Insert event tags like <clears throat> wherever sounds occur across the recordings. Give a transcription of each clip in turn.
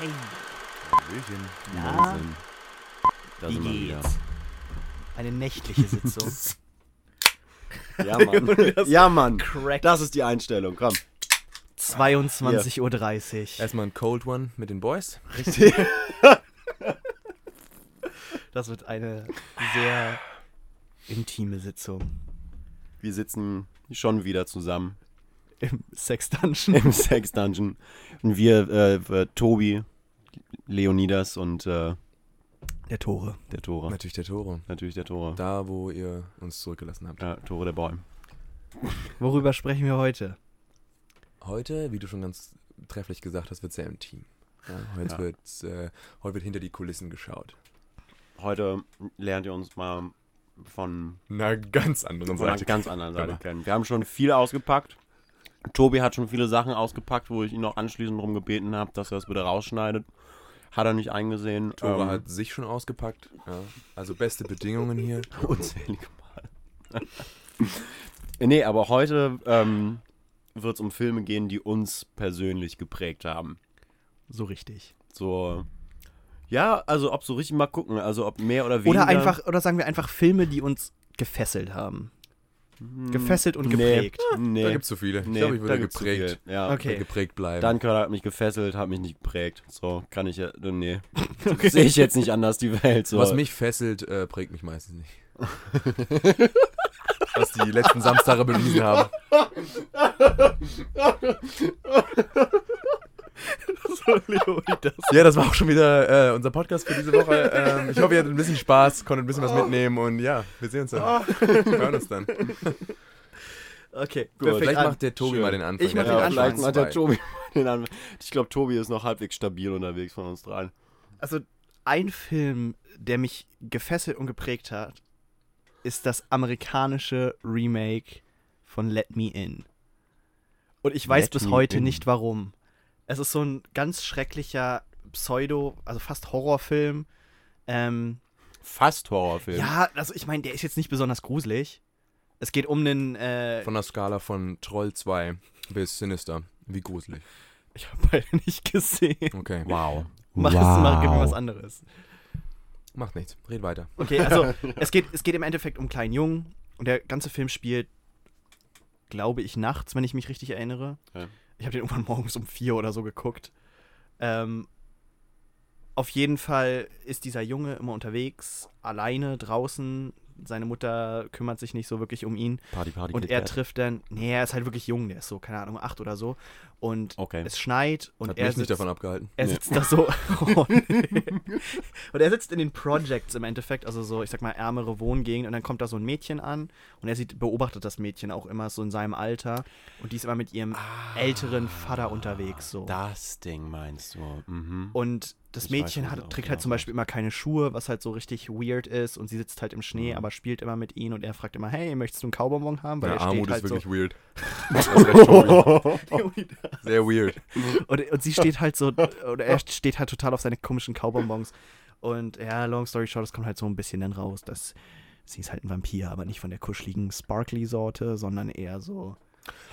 Hey, Hallöchen. Na? Wahnsinn. Da wie sind wir wieder. geht's? Eine nächtliche Sitzung. <laughs> Ja, <laughs> Mann. ja, Mann. Crack. Das ist die Einstellung. Komm. 22.30 Uhr. Erstmal ein Cold One mit den Boys. Richtig. <laughs> Das wird eine sehr intime Sitzung Wir sitzen schon wieder zusammen im Sex Dungeon. im Sex Dungeon. Und wir, äh, äh, Tobi, Leonidas und äh, Der Tore. der Tore. Natürlich der Toro. Natürlich der Tore. Da, wo ihr uns zurückgelassen habt. Ja, Tore der Boy. Worüber sprechen wir heute? Heute, wie du schon ganz trefflich gesagt hast, wird sehr intim. Ja, heute, Ja. Wird, äh, heute wird hinter die Kulissen geschaut. Heute lernt ihr uns mal von, Na, ganz anderen von einer ganz anderen Seite kennen. Wir haben schon viel ausgepackt. Tobi hat schon viele Sachen ausgepackt, wo ich ihn noch anschließend darum gebeten habe, dass er das bitte rausschneidet. Hat er nicht eingesehen. Tore Ähm, hat sich schon ausgepackt. Ja. Also beste Bedingungen hier. <laughs> Unzählige Mal. <laughs> nee, aber heute ähm, wird es um Filme gehen, die uns persönlich geprägt haben. So richtig. So. Ja, also ob so richtig mal gucken, also ob mehr oder weniger. Oder einfach, oder sagen wir einfach Filme, die uns gefesselt haben. Hm, Gefesselt und nee, geprägt. Nee, Da gibt es so viele. nee, ich glaube, ich da würde geprägt. Ja. Okay. geprägt bleiben. Danke hat mich gefesselt, hat mich nicht geprägt. So, kann ich ja. Nee. <laughs> Sehe ich jetzt nicht anders die Welt. So. Was mich fesselt, äh, prägt mich meistens nicht. <laughs> Was die letzten Samstage bewiesen haben. <laughs> <laughs> Ja, das war auch schon wieder äh, unser Podcast für diese Woche. Ähm, ich hoffe, ihr hattet ein bisschen Spaß, konntet ein bisschen was mitnehmen und ja, wir sehen uns dann. Wir hören uns dann. Okay, Gut. Vielleicht an? macht der Tobi Schön. mal den Anfang. Ich mach Der den Anfang. vielleicht macht der. Tobi <laughs> den An- Ich glaube, Tobi ist noch halbwegs stabil unterwegs von uns dreien. Also ein Film, der mich gefesselt und geprägt hat, ist das amerikanische Remake von Let Me In. Und ich weiß Let bis heute In. nicht warum. Es ist so ein ganz schrecklicher Pseudo, also fast Horrorfilm. Ähm, Fast Horrorfilm. ja, also ich meine, der ist jetzt nicht besonders gruselig. Es geht um einen. Äh, Von der Skala von Troll 2 bis Sinister. Wie gruselig. ich habe beide nicht gesehen. Okay, Wow. Mach es mal, gib mir was anderes. macht nichts. Red weiter. Okay, also <laughs> es geht, es geht im Endeffekt um einen kleinen Jungen und der ganze Film spielt, glaube ich, nachts, wenn ich mich richtig erinnere. Ja. Ich habe den irgendwann <laughs> morgens um vier oder so geguckt. Ähm, auf jeden Fall ist dieser Junge immer unterwegs, alleine draußen. Seine Mutter kümmert sich nicht so wirklich um ihn. Party, Party, Und er trifft dann, nee, er ist halt wirklich jung, der ist so, keine Ahnung, acht oder so. Und Okay. es schneit und Hat er mich nicht sitzt, davon abgehalten. er Nee. sitzt da so. <laughs> Oh, nee. und er sitzt in den Projects im Endeffekt, also so, ich sag mal, ärmere Wohngegend. Und dann kommt da so ein Mädchen an und er sieht, beobachtet das Mädchen auch immer so in seinem Alter. Und die ist immer mit ihrem älteren Vater unterwegs. So. Das Ding meinst du. Mhm. Und das Ich weiß, Mädchen was hat, auch trägt genau halt zum Beispiel immer keine Schuhe, was halt so richtig weird ist. Und sie sitzt halt im Schnee, Mhm. aber spielt immer mit ihm. Und er fragt immer, hey, möchtest du einen Kaubonbon haben? Deine er Armut steht halt ist wirklich weird. <laughs> Das ist recht. <laughs> Sehr weird. Und, und sie steht halt so, oder er steht halt total auf seine komischen Kaubonbons. Und ja, long story short, es kommt halt so ein bisschen dann raus, dass sie ist halt ein Vampir, aber nicht von der kuscheligen Sparkly-Sorte, sondern eher so.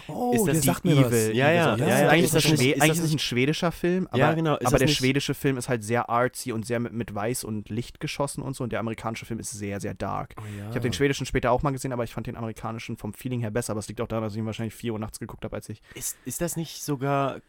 Oh, ist das sagt mir was. Evil? Ja, ja, ja, ist ja, eigentlich ist das, nicht- ist eigentlich das ist das ein schwedischer Film, aber, Ja, genau. Ist aber der nicht- schwedische Film ist halt sehr artsy und sehr mit, mit Weiß und Licht geschossen und so. Und der amerikanische Film ist sehr, sehr dark. Oh, ja. Ich habe den schwedischen später auch mal gesehen, aber ich fand den amerikanischen vom Feeling her besser. Aber es liegt auch daran, dass ich ihn wahrscheinlich 4 Uhr nachts geguckt habe, als ich. Ist, ist das nicht sogar.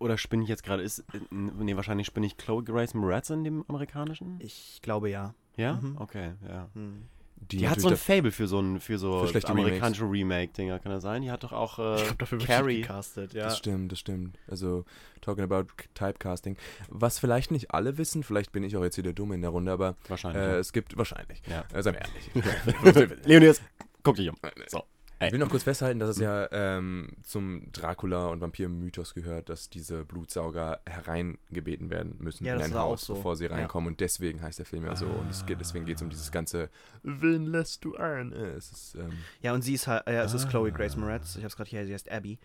Oder spinne ich jetzt gerade? Ist. Nee, wahrscheinlich spinne ich Chloe Grace Moretz in dem amerikanischen? Ich glaube ja. Ja? Mhm. Okay, ja. Hm. Die, hat so ein Fable für so ein für so Für schlechte amerikanische Remake-Dinger, kann das sein? Die hat doch auch äh, Ich glaube, dafür Carrie. gecastet, ja. Das stimmt, das stimmt. Also, talking about Typecasting. Was vielleicht nicht alle wissen, vielleicht bin ich auch jetzt hier der Dumme in der Runde, aber Wahrscheinlich. äh, es gibt wahrscheinlich. ja. Äh, seien wir ehrlich. <laughs> <laughs> Leonidas, guck dich um. So. Ich will noch kurz festhalten, dass es ja ähm, zum Dracula- und Vampir-Mythos gehört, dass diese Blutsauger hereingebeten werden müssen Ja, in ein war auch Haus, so. bevor sie Ja. reinkommen. Und deswegen heißt der Film ja so. Und es geht, deswegen geht es um dieses ganze Wen lässt du ein? Äh, Es ist, ähm, Ja, und sie ist halt, ja, es ist Ah. Chloe Grace Moretz. Ich hab's gerade hier, sie heißt Abby.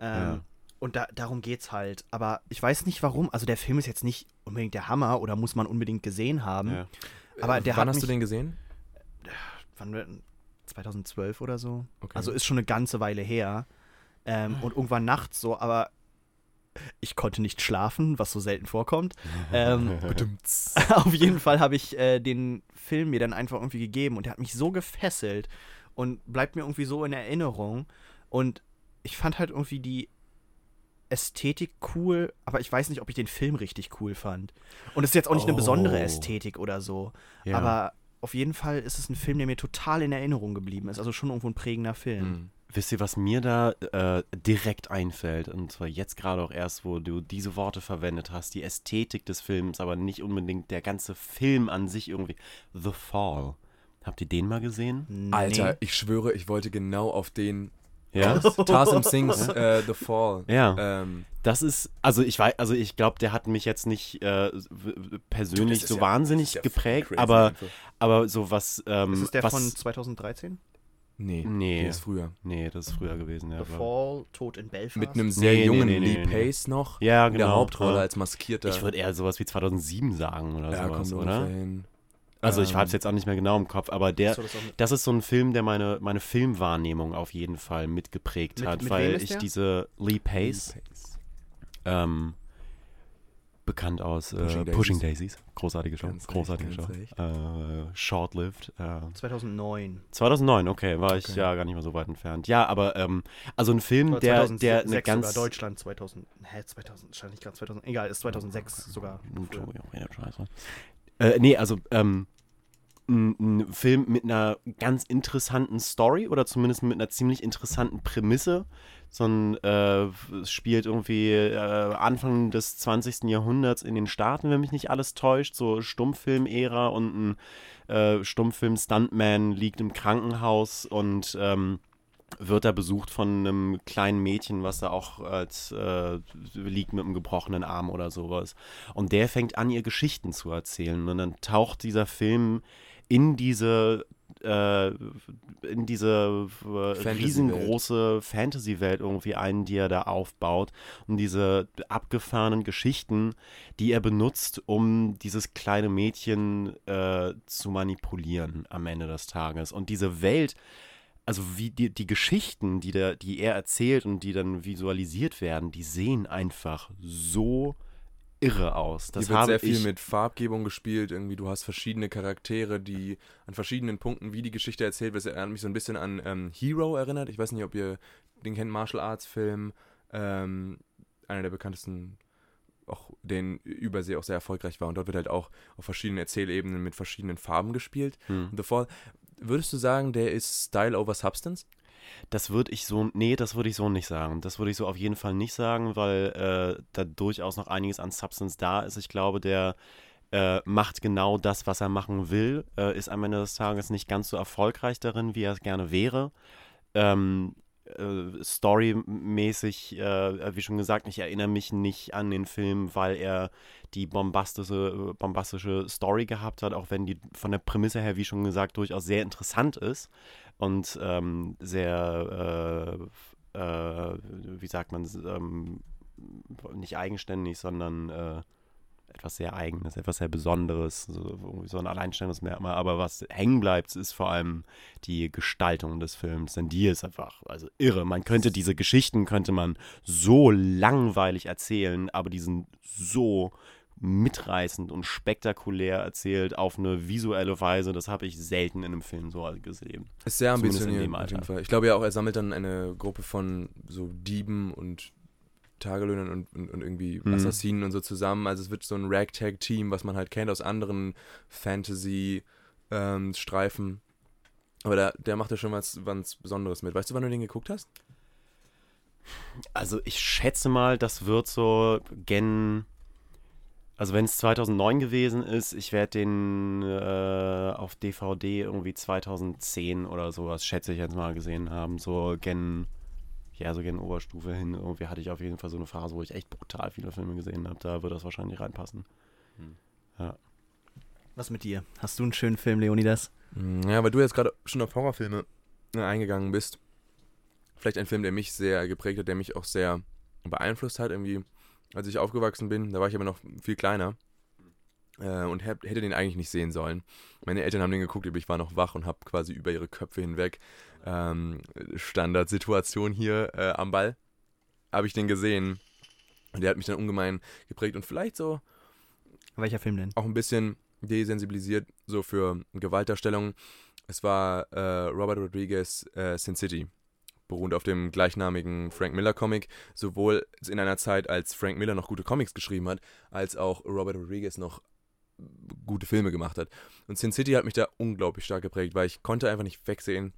Ähm, Ja. Und da, darum geht's halt. Aber ich weiß nicht warum. Also der Film ist jetzt nicht unbedingt der Hammer oder muss man unbedingt gesehen haben. Ja. Aber der Wann hat hast mich, du den gesehen? Wann, wir- 2012 oder so. Okay. Also ist schon eine ganze Weile her. Ähm, und irgendwann nachts so, aber ich konnte nicht schlafen, was so selten vorkommt. <laughs> ähm, <laughs> <laughs> auf jeden Fall habe ich äh, den Film mir dann einfach irgendwie gegeben und der hat mich so gefesselt und bleibt mir irgendwie so in Erinnerung. Und ich fand halt irgendwie die Ästhetik cool, aber ich weiß nicht, ob ich den Film richtig cool fand. Und es ist jetzt auch nicht eine besondere Oh. Ästhetik oder so. Ja. Aber auf jeden Fall ist es ein Film, der mir total in Erinnerung geblieben ist. Also schon irgendwo ein prägender Film. Mhm. Wisst ihr, was mir da äh, direkt einfällt? Und zwar jetzt gerade auch erst, wo du diese Worte verwendet hast. Die Ästhetik des Films, aber nicht unbedingt der ganze Film an sich irgendwie. The Fall. Habt ihr den mal gesehen? Nee. Alter, ich schwöre, ich wollte genau auf den. Ja. <laughs> Tarsem Sings äh, The Fall. Ja. Ähm, Das ist, also ich weiß, also ich glaube, der hat mich jetzt nicht äh, persönlich so ja- wahnsinnig geprägt, aber, einfach. aber so was, ähm, ist es der was, von 2013? Nee, Nee. der ist früher. Nee, das ist früher gewesen, ja. The Fall, Tod in Belfast. Mit einem sehr Nee, jungen nee, nee, Lee nee. Pace noch. Ja, in der genau. Hauptrolle als maskierter. Ich würde eher sowas wie 2007 sagen oder ja, sowas, kommt oder? hin. Also ich Ähm, habe es jetzt auch nicht mehr genau im Kopf, aber der, So, das ist so ein Film, der meine, meine Filmwahrnehmung auf jeden Fall mitgeprägt Mit- hat, mit weil ich der? diese Lee Lee Pace, Pace. ähm, bekannt aus äh, Pushing Pushing, Daisies. Daisies. großartige Show, Ganz recht, großartige ganz Show, recht. äh, short-lived, äh, 2009. 2009, okay, war ich Okay. ja gar nicht mehr so weit entfernt. Ja, aber ähm, also ein Film, der, 2006 der eine sogar, ganz Deutschland 2000. Hä, 2000, wahrscheinlich gerade 2000. Egal, ist 2006 sogar. Ja. Äh, nee, also ähm, ein, ein Film mit einer ganz interessanten Story oder zumindest mit einer ziemlich interessanten Prämisse. So ein, äh, es spielt irgendwie äh, Anfang des 20. Jahrhunderts in den Staaten, wenn mich nicht alles täuscht, so Stummfilm-Ära und ein äh, Stummfilm-Stuntman liegt im Krankenhaus und ähm, wird da besucht von einem kleinen Mädchen, was da auch als äh, liegt mit einem gebrochenen Arm oder sowas. Und der fängt an, ihr Geschichten zu erzählen. Und dann taucht dieser Film in diese äh, in diese äh, Fantasy-Welt. riesengroße Fantasy-Welt irgendwie ein, die er da aufbaut. Und diese abgefahrenen Geschichten, die er benutzt, um dieses kleine Mädchen äh, zu manipulieren am Ende des Tages. Und diese Welt, also wie die, die Geschichten, die, der, die er erzählt und die dann visualisiert werden, die sehen einfach so irre aus. Das Hier wird sehr viel mit Farbgebung gespielt. Irgendwie, du hast verschiedene Charaktere, die an verschiedenen Punkten, wie die Geschichte erzählt wird, erinnert mich so ein bisschen an ähm, Hero erinnert. Ich weiß nicht, ob ihr den kennt, Martial Arts Film. Ähm, einer der bekanntesten, auch den Übersee auch sehr erfolgreich war. Und dort wird halt auch auf verschiedenen Erzählebenen mit verschiedenen Farben gespielt. Hm. The Fall, würdest du sagen, der ist Style over Substance? Das würde ich so, nee, das würde ich so nicht sagen. Das würde ich so auf jeden Fall nicht sagen, weil äh, da durchaus noch einiges an Substance da ist. Ich glaube, der äh, macht genau das, was er machen will, äh, ist am Ende des Tages nicht ganz so erfolgreich darin, wie er es gerne wäre. Ähm, äh, storymäßig, äh, wie schon gesagt, ich erinnere mich nicht an den Film, weil er die bombastische, bombastische Story gehabt hat, auch wenn die von der Prämisse her, wie schon gesagt, durchaus sehr interessant ist und ähm, sehr, äh, äh, wie sagt man, ähm, nicht eigenständig, sondern äh, etwas sehr Eigenes, etwas sehr Besonderes, so, irgendwie so ein Alleinstellungsmerkmal. Aber was hängen bleibt, ist vor allem die Gestaltung des Films, denn die ist einfach also irre. Man könnte diese Geschichten könnte man so langweilig erzählen, aber die sind so mitreißend und spektakulär erzählt auf eine visuelle Weise. Das habe ich selten in einem Film so gesehen. Ist sehr ambitioniert, auf jeden. Fall. Ich glaube ja auch, er sammelt dann eine Gruppe von so Dieben und Tagelöhnern und, und, und irgendwie Mhm. Assassinen und so zusammen. Also es wird so ein Ragtag-Team, was man halt kennt aus anderen Fantasy-Streifen. Aber der, der macht ja schon was, was Besonderes mit. Weißt du, wann du den geguckt hast? Also ich schätze mal, das wird so gen. Also wenn es 2009 gewesen ist, ich werde den äh, auf DVD irgendwie 2010 oder sowas, schätze ich jetzt mal gesehen haben. So gen, ja, so gen Oberstufe hin. Irgendwie hatte ich auf jeden Fall so eine Phase, wo ich echt brutal viele Filme gesehen habe. Da wird das wahrscheinlich reinpassen. Was mit dir? Hast du einen schönen Film, Leonidas? Mm, Ja, weil du jetzt gerade schon auf Horrorfilme äh, eingegangen bist. Vielleicht ein Film, der mich sehr geprägt hat, der mich auch sehr beeinflusst hat. Irgendwie, als ich aufgewachsen bin, da war ich aber noch viel kleiner. Äh, und hab, hätte den eigentlich nicht sehen sollen. Meine Eltern haben den geguckt, aber ich war noch wach und habe quasi über ihre Köpfe hinweg ähm, Standardsituation hier äh, am Ball. Habe ich den gesehen. Und der hat mich dann ungemein geprägt und vielleicht so Welcher Film denn? auch ein bisschen desensibilisiert so für Gewaltdarstellungen. Es war äh, Robert Rodriguez äh, Sin City, beruht auf dem gleichnamigen Frank Miller Comic, sowohl in einer Zeit, als Frank Miller noch gute Comics geschrieben hat, als auch Robert Rodriguez noch gute Filme gemacht hat. Und Sin City hat mich da unglaublich stark geprägt, weil ich konnte einfach nicht wegsehen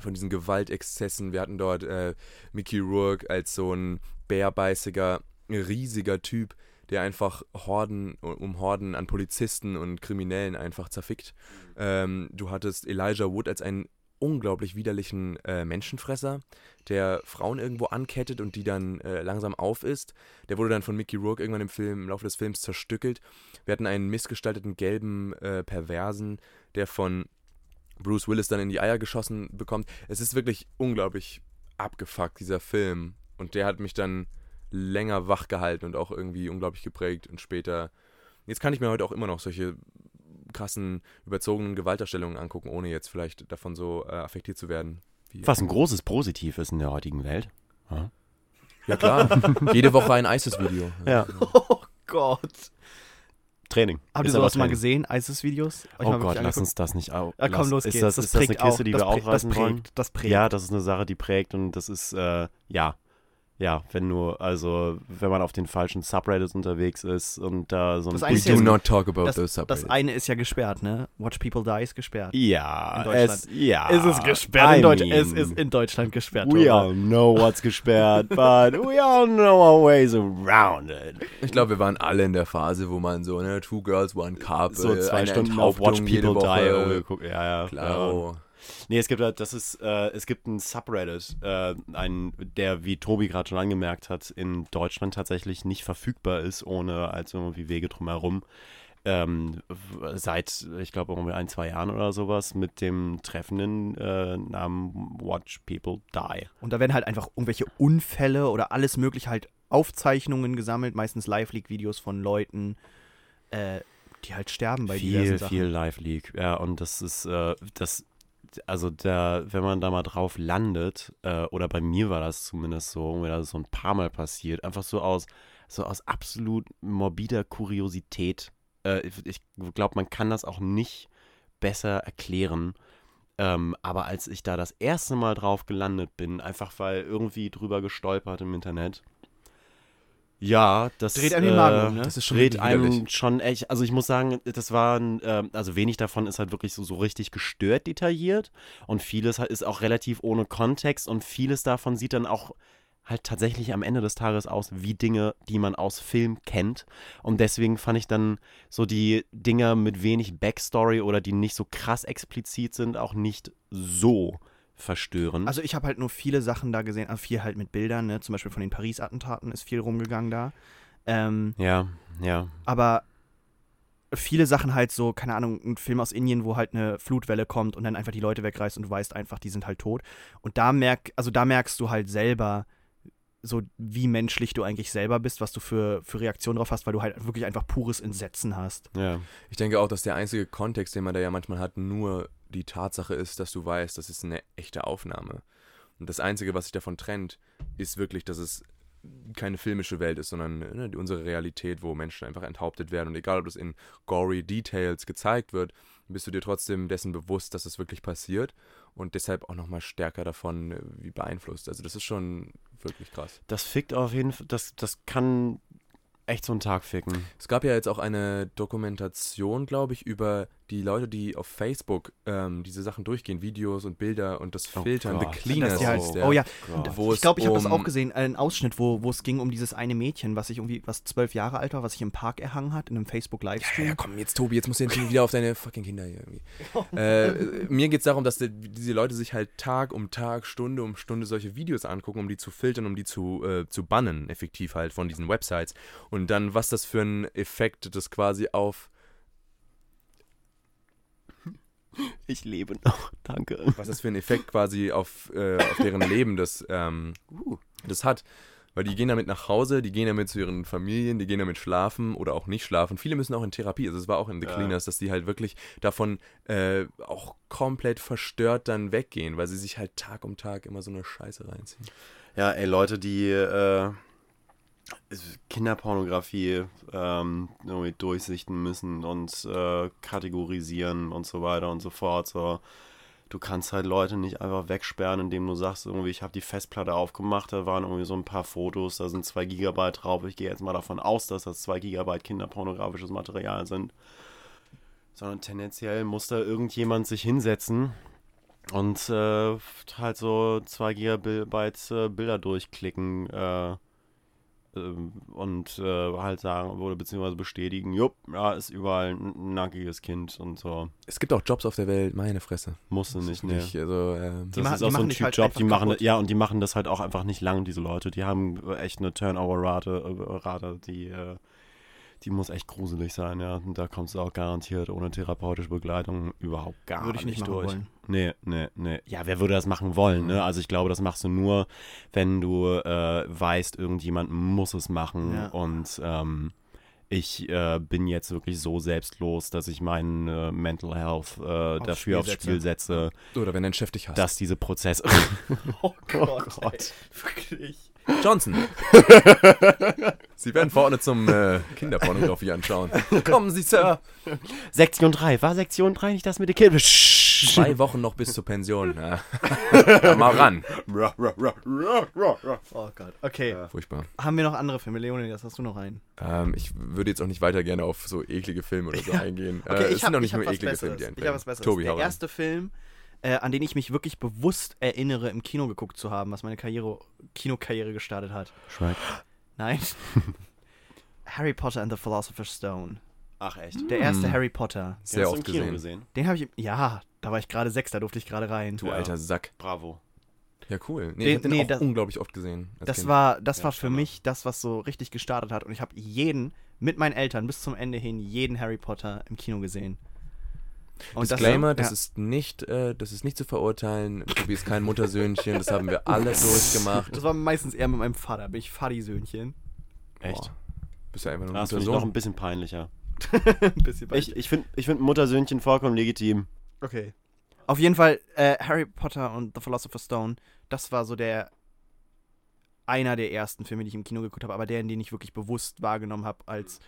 von diesen Gewaltexzessen. Wir hatten dort äh, Mickey Rourke als so ein bärbeißiger, riesiger Typ, der einfach Horden um Horden an Polizisten und Kriminellen einfach zerfickt. Ähm, du hattest Elijah Wood als einen unglaublich widerlichen äh, Menschenfresser, der Frauen irgendwo ankettet und die dann äh, langsam aufisst. Der wurde dann von Mickey Rourke irgendwann im Film, im Laufe des Films zerstückelt. Wir hatten einen missgestalteten gelben äh, Perversen, der von Bruce Willis dann in die Eier geschossen bekommt. Es ist wirklich unglaublich abgefuckt, dieser Film. Und der hat mich dann länger wach gehalten und auch irgendwie unglaublich geprägt. Und später, jetzt kann ich mir heute auch immer noch solche krassen, überzogenen Gewaltdarstellungen angucken, ohne jetzt vielleicht davon so äh, affektiert zu werden. Wie Was ein großes Positiv ist in der heutigen Welt. Ja. ja klar, <laughs> jede Woche ein ISIS-Video. Ja. <laughs> Oh Gott. Training. Habt ihr sowas mal gesehen, ISIS-Videos? Oh Gott, lass uns das nicht au Ja, komm, los ist geht's. Das, das ist das eine prägt Kiste, die auch. wir das, prä- aufreißen das wollen? prägt, Das prägt. Ja, das ist eine Sache, die prägt und das ist, äh, ja, ja, wenn du, also, wenn man auf den falschen Subreddits unterwegs ist und da so ein Das We eine ist do not talk about das, those das subreddits. eine ist ja gesperrt, ne? Watch People Die ist gesperrt. Ja, In Deutschland. es, ja. ist es gesperrt I in Deutschland? Es ist in Deutschland gesperrt. We Tore. all know what's gesperrt, <laughs> but we all know our ways around it. Ich glaube, wir waren alle in der Phase, wo man so, ne, Two Girls, One Cup, So zwei eine Stunden auf Enthauptung Watch jede People Die. Ja, ja. ja. Nee, es gibt halt, das ist, äh, es gibt ein Subreddit, äh, ein, der, wie Tobi gerade schon angemerkt hat, in Deutschland tatsächlich nicht verfügbar ist, ohne als irgendwie Wege drumherum. Ähm, seit, ich glaube, irgendwie ein, zwei Jahren oder sowas mit dem treffenden äh, Namen Watch People Die. Und da werden halt einfach irgendwelche Unfälle oder alles mögliche halt Aufzeichnungen gesammelt, meistens Live-Leak-Videos von Leuten, äh, die halt sterben bei viel, diversen Sachen. viel Live-Leak. Ja, und das ist, äh, das, also da, wenn man da mal drauf landet, äh, oder bei mir war das zumindest so, mir das so ein paar Mal passiert, einfach so aus, so aus absolut morbider Kuriosität. Äh, ich ich glaube, man kann das auch nicht besser erklären. Ähm, aber als ich da das erste Mal drauf gelandet bin, einfach weil irgendwie drüber gestolpert im Internet, ja, das Dreht einem den Magen ne? Das ist schon dreht einem schon echt, also ich muss sagen, das waren, ähm, also wenig davon ist halt wirklich so, so richtig gestört detailliert. Und vieles halt ist auch relativ ohne Kontext und vieles davon sieht dann auch halt tatsächlich am Ende des Tages aus wie Dinge, die man aus Film kennt. Und deswegen fand ich dann so die Dinger mit wenig Backstory oder die nicht so krass explizit sind auch nicht so verstörend. Also ich habe halt nur viele Sachen da gesehen, also viel halt mit Bildern, ne? Zum Beispiel von den Paris-Attentaten ist viel rumgegangen da. Ähm, ja, ja. aber viele Sachen halt so, keine Ahnung, ein Film aus Indien, wo halt eine Flutwelle kommt und dann einfach die Leute wegreißt und du weißt einfach, die sind halt tot. Und da merk, also da merkst du halt selber, so wie menschlich du eigentlich selber bist, was du für, für Reaktionen drauf hast, weil du halt wirklich einfach pures Entsetzen hast. Ja, Ich denke auch, dass der einzige Kontext, den man da ja manchmal hat, nur die Tatsache ist, dass du weißt, das ist eine echte Aufnahme. Und das Einzige, was sich davon trennt, ist wirklich, dass es keine filmische Welt ist, sondern ne, unsere Realität, wo Menschen einfach enthauptet werden. Und egal, ob das in gory Details gezeigt wird, bist du dir trotzdem dessen bewusst, dass es wirklich passiert und deshalb auch nochmal stärker davon äh, wie beeinflusst. Also das ist schon wirklich krass. das fickt auf jeden Fall, das, das kann echt so einen Tag ficken. Es gab ja jetzt auch eine Dokumentation, glaube ich, über die Leute, die auf Facebook ähm, diese Sachen durchgehen, Videos und Bilder und das Oh filtern. Gott. The Cleaners halt, der. oh ja. Wo ich glaube, ich habe das um- auch gesehen, einen Ausschnitt, wo, wo es ging um dieses eine Mädchen, was sich irgendwie, was zwölf Jahre alt war, was sich im Park erhangen hat, in einem Facebook-Livestream. Ja, komm, jetzt Tobi, jetzt musst du jetzt wieder auf deine fucking Kinder hier irgendwie. <laughs> äh, mir geht es darum, dass die, diese Leute sich halt Tag um Tag, Stunde um Stunde solche Videos angucken, um die zu filtern, um die zu, äh, zu bannen, effektiv halt von diesen Websites. Und dann, was das für ein Effekt das quasi auf, Ich lebe noch, danke. was das für ein Effekt quasi auf, äh, auf deren Leben das, ähm, das hat. Weil die gehen damit nach Hause, die gehen damit zu ihren Familien, die gehen damit schlafen oder auch nicht schlafen. Viele müssen auch in Therapie. Also es war auch in The Ja. Cleaners, dass die halt wirklich davon äh, auch komplett verstört dann weggehen, weil sie sich halt Tag um Tag immer so eine Scheiße reinziehen. Ja, ey, Leute, die, äh, Kinderpornografie ähm, durchsichten müssen und äh, kategorisieren und so weiter und so fort. So, du kannst halt Leute nicht einfach wegsperren, indem du sagst, irgendwie, ich habe die Festplatte aufgemacht, da waren irgendwie so ein paar Fotos, da sind zwei Gigabyte drauf. Ich gehe jetzt mal davon aus, dass das zwei Gigabyte kinderpornografisches Material sind. Sondern tendenziell muss da irgendjemand sich hinsetzen und äh, halt so zwei Gigabyte äh, Bilder durchklicken äh, und äh, halt sagen oder beziehungsweise bestätigen, jupp, ja, ist überall ein nackiges Kind und so. Es gibt auch Jobs auf der Welt, meine Fresse. Musste nicht, ne. Also, ähm, Das ma- ist auch so machen ein dich halt Typ-Job, einfach die machen, kaputt. ja, und die machen das halt auch einfach nicht lang, diese Leute. Die haben echt eine Turnover-Rate, äh, Rate, die, äh, die muss echt gruselig sein, ja. Und da kommst du auch garantiert ohne therapeutische Begleitung überhaupt gar Würde ich nicht machen durch. wollen. Nee, nee, nee. Ja, wer würde das machen wollen, ne? Also ich glaube, das machst du nur, wenn du äh, weißt, irgendjemand muss es machen. Ja. Und ähm, ich äh, bin jetzt wirklich so selbstlos, dass ich meinen äh, Mental Health äh, dafür Spiel aufs. Spiel setze, oder wenn dein Chef dich hasst. dass diese Prozesse... <laughs> <laughs> Oh Gott, Gott. ey, wirklich. Johnson. <laughs> Sie werden verordnet zum äh, Kinderpornografie anschauen. Kommen Sie, Sir. Sektion 3, war Sektion 3 nicht das mit der Kippe? Zwei Wochen noch bis zur Pension. Ja. Ja, mal ran. Oh Gott. Okay. Furchtbar. Haben wir noch andere Filme? Leonidas, hast du noch einen? Ähm, ich würde jetzt auch nicht weiter gerne auf so eklige Filme oder so eingehen. Okay, äh, es ich sind doch nicht hab nur eklige Besseres. Filme, die ich habe was. Besseres. Tobi, Der erste Film, äh, an den ich mich wirklich bewusst erinnere, im Kino geguckt zu haben, was meine Karriere, Kinokarriere gestartet hat. Shrek. Nein. <laughs> Harry Potter and the Philosopher's Stone. Ach echt? Der erste Hm. Harry Potter. Sehr Hast du oft im Kino gesehen. Den habe ich. Ja, da war ich gerade sechs, da durfte ich gerade rein. Du Ja. alter Sack. Bravo. Ja, cool. Nee, Den- ich hab den nee, auch das- unglaublich oft gesehen. Das Kind. war, das Ja, war für mich das, was so richtig gestartet hat. Und ich habe jeden, mit meinen Eltern bis zum Ende hin, jeden Harry Potter im Kino gesehen. Und Disclaimer, das, ja. ist nicht, äh, das ist nicht zu verurteilen. Tobi ist kein Muttersöhnchen, das haben wir alle durchgemacht. Das war meistens eher mit meinem Vater, bin ich Fadi-Söhnchen. Echt? Boah, bist ja einfach nur ein Das finde ich noch ein bisschen peinlicher. <laughs> Ein bisschen bei Ich, ich finde ich find Muttersöhnchen vollkommen legitim. Okay. Auf jeden Fall, äh, Harry Potter und The Philosopher's Stone, das war so der einer der ersten Filme, die ich im Kino geguckt habe, aber der, in den ich wirklich bewusst wahrgenommen habe als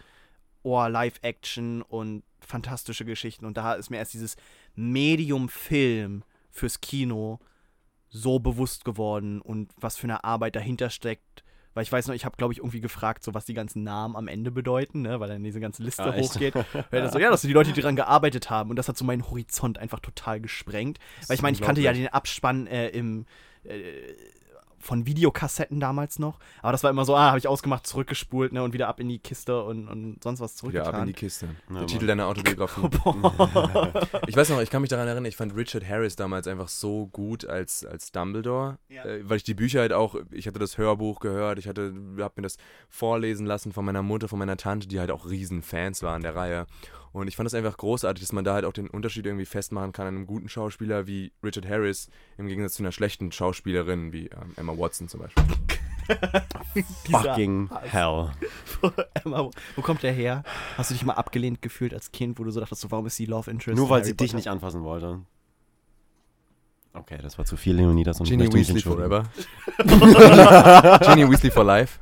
oh, Live-Action und fantastische Geschichten. Und da ist mir erst dieses Medium Film fürs Kino so bewusst geworden und was für eine Arbeit dahinter steckt. Weil ich weiß noch, ich habe, glaube ich, irgendwie gefragt, so was die ganzen Namen am Ende bedeuten, ne? weil dann diese ganze Liste echt? hochgeht. <laughs> Das so, ja, das sind die Leute, die daran gearbeitet haben. Und das hat so meinen Horizont einfach total gesprengt. Weil ich meine, ich kannte ja den Abspann äh, im, äh, von Videokassetten damals noch. Aber das war immer so, ah, habe ich ausgemacht, zurückgespult ne, und wieder ab in die Kiste und, und sonst was Wieder ab in die zurückgetan. Kiste. Ja, Der. Titel deiner Autobiografie. <laughs> <laughs> Ich weiß noch, ich kann mich daran erinnern, ich fand Richard Harris damals einfach so gut als, als Dumbledore, Ja. äh, weil ich die Bücher halt auch, ich hatte das Hörbuch gehört, ich hatte, hab mir das vorlesen lassen von meiner Mutter, von meiner Tante, die halt auch riesen Fans waren der Reihe. Und ich fand es einfach großartig, dass man da halt auch den Unterschied irgendwie festmachen kann an einem guten Schauspieler wie Richard Harris im Gegensatz zu einer schlechten Schauspielerin wie ähm, Emma Watson zum Beispiel. <laughs> Fucking hell. <laughs> Emma, wo kommt der her? Hast du dich mal abgelehnt gefühlt als Kind, wo du so dachtest, so, warum ist sie Love Interest? Nur weil Harry sie dich Potter? nicht anfassen wollte. Okay, das war zu viel, Leonidas. Und Ginny Weasley forever. <laughs> Ginny Weasley for life.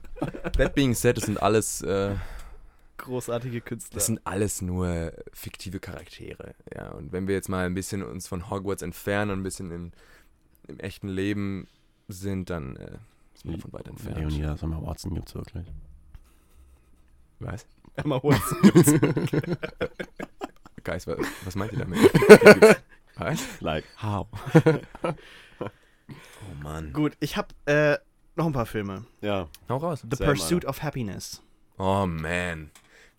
That being said, das sind alles, äh, Großartige Künstler. das sind alles nur fiktive Charaktere. Ja, und wenn wir jetzt mal ein bisschen uns von Hogwarts entfernen und ein bisschen im, im echten Leben sind, dann äh, sind wir davon weit entfernt. Leonidas und Watson gibt's wirklich. Was? Emma Watson. <laughs> Guys, was, was meint ihr damit? <laughs> was? Like, how? <laughs> Oh Mann. Gut, ich habe äh, noch ein paar Filme. Ja. Hau raus. The Sam, Pursuit of Happiness. Oh man.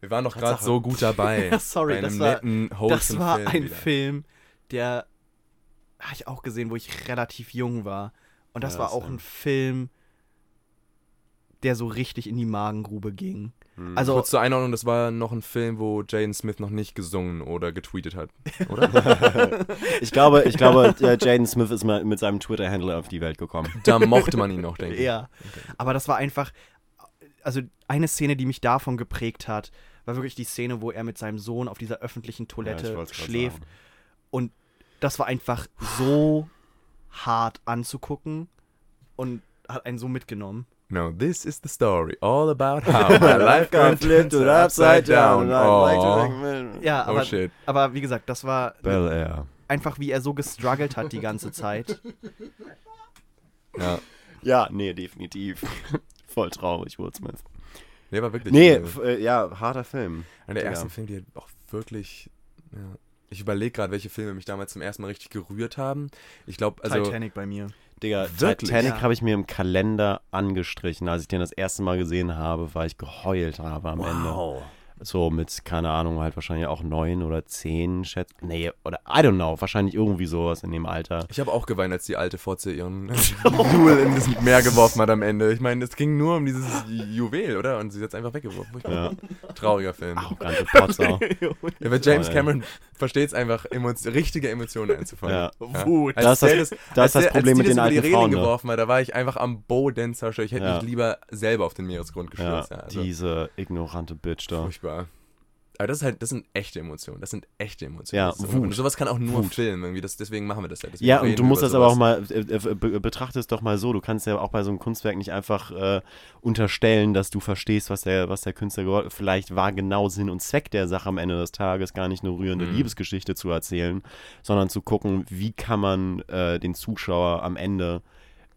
Wir waren doch gerade so gut dabei. Ja, <laughs> sorry, bei einem das war- netten, Das war Film ein wieder. Film, der habe ich auch gesehen, wo ich relativ jung war. Und das Ja, war auch Sam. ein Film, der so richtig in die Magengrube ging. Hm. Also, Kurz zur Einordnung, das war noch ein Film, wo Jaden Smith noch nicht gesungen oder getweetet hat, oder? <laughs> ich glaube, ich glaube Jaden Smith ist mal mit seinem Twitter-Handle auf die Welt gekommen. da mochte man ihn noch, denke ich. ja. Aber das war einfach, also eine Szene, die mich davon geprägt hat, war wirklich die Szene, wo er mit seinem Sohn auf dieser öffentlichen Toilette Ja, schläft. sagen. Und das war einfach so hart anzugucken und hat einen so mitgenommen. No, this is the story all about how my <laughs> life got flipped and upside down. Oh, Ja, oh aber, shit. aber wie gesagt, das war Bel Air. einfach, wie er so gestruggelt hat die ganze Zeit. Ja. Ja, nee, definitiv. Voll traurig, Will Smith. Nee, war wirklich. Nee, äh, f- äh, ja, harter Film. Einer der Ja. ersten Filme, die halt auch wirklich. Ja. Ich überlege gerade, welche Filme mich damals zum ersten Mal richtig gerührt haben. Ich glaube, also. Titanic bei mir. Digga, Wirklich? Titanic Ja. habe ich mir im Kalender angestrichen. Als ich den das erste Mal gesehen habe, weil ich geheult habe am Ende. So mit, keine Ahnung, halt wahrscheinlich auch neun oder zehn, schätz. Nee, oder I don't know, wahrscheinlich irgendwie sowas in dem Alter. Ich habe auch geweint, als die alte Fotze ihren <laughs> Jewel in das Meer geworfen hat am Ende. Ich meine, es ging nur um dieses Juwel, oder? Und sie hat es einfach weggeworfen. Ja. <laughs> Trauriger Film. Arrogante Potzer. <laughs> Ja, aber James. Cameron versteht es einfach, emo- richtige Emotionen einzufangen. Ja. Wut. Als Das das- das, das ist als das Problem mit die den die alten Reling Frauen, ne? geworfen hat, da war ich einfach am Boden zerstört. Ich hätte Ja. mich lieber selber auf den Meeresgrund ja, gestürzt. Ja, also, diese ignorante Bitch da. furchtbar. Aber das ist halt, das sind echte Emotionen. Das sind echte Emotionen. Ja, so, Wut. und sowas kann auch nur Wut. Film irgendwie. Das, deswegen machen wir das ja. Deswegen Ja, und du musst das aber auch sowas. mal, äh, äh, be- betrachte es doch mal so, du kannst ja auch bei so einem Kunstwerk nicht einfach äh, unterstellen, dass du verstehst, was der, was der Künstler. Vielleicht war genau Sinn und Zweck der Sache am Ende des Tages gar nicht eine rührende Mhm. Liebesgeschichte zu erzählen, sondern zu gucken, wie kann man äh, den Zuschauer am Ende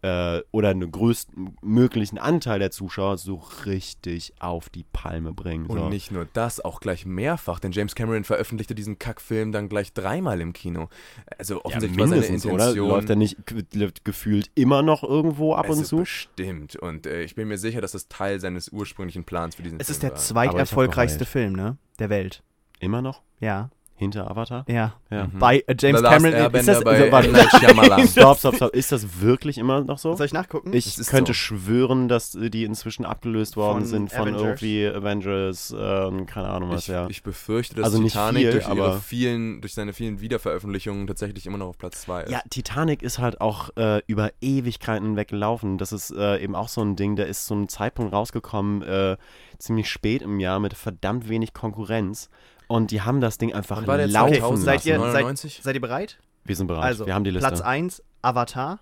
äh, oder einen größten möglichen Anteil der Zuschauer so richtig auf die Palme bringen. Und So. nicht nur das, auch gleich mehrfach, denn James Cameron veröffentlichte diesen Kackfilm dann gleich dreimal im Kino. Also ja, offensichtlich war seine mindestens, oder? Intention. Läuft er nicht ge- gefühlt immer noch irgendwo ab also und zu? Bestimmt. Und äh, ich bin mir sicher, dass das Teil seines ursprünglichen Plans für diesen Es Film ist der war. zweiterfolgreichste Film, ne? Der Welt. Immer noch? Ja. Hinter Avatar? Ja. Ja. Mhm. Bei äh, James Cameron. Ist Airbender das, bei warte. Shyamalan. <laughs> Stopp, stopp, stopp. Ist das wirklich immer noch so? soll ich nachgucken? Ich ist könnte so. schwören, dass die inzwischen abgelöst worden Von sind von Avengers? irgendwie Avengers, ähm, keine Ahnung was, Ich, ja. ich befürchte, dass Also nicht Titanic viel, durch, ihre aber- vielen, durch seine vielen Wiederveröffentlichungen tatsächlich immer noch auf Platz 2 ist. Ja, Titanic ist halt auch äh, über Ewigkeiten weggelaufen. Das ist äh, eben auch so ein Ding, der ist zu einem Zeitpunkt rausgekommen, äh, ziemlich spät im Jahr mit verdammt wenig Konkurrenz. Und die haben das Ding einfach Wann war der laufen Okay, 2000? lassen. seid ihr, seid, 99? seid ihr bereit? Wir sind bereit. Also, Wir haben die Liste. Platz 1, Avatar.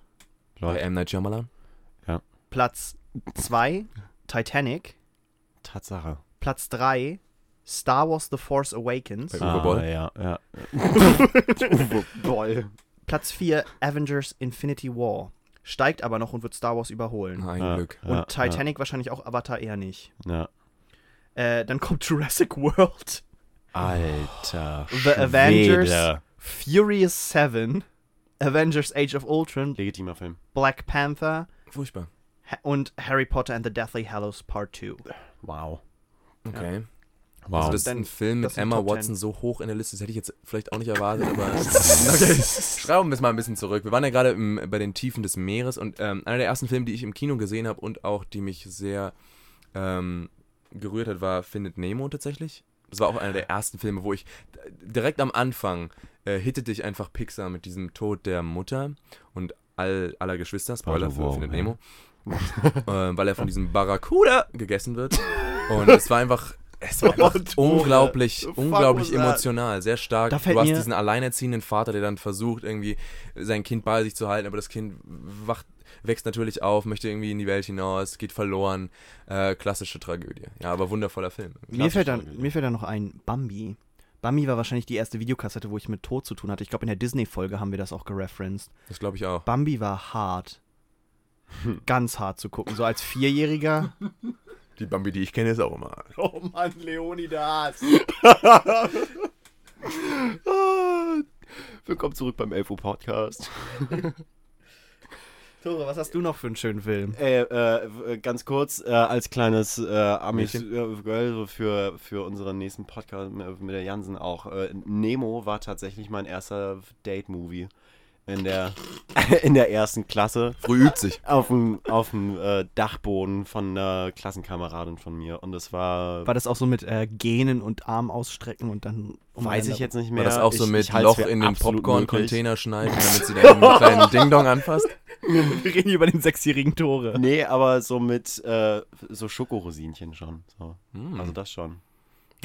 Bei Läuft. M. Night Shyamalan? Platz 2, Titanic. Tatsache. Platz 3, Star Wars The Force Awakens. Bei Uwe Boll? Ah, ja, ja. <laughs> Boll. Platz 4, Avengers Infinity War. Steigt aber noch und wird Star Wars überholen. Ein ja, Glück. Und ja, Titanic wahrscheinlich auch, Avatar eher nicht. Ja. Äh, dann kommt Jurassic World, Alter. The Avengers. Furious 7, Avengers Age of Ultron, Legitimer Film. Black Panther Furchtbar. Und Harry Potter and the Deathly Hallows Part 2. Wow. Okay. Wow. Also, dass ein Film mit Emma Watson so hoch in der Liste ist, hätte ich jetzt vielleicht auch nicht erwartet, aber. <laughs> okay. Schrauben wir es mal ein bisschen zurück. Wir waren ja gerade im- bei den Tiefen des Meeres und ähm, einer der ersten Filme, die ich im Kino gesehen habe und auch die mich sehr ähm, gerührt hat, war Findet Nemo tatsächlich. Das war auch einer der ersten Filme, wo ich direkt am Anfang äh, hittete ich einfach Pixar mit diesem Tod der Mutter und all, aller Geschwister, Spoiler Also, für wow, Findet. Nemo, <laughs> äh, weil er von diesem Barracuda gegessen wird. Und es war einfach, es war einfach unglaublich, unglaublich emotional, sehr stark. Du hast diesen alleinerziehenden Vater, der dann versucht, irgendwie sein Kind bei sich zu halten, aber das Kind wacht, wächst natürlich auf, möchte irgendwie in die Welt hinaus, geht verloren. Äh, klassische Tragödie. Ja, aber wundervoller Film. Mir fällt, dann, Tragödie. mir fällt dann noch ein Bambi. Bambi war wahrscheinlich die erste Videokassette, wo ich mit Tod zu tun hatte. Ich glaube, in der Disney-Folge haben wir das auch gereferenced. Das glaube ich auch. Bambi war hart. <laughs> Ganz hart zu gucken. So als Vierjähriger. <laughs> Die Bambi, die ich kenne, ist auch immer. Oh Mann, Leonidas. <laughs> Willkommen zurück beim Elfo Podcast. Tore, was hast du noch für einen schönen Film? Äh, äh, ganz kurz, äh, als kleines äh, Amis äh, für, für unseren nächsten Podcast mit, mit der Jansen auch. Äh, Nemo war tatsächlich mein erster Date-Movie in der, <laughs> in der ersten Klasse. Früh übt sich. Auf dem, auf dem äh, Dachboden von einer Klassenkameradin von mir. Und es war, War das auch so mit äh, Gähnen und Arm ausstrecken und dann. weiß ich jetzt nicht mehr. War das auch so Ich- mit ich Loch in den Popcorn-Container schneiden, damit sie dann einen kleinen <laughs> Ding-Dong anfasst? Wir reden hier über den sechsjährigen Tore. Nee, aber so mit äh, so Schokorosinchen schon. So. Hm. Also das schon.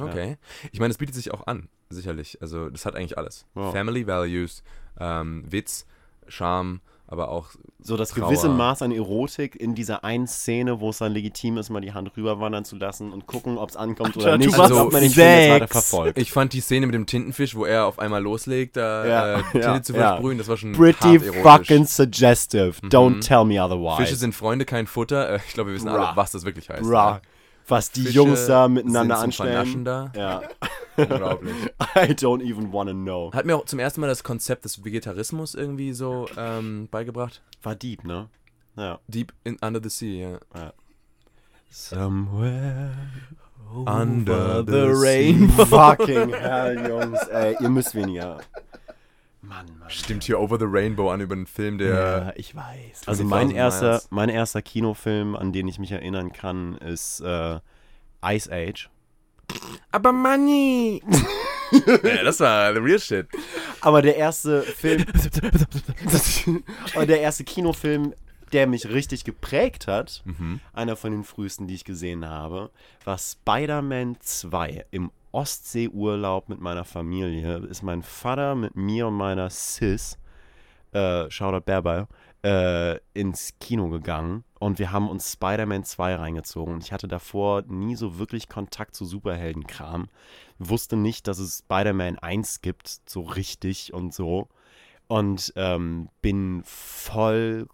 Okay. Ich meine, es bietet sich auch an, sicherlich. Also, das hat eigentlich alles. Ja. Family Values, ähm, Witz, Charme aber auch So das Trauer. gewisse Maß an Erotik in dieser einen Szene, wo es dann legitim ist, mal die Hand rüberwandern zu lassen und gucken, ob es ankommt oder Du nicht. und ob auf man den Film verfolgt. Ich fand die Szene mit dem Tintenfisch, wo er auf einmal loslegt, da Ja, äh, Tinte <laughs> ja, zu ja. versprühen, das war schon Pretty hart erotisch. fucking suggestive. Don't tell me otherwise. Fische sind Freunde, kein Futter. Äh, ich glaube, wir wissen Bra. alle, was das wirklich heißt. Bra. Was die Fische Jungs da miteinander anstellen. Da. Ja. <laughs> Unglaublich. <laughs> I don't even wanna know. Hat mir auch zum ersten Mal das Konzept des Vegetarismus irgendwie so ähm, beigebracht. War deep, ne? Ja. Deep in, Under the Sea, ja. Somewhere Under the the rainbow. fucking hell, Jungs. Ey, ihr müsst weniger. Mann, Mann. Stimmt hier Over the Rainbow an über einen Film, der. Ja, ich weiß. Also 20.000 mein erster, Miles. mein erster Kinofilm, an den ich mich erinnern kann, ist äh, Ice Age. Aber Money! <laughs> ja, das war the real shit. Aber der erste Film, <laughs> aber der erste Kinofilm, der mich richtig geprägt hat, Mhm. einer von den frühesten, die ich gesehen habe, war Spider-Man 2 im Ostseeurlaub mit meiner Familie. Ist mein Vater mit mir und meiner Sis, äh, Shoutout Berbal, äh, ins Kino gegangen und wir haben uns Spider-Man 2 reingezogen. Und ich hatte davor nie so wirklich Kontakt zu Superheldenkram. Wusste nicht, dass es Spider-Man 1 gibt, so richtig und so. Und ähm, bin vollkommen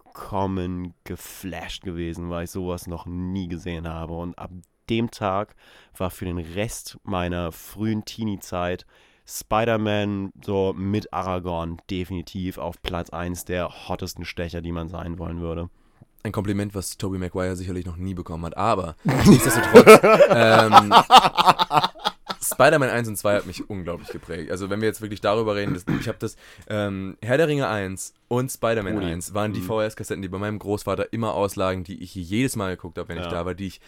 geflasht gewesen, weil ich sowas noch nie gesehen habe. Und ab dem Tag war für den Rest meiner frühen Teenie-Zeit Spider-Man so mit Aragorn definitiv auf Platz 1 der hottesten Stecher, die man sein wollen würde. Ein Kompliment, was Tobey Maguire sicherlich noch nie bekommen hat. Aber <laughs> nichtsdestotrotz, ähm, Spider-Man 1 und 2 hat mich unglaublich geprägt. Also wenn wir jetzt wirklich darüber reden, das, ich habe das ähm, Herr der Ringe 1 und Spider-Man Rudi. 1 waren die Mhm. VHS-Kassetten, die bei meinem Großvater immer auslagen, die ich jedes Mal geguckt habe, wenn ich Ja. da war, die ich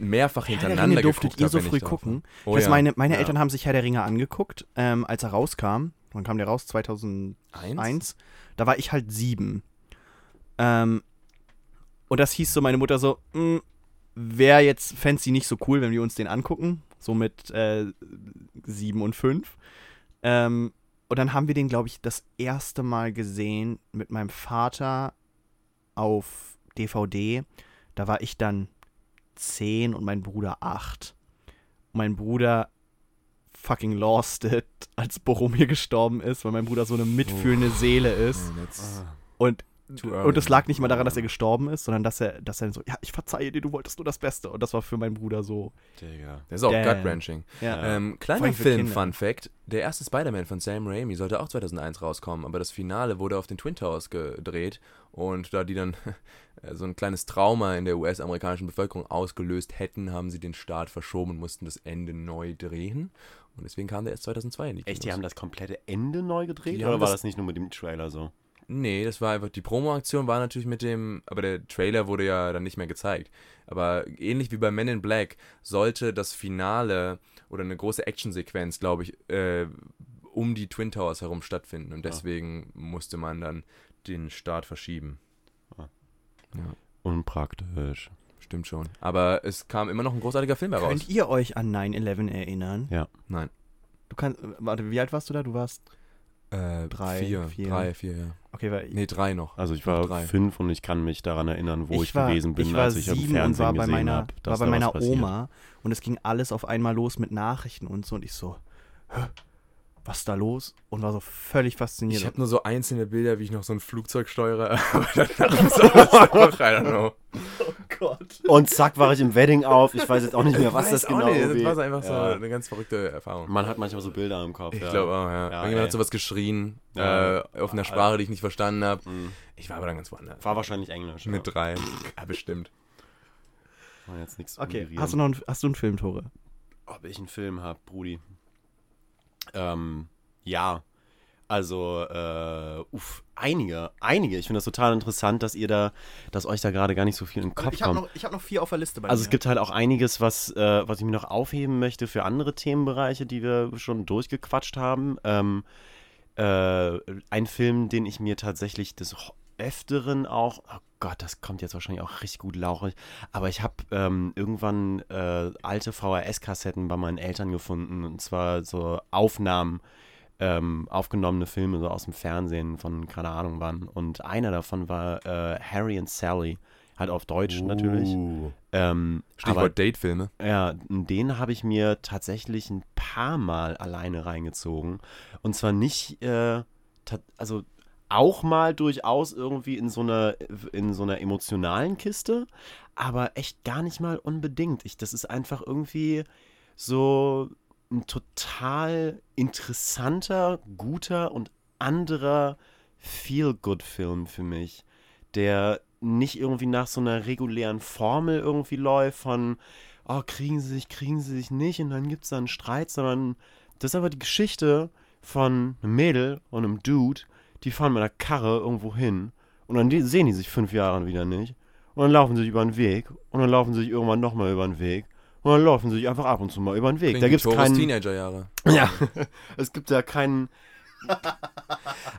mehrfach Herr der hintereinander Ringe durftet geguckt ihr so früh gucken. Oh ja. meine, meine Ja. Eltern haben sich Herr der Ringe angeguckt, ähm, als er rauskam. Wann kam der raus? 2001. Eins? Da war ich halt sieben. Ähm, und das hieß so, meine Mutter so, wäre jetzt fancy nicht so cool, wenn wir uns den angucken. So mit äh, sieben und fünf. Ähm, und dann haben wir den, glaube ich, das erste Mal gesehen mit meinem Vater auf DVD. Da war ich dann zehn und mein Bruder acht. Mein Bruder fucking lost it, als Boromir gestorben ist, weil mein Bruder so eine mitfühlende Seele ist. Oh, Und. Und es lag nicht mal daran, dass er gestorben ist, sondern dass er, dass er so, ja, ich verzeihe dir, du wolltest nur das Beste. Und das war für meinen Bruder so. Digga. Das ist auch gut-wrenching. Ja. Ähm, kleiner. Film-Fun-Fact: Der erste Spider-Man von Sam Raimi sollte auch 2001 rauskommen, aber das Finale wurde auf den Twin Towers gedreht und da die dann <laughs> äh, so ein kleines Trauma in der US-amerikanischen Bevölkerung ausgelöst hätten, haben sie den Start verschoben und mussten das Ende neu drehen. Und deswegen kam der erst 2002 in die Echt, die Kinos. haben das komplette Ende neu gedreht? Die oder war das- das nicht nur mit dem Trailer so? Nee, das war einfach, die Promo-Aktion war natürlich mit dem, aber der Trailer wurde ja dann nicht mehr gezeigt. Aber ähnlich wie bei Men in Black sollte das Finale oder eine große Actionsequenz, glaube ich, äh, um die Twin Towers herum stattfinden. Und deswegen musste man dann den Start verschieben. Ah. Ja, Unpraktisch. stimmt schon. Aber es kam immer noch ein großartiger Film heraus. Könnt ihr euch an 9-11 erinnern? Ja. Nein. Du kannst, warte, wie alt warst du da? Du warst, Äh, Drei, vier, vier. Drei, vier, ja. okay, weil Nee, drei noch. Also ich war Drei. fünf und ich kann mich daran erinnern, wo ich, war, gewesen bin, ich war als ich im sieben Fernsehen und war bei gesehen meiner, habe. war bei meiner Oma und es ging alles auf einmal los mit Nachrichten und so und ich so, Hä? Was ist da los? Und war so völlig fasziniert. Ich habe nur so einzelne Bilder, wie ich noch so ein Flugzeug steuere, <laughs> aber danach <laughs> ist alles einfach, I don't know. <laughs> oh Gott. Und zack war ich im Wedding auf. Ich weiß jetzt auch nicht mehr, was Weiß das genau nicht, Das war so einfach so Ja. eine ganz verrückte Erfahrung. Man hat manchmal so Bilder im Kopf. Ich ja. glaube auch, ja. Ja, Irgendjemand hat sowas geschrien, Ja. äh, auf einer Sprache, die ich nicht verstanden habe. Mhm. Ich war aber dann ganz woanders. War wahrscheinlich Englisch. Mit drei. Ja, bestimmt. War jetzt nichts Okay, hast du noch einen, hast du einen Film, Tore? Ob ich einen Film habe, Brudi. Ähm, ja. Also, äh, uff, einige, einige. Ich finde das total interessant, dass ihr da, dass euch da gerade gar nicht so viel im Kopf ich habe kommt. noch, ich hab noch vier auf der Liste bei Also mir. es gibt halt auch einiges, was, äh, was ich mir noch aufheben möchte für andere Themenbereiche, die wir schon durchgequatscht haben. Ähm, äh, ein Film, den ich mir tatsächlich des Öfteren auch, oh Gott, das kommt jetzt wahrscheinlich auch richtig gut lauchig, aber ich habe ähm, irgendwann äh, alte VHS-Kassetten bei meinen Eltern gefunden und zwar so Aufnahmen ähm, aufgenommene Filme so aus dem Fernsehen von keine Ahnung wann. Und einer davon war äh, Harry and Sally, halt auf Deutsch natürlich. Uh, Ähm, Stichwort Datefilme. ja, den habe ich mir tatsächlich ein paar Mal alleine reingezogen. Und zwar nicht, äh, also auch mal durchaus irgendwie in so einer, in so einer emotionalen Kiste, aber echt gar nicht mal unbedingt. Ich, das ist einfach irgendwie so ein total interessanter, guter und anderer Feel-Good-Film für mich, der nicht irgendwie nach so einer regulären Formel irgendwie läuft von, oh, kriegen sie sich, kriegen sie sich nicht und dann gibt es da einen Streit, sondern das ist aber die Geschichte von einem Mädel und einem Dude, die fahren mit einer Karre irgendwo hin und dann sehen die sich fünf Jahre wieder nicht und dann laufen sie sich über den Weg und dann laufen sie sich irgendwann nochmal über den Weg und dann laufen sie sich einfach ab und zu mal über den Weg. Klingt da wie gibt es Toros keinen... Teenagerjahre. <laughs> Ja, es gibt da keinen... <laughs>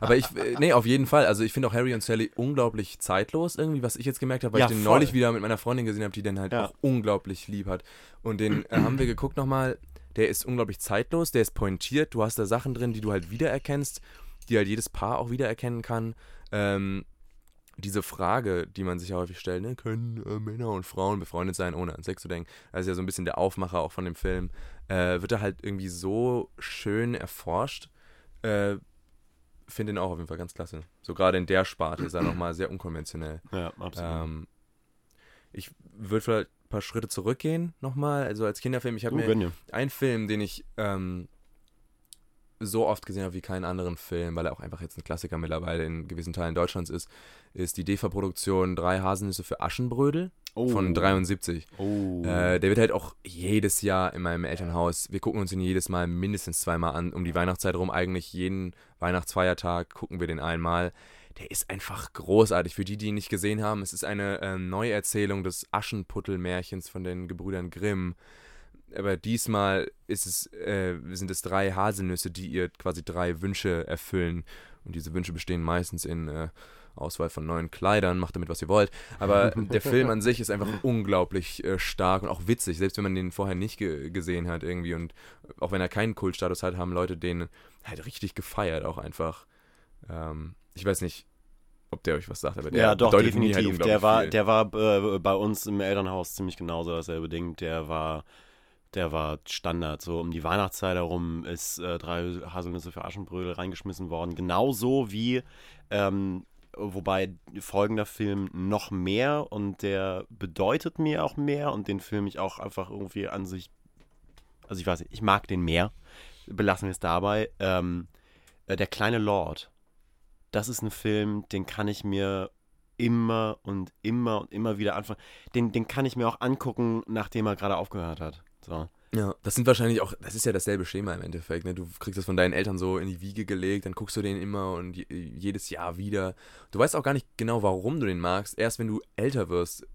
Aber ich, äh, nee, auf jeden Fall. Also ich finde auch Harry und Sally unglaublich zeitlos irgendwie, was ich jetzt gemerkt habe, weil Ja, ich den voll. neulich wieder mit meiner Freundin gesehen habe, die den halt Ja. auch unglaublich lieb hat. Und den äh, haben wir geguckt nochmal. Der ist unglaublich zeitlos, der ist pointiert. Du hast da Sachen drin, die du halt wiedererkennst, die halt jedes Paar auch wiedererkennen kann. Ähm, diese Frage, die man sich ja häufig stellt, ne, können äh, Männer und Frauen befreundet sein, ohne an Sex zu denken, das ist ja so ein bisschen der Aufmacher auch von dem Film, äh, wird da halt irgendwie so schön erforscht. Äh, Finde ihn auch auf jeden Fall ganz klasse. So gerade in der Sparte ist er nochmal sehr unkonventionell. Ja, absolut. Ähm, ich würde vielleicht ein paar Schritte zurückgehen nochmal, also als Kinderfilm. Ich habe mir einen Film, den ich ähm, so oft gesehen habe wie keinen anderen Film, weil er auch einfach jetzt ein Klassiker mittlerweile in gewissen Teilen Deutschlands ist, ist die DEFA-Produktion Drei Haselnüsse für Aschenbrödel von 73. Oh. Äh, der wird halt auch jedes Jahr in meinem Elternhaus, wir gucken uns ihn jedes Mal mindestens zweimal an, um die Weihnachtszeit rum, eigentlich jeden Weihnachtsfeiertag gucken wir den einmal. Der ist einfach großartig. Für die, die ihn nicht gesehen haben, es ist eine ähm, Neuerzählung des Aschenputtel-Märchens von den Gebrüdern Grimm. Aber diesmal ist es, äh, sind es drei Haselnüsse, die ihr quasi drei Wünsche erfüllen. Und diese Wünsche bestehen meistens in äh, Auswahl von neuen Kleidern, macht damit, was ihr wollt. Aber <laughs> der Film an sich ist einfach unglaublich äh, stark und auch witzig, selbst wenn man den vorher nicht ge gesehen hat irgendwie. Und auch wenn er keinen Kultstatus hat, haben Leute den halt richtig gefeiert auch einfach. Ähm, ich weiß nicht, ob der euch was sagt, aber der ja, doch, mir definitiv. halt der war, der war äh, bei uns im Elternhaus ziemlich genauso dasselbe Ding. Der war, der war Standard. So um die Weihnachtszeit herum ist äh, drei Haselnüsse für Aschenbrödel reingeschmissen worden. Genauso wie, ähm, wobei folgender Film noch mehr und der bedeutet mir auch mehr und den Film ich auch einfach irgendwie an sich, also ich weiß nicht, ich mag den mehr. Belassen wir es dabei. Ähm, äh, der kleine Lord das ist ein Film, den kann ich mir immer und immer und immer wieder anfangen. Den, den kann ich mir auch angucken, nachdem er gerade aufgehört hat. So. Ja, das sind wahrscheinlich auch, das ist ja dasselbe Schema im Endeffekt. Ne? Du kriegst das von deinen Eltern so in die Wiege gelegt, dann guckst du den immer und je, jedes Jahr wieder. Du weißt auch gar nicht genau, warum du den magst. Erst wenn du älter wirst,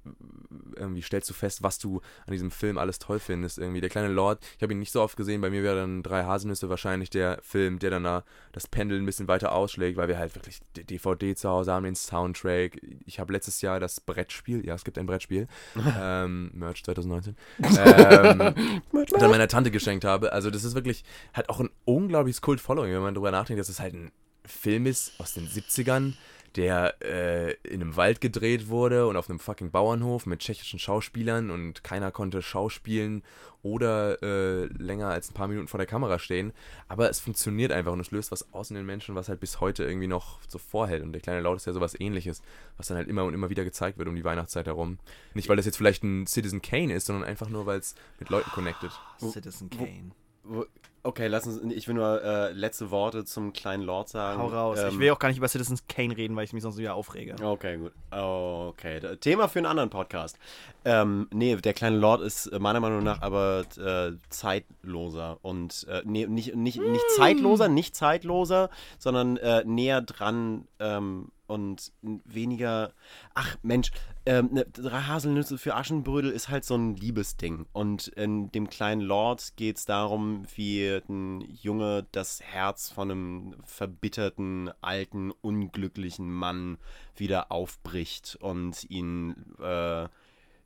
irgendwie stellst du fest, was du an diesem Film alles toll findest. Irgendwie der kleine Lord, ich habe ihn nicht so oft gesehen, bei mir wäre dann drei Haselnüsse wahrscheinlich der Film, der dann da das Pendel ein bisschen weiter ausschlägt, weil wir halt wirklich die DVD zu Hause haben, den Soundtrack. Ich habe letztes Jahr das Brettspiel, ja, es gibt ein Brettspiel, <laughs> ähm, Merch 2019. <laughs> ähm, dann meiner Tante geschenkt habe. Also das ist wirklich, hat auch ein unglaubliches Kult-Following, wenn man drüber nachdenkt, dass es halt ein Film ist aus den 70ern, der äh, in einem Wald gedreht wurde und auf einem fucking Bauernhof mit tschechischen Schauspielern und keiner konnte schauspielen oder äh, länger als ein paar Minuten vor der Kamera stehen. Aber es funktioniert einfach und es löst was aus in den Menschen, was halt bis heute irgendwie noch so vorhält. Und der kleine Laut ist ja sowas ähnliches, was dann halt immer und immer wieder gezeigt wird um die Weihnachtszeit herum. Nicht, weil das jetzt vielleicht ein Citizen Kane ist, sondern einfach nur, weil es mit Leuten connected. Citizen Kane. Wo- Okay, lass uns, ich will nur äh, letzte Worte zum kleinen Lord sagen. Hau raus. ich Ähm, will auch gar nicht über Citizen Kane reden, weil ich mich sonst wieder aufrege. Okay, gut. Okay, Thema für einen anderen Podcast. Ähm, nee, der kleine Lord ist äh, meiner Meinung nach aber äh, zeitloser und äh, nee, nicht, nicht, nicht zeitloser, nicht zeitloser, sondern äh, näher dran ähm, und weniger. Ach Mensch, ähm, ne, drei Haselnüsse für Aschenbrödel ist halt so ein Liebesding. Und in dem kleinen Lord geht es darum, wie ein Junge das Herz von einem verbitterten, alten, unglücklichen Mann wieder aufbricht und ihn äh,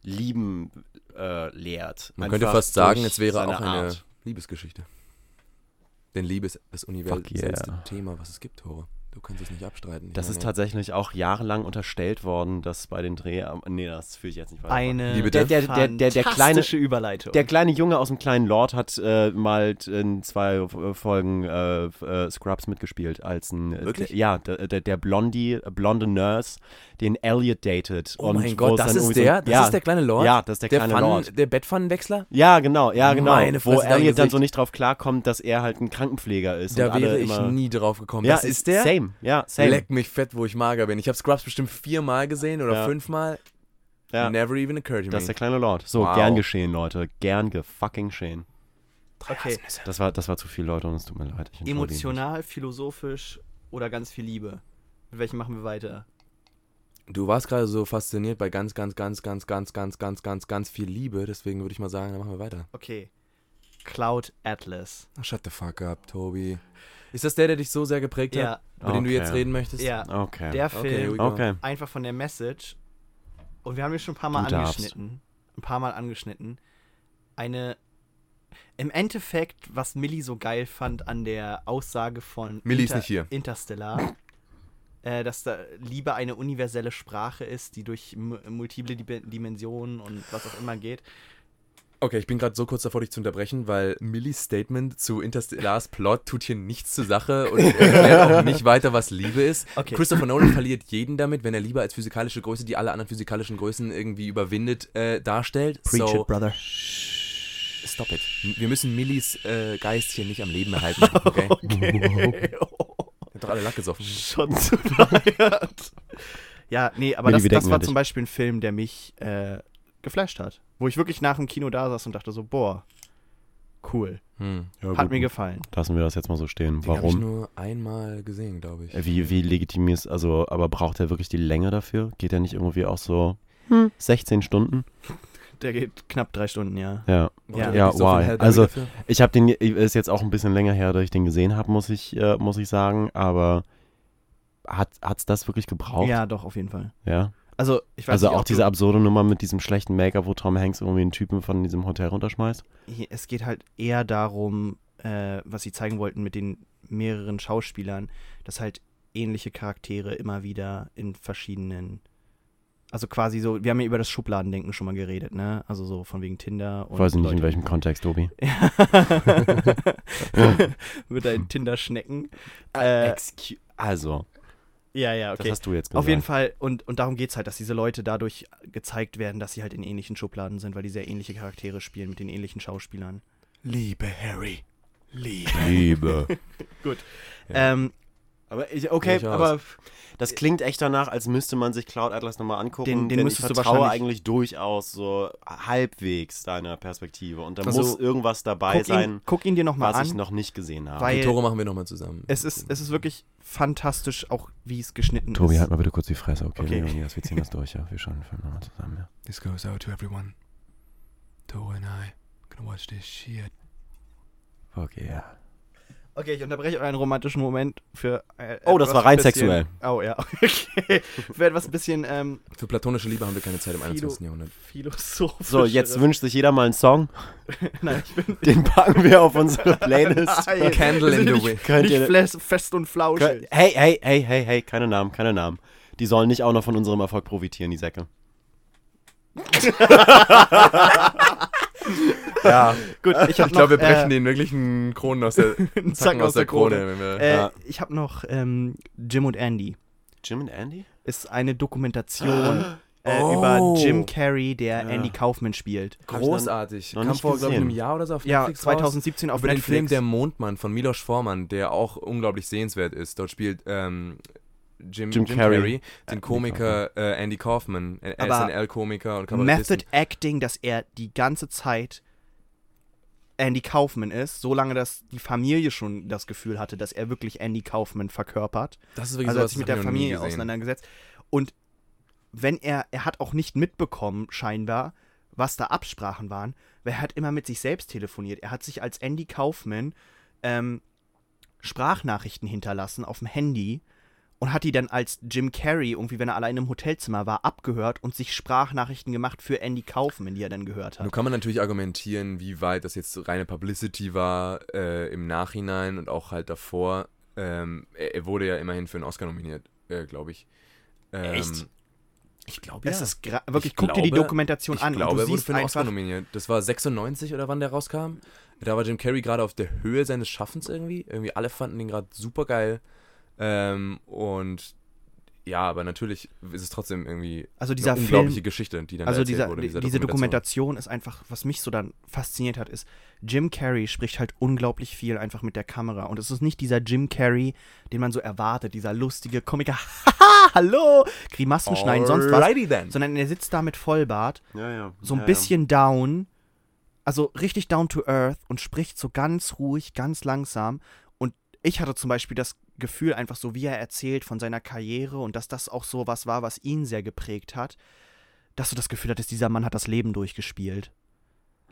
lieben äh, lehrt. Man könnte Einfach fast sagen, es wäre auch eine Art. Liebesgeschichte. Denn Liebe ist das universellste yeah. Thema, was es gibt, Tore. Du kannst es nicht abstreiten. Ich Das ist meine, tatsächlich auch jahrelang unterstellt worden, dass bei den Dreh... Nee, das führe ich jetzt nicht weiter. Eine Wie bitte? Der- der- der- der- der kleine- Überleitung. Der kleine Junge aus dem kleinen Lord hat äh, mal in zwei äh, Folgen äh, äh, Scrubs mitgespielt als ein äh, Wirklich? Der, ja, der, der, der Blondie, äh, blonde Nurse, den Elliot datet. Oh und mein Gott, das dann ist der? Das ja, ist der kleine Lord? Ja, das ist der, der, kleine Pfannen, Lord. der Bettpfannenwechsler? Ja, genau, ja, genau. Meine wo Fresse, Elliot dann so nicht drauf klarkommt, dass er halt ein Krankenpfleger ist. Da und alle wäre ich immer, nie drauf gekommen. Ja, das ist der? Same, ja, same. Leck mich fett, wo ich mager bin. Ich habe Scrubs bestimmt viermal gesehen oder Ja. fünfmal. Ja. Never even occurred to Das me. ist der kleine Lord. So, Wow. gern geschehen, Leute. Gern gefucking geschehen. okay. Das war, das war zu viel, Leute, und es tut mir leid. Ich entschuldige mich. Emotional, philosophisch oder ganz viel Liebe? Mit welchem machen wir weiter? Du warst gerade so fasziniert bei ganz, ganz, ganz, ganz, ganz, ganz, ganz, ganz, ganz viel Liebe. Deswegen würde ich mal sagen, dann machen wir weiter. Okay. Cloud Atlas. Oh, shut the fuck up, Tobi. Ist das der, der dich so sehr geprägt Ja, hat, über den du Okay. jetzt reden möchtest? ja. Okay. Der Okay, Film, okay. einfach von der Message, und wir haben ihn schon ein paar Mal Du darfst. angeschnitten. Ein paar Mal angeschnitten. Eine. Im Endeffekt, was Millie so geil fand an der Aussage von Millie ist nicht hier. Interstellar, äh, dass da Liebe eine universelle Sprache ist, die durch mu- multiple Dim- Dimensionen und was auch immer geht. Okay, ich bin gerade so kurz davor, dich zu unterbrechen, weil Millies Statement zu Interstellars Plot tut hier nichts zur Sache und <laughs> erklärt auch nicht weiter, was Liebe ist. Okay. Christopher Nolan verliert jeden damit, wenn er Liebe als physikalische Größe, die alle anderen physikalischen Größen irgendwie überwindet, äh, darstellt. so, brother. stop it. Wir müssen Millies äh, Geist hier nicht am Leben erhalten. <laughs> Okay? Okay. <laughs> Hat doch alle Lack gesoffen. Schon zu feiert. Ja, nee, aber Willi, das, das war zum. Beispiel ein Film, der mich äh, geflasht hat. Wo ich wirklich nach dem Kino da saß und dachte so, boah, cool. Hm. Ja, Hat gut. mir gefallen. Lassen wir das jetzt mal so stehen. Den habe ich Warum? nur einmal gesehen, glaube ich. Äh, Wie, wie legitim ist, also, aber braucht er wirklich die Länge dafür? Geht er nicht irgendwie auch so 16 Stunden? Der geht knapp drei Stunden, ja. Ja. Ja. Ja, so why? Also- dafür? Ich habe den, ist jetzt auch ein bisschen länger her, dass ich den gesehen habe, muss ich, äh, muss ich sagen, aber hat es das wirklich gebraucht? Ja, doch, auf jeden Fall. Ja. Also, ich weiß Also nicht, auch diese absurde Nummer mit diesem schlechten Make-up, wo Tom Hanks irgendwie einen Typen von diesem Hotel runterschmeißt. Es geht halt eher darum, äh, was sie zeigen wollten mit den mehreren Schauspielern, dass halt ähnliche Charaktere immer wieder in verschiedenen. Also quasi so, wir haben ja über das Schubladendenken schon mal geredet, ne? Also so von wegen Tinder und. Weiß ich nicht, in welchem Kontext, Tobi. <laughs> mit deinen Tinder-Schnecken. Äh, Excu also, ja, ja, das okay. hast du jetzt gesagt. Auf jeden Fall, und, und darum geht es halt, dass diese Leute dadurch gezeigt werden, dass sie halt in ähnlichen Schubladen sind, weil die sehr ähnliche Charaktere spielen mit den ähnlichen Schauspielern. Liebe Harry. Liebe. Liebe. <laughs> Ja. Ähm, Aber ich, okay, Durchaus. aber das klingt echt danach, als müsste man sich Cloud Atlas nochmal angucken. Den- den denn müsstest ich du vertraue wahrscheinlich- eigentlich durchaus so halbwegs deiner Perspektive. Und da Also, muss irgendwas dabei guck, sein, ihn, guck ihn dir nochmal was an. ich noch nicht gesehen habe. Weil- Die Tore machen wir nochmal zusammen. es ist, es ist wirklich fantastisch, auch wie es geschnitten Tobi, ist. halt mal bitte kurz die Fresse, okay? Okay. Leonidas, wir ziehen das <laughs> durch, ja? Wir schauen den Film nochmal zusammen, ja? This goes out to everyone. Tore and I gonna watch this shit. Okay, ja. Okay, ich unterbreche euren romantischen Moment für. Äh, Oh, das war rein bisschen, sexuell. Oh ja, <laughs> okay. für etwas ein bisschen ähm, Für platonische Liebe haben wir keine Zeit im Philo- 21. Jahrhundert. philosophisch. So, jetzt wünscht sich jeder mal einen Song. <laughs> Nein, ich bin. Den packen wir auf unsere Playlist. <laughs> Nein, Candle in the nicht, wind. Könnt nicht ihr- fest und flauschig. Hey, hey, hey, hey, hey, keine Namen, keine Namen. Die sollen nicht auch noch von unserem Erfolg profitieren, die Säcke. <laughs> Ja, Gut, ich ich glaube, wir brechen äh, den wirklichen Kronen aus der, <laughs> einen Zacken aus der Krone. wenn wir- Äh, Ja. Ich habe noch ähm, Jim und Andy. Jim und Andy? Ist eine Dokumentation <gasps> äh, Oh. über Jim Carrey, der Ja. Andy Kaufman spielt. Großartig. noch Kam nicht vor, glaube ich, einem Jahr oder so auf Ja, Netflix raus. 2017 auf Über den Netflix. Film Der Mondmann von Milos Forman, der auch unglaublich sehenswert ist. Dort spielt ähm, Jim, Jim Jim, Carrey. Carrey, den Komiker äh, Andy Kaufman. Er er ist Aber ein L-Komiker und Kabarettist. Method Acting, dass er die ganze Zeit Andy Kaufman ist, solange dass die Familie schon das Gefühl hatte, dass er wirklich Andy Kaufman verkörpert. Das ist wirklich Also er hat sich mit der Familie auseinandergesetzt. Und wenn er, er hat auch nicht mitbekommen, scheinbar, was da Absprachen waren, weil er hat immer mit sich selbst telefoniert. Er hat sich als Andy Kaufman ähm, Sprachnachrichten hinterlassen auf dem Handy und hat die dann als Jim Carrey, irgendwie, wenn er allein im Hotelzimmer war, abgehört und sich Sprachnachrichten gemacht für Andy Kaufman, die er dann gehört Nun hat. kann man natürlich argumentieren, wie weit das jetzt reine Publicity war äh, im Nachhinein und auch halt davor. Ähm, er, er wurde ja immerhin für einen Oscar nominiert, äh, glaube ich. Ähm, Echt? Ich glaube, Es ja. ist wirklich, Ich guck dir die glaube- Dokumentation Ich an. glaube, und er wurde für einen Oscar nominiert. Das war 96 oder wann der rauskam. Da war Jim Carrey gerade auf der Höhe seines Schaffens irgendwie. Irgendwie alle fanden den gerade super geil. Ähm, und ja, aber natürlich ist es trotzdem irgendwie also dieser eine unglaubliche Film, Geschichte, die dann also dieser, wurde. in diese dieser Dokumentation ist einfach, was mich so dann fasziniert hat, ist, Jim Carrey spricht halt unglaublich viel einfach mit der Kamera. Und es ist nicht dieser Jim Carrey, den man so erwartet, dieser lustige Komiker, <laughs> haha, hallo, Grimassen schneiden, sonst was. Then. Sondern er sitzt da mit Vollbart, Ja, ja. so ein ja, bisschen down, also richtig down to earth und spricht so ganz ruhig, ganz langsam. Und ich hatte zum Beispiel das Gefühl, einfach so wie er erzählt von seiner Karriere und dass das auch so was war, was ihn sehr geprägt hat, dass du das Gefühl hattest, dieser Mann hat das Leben durchgespielt.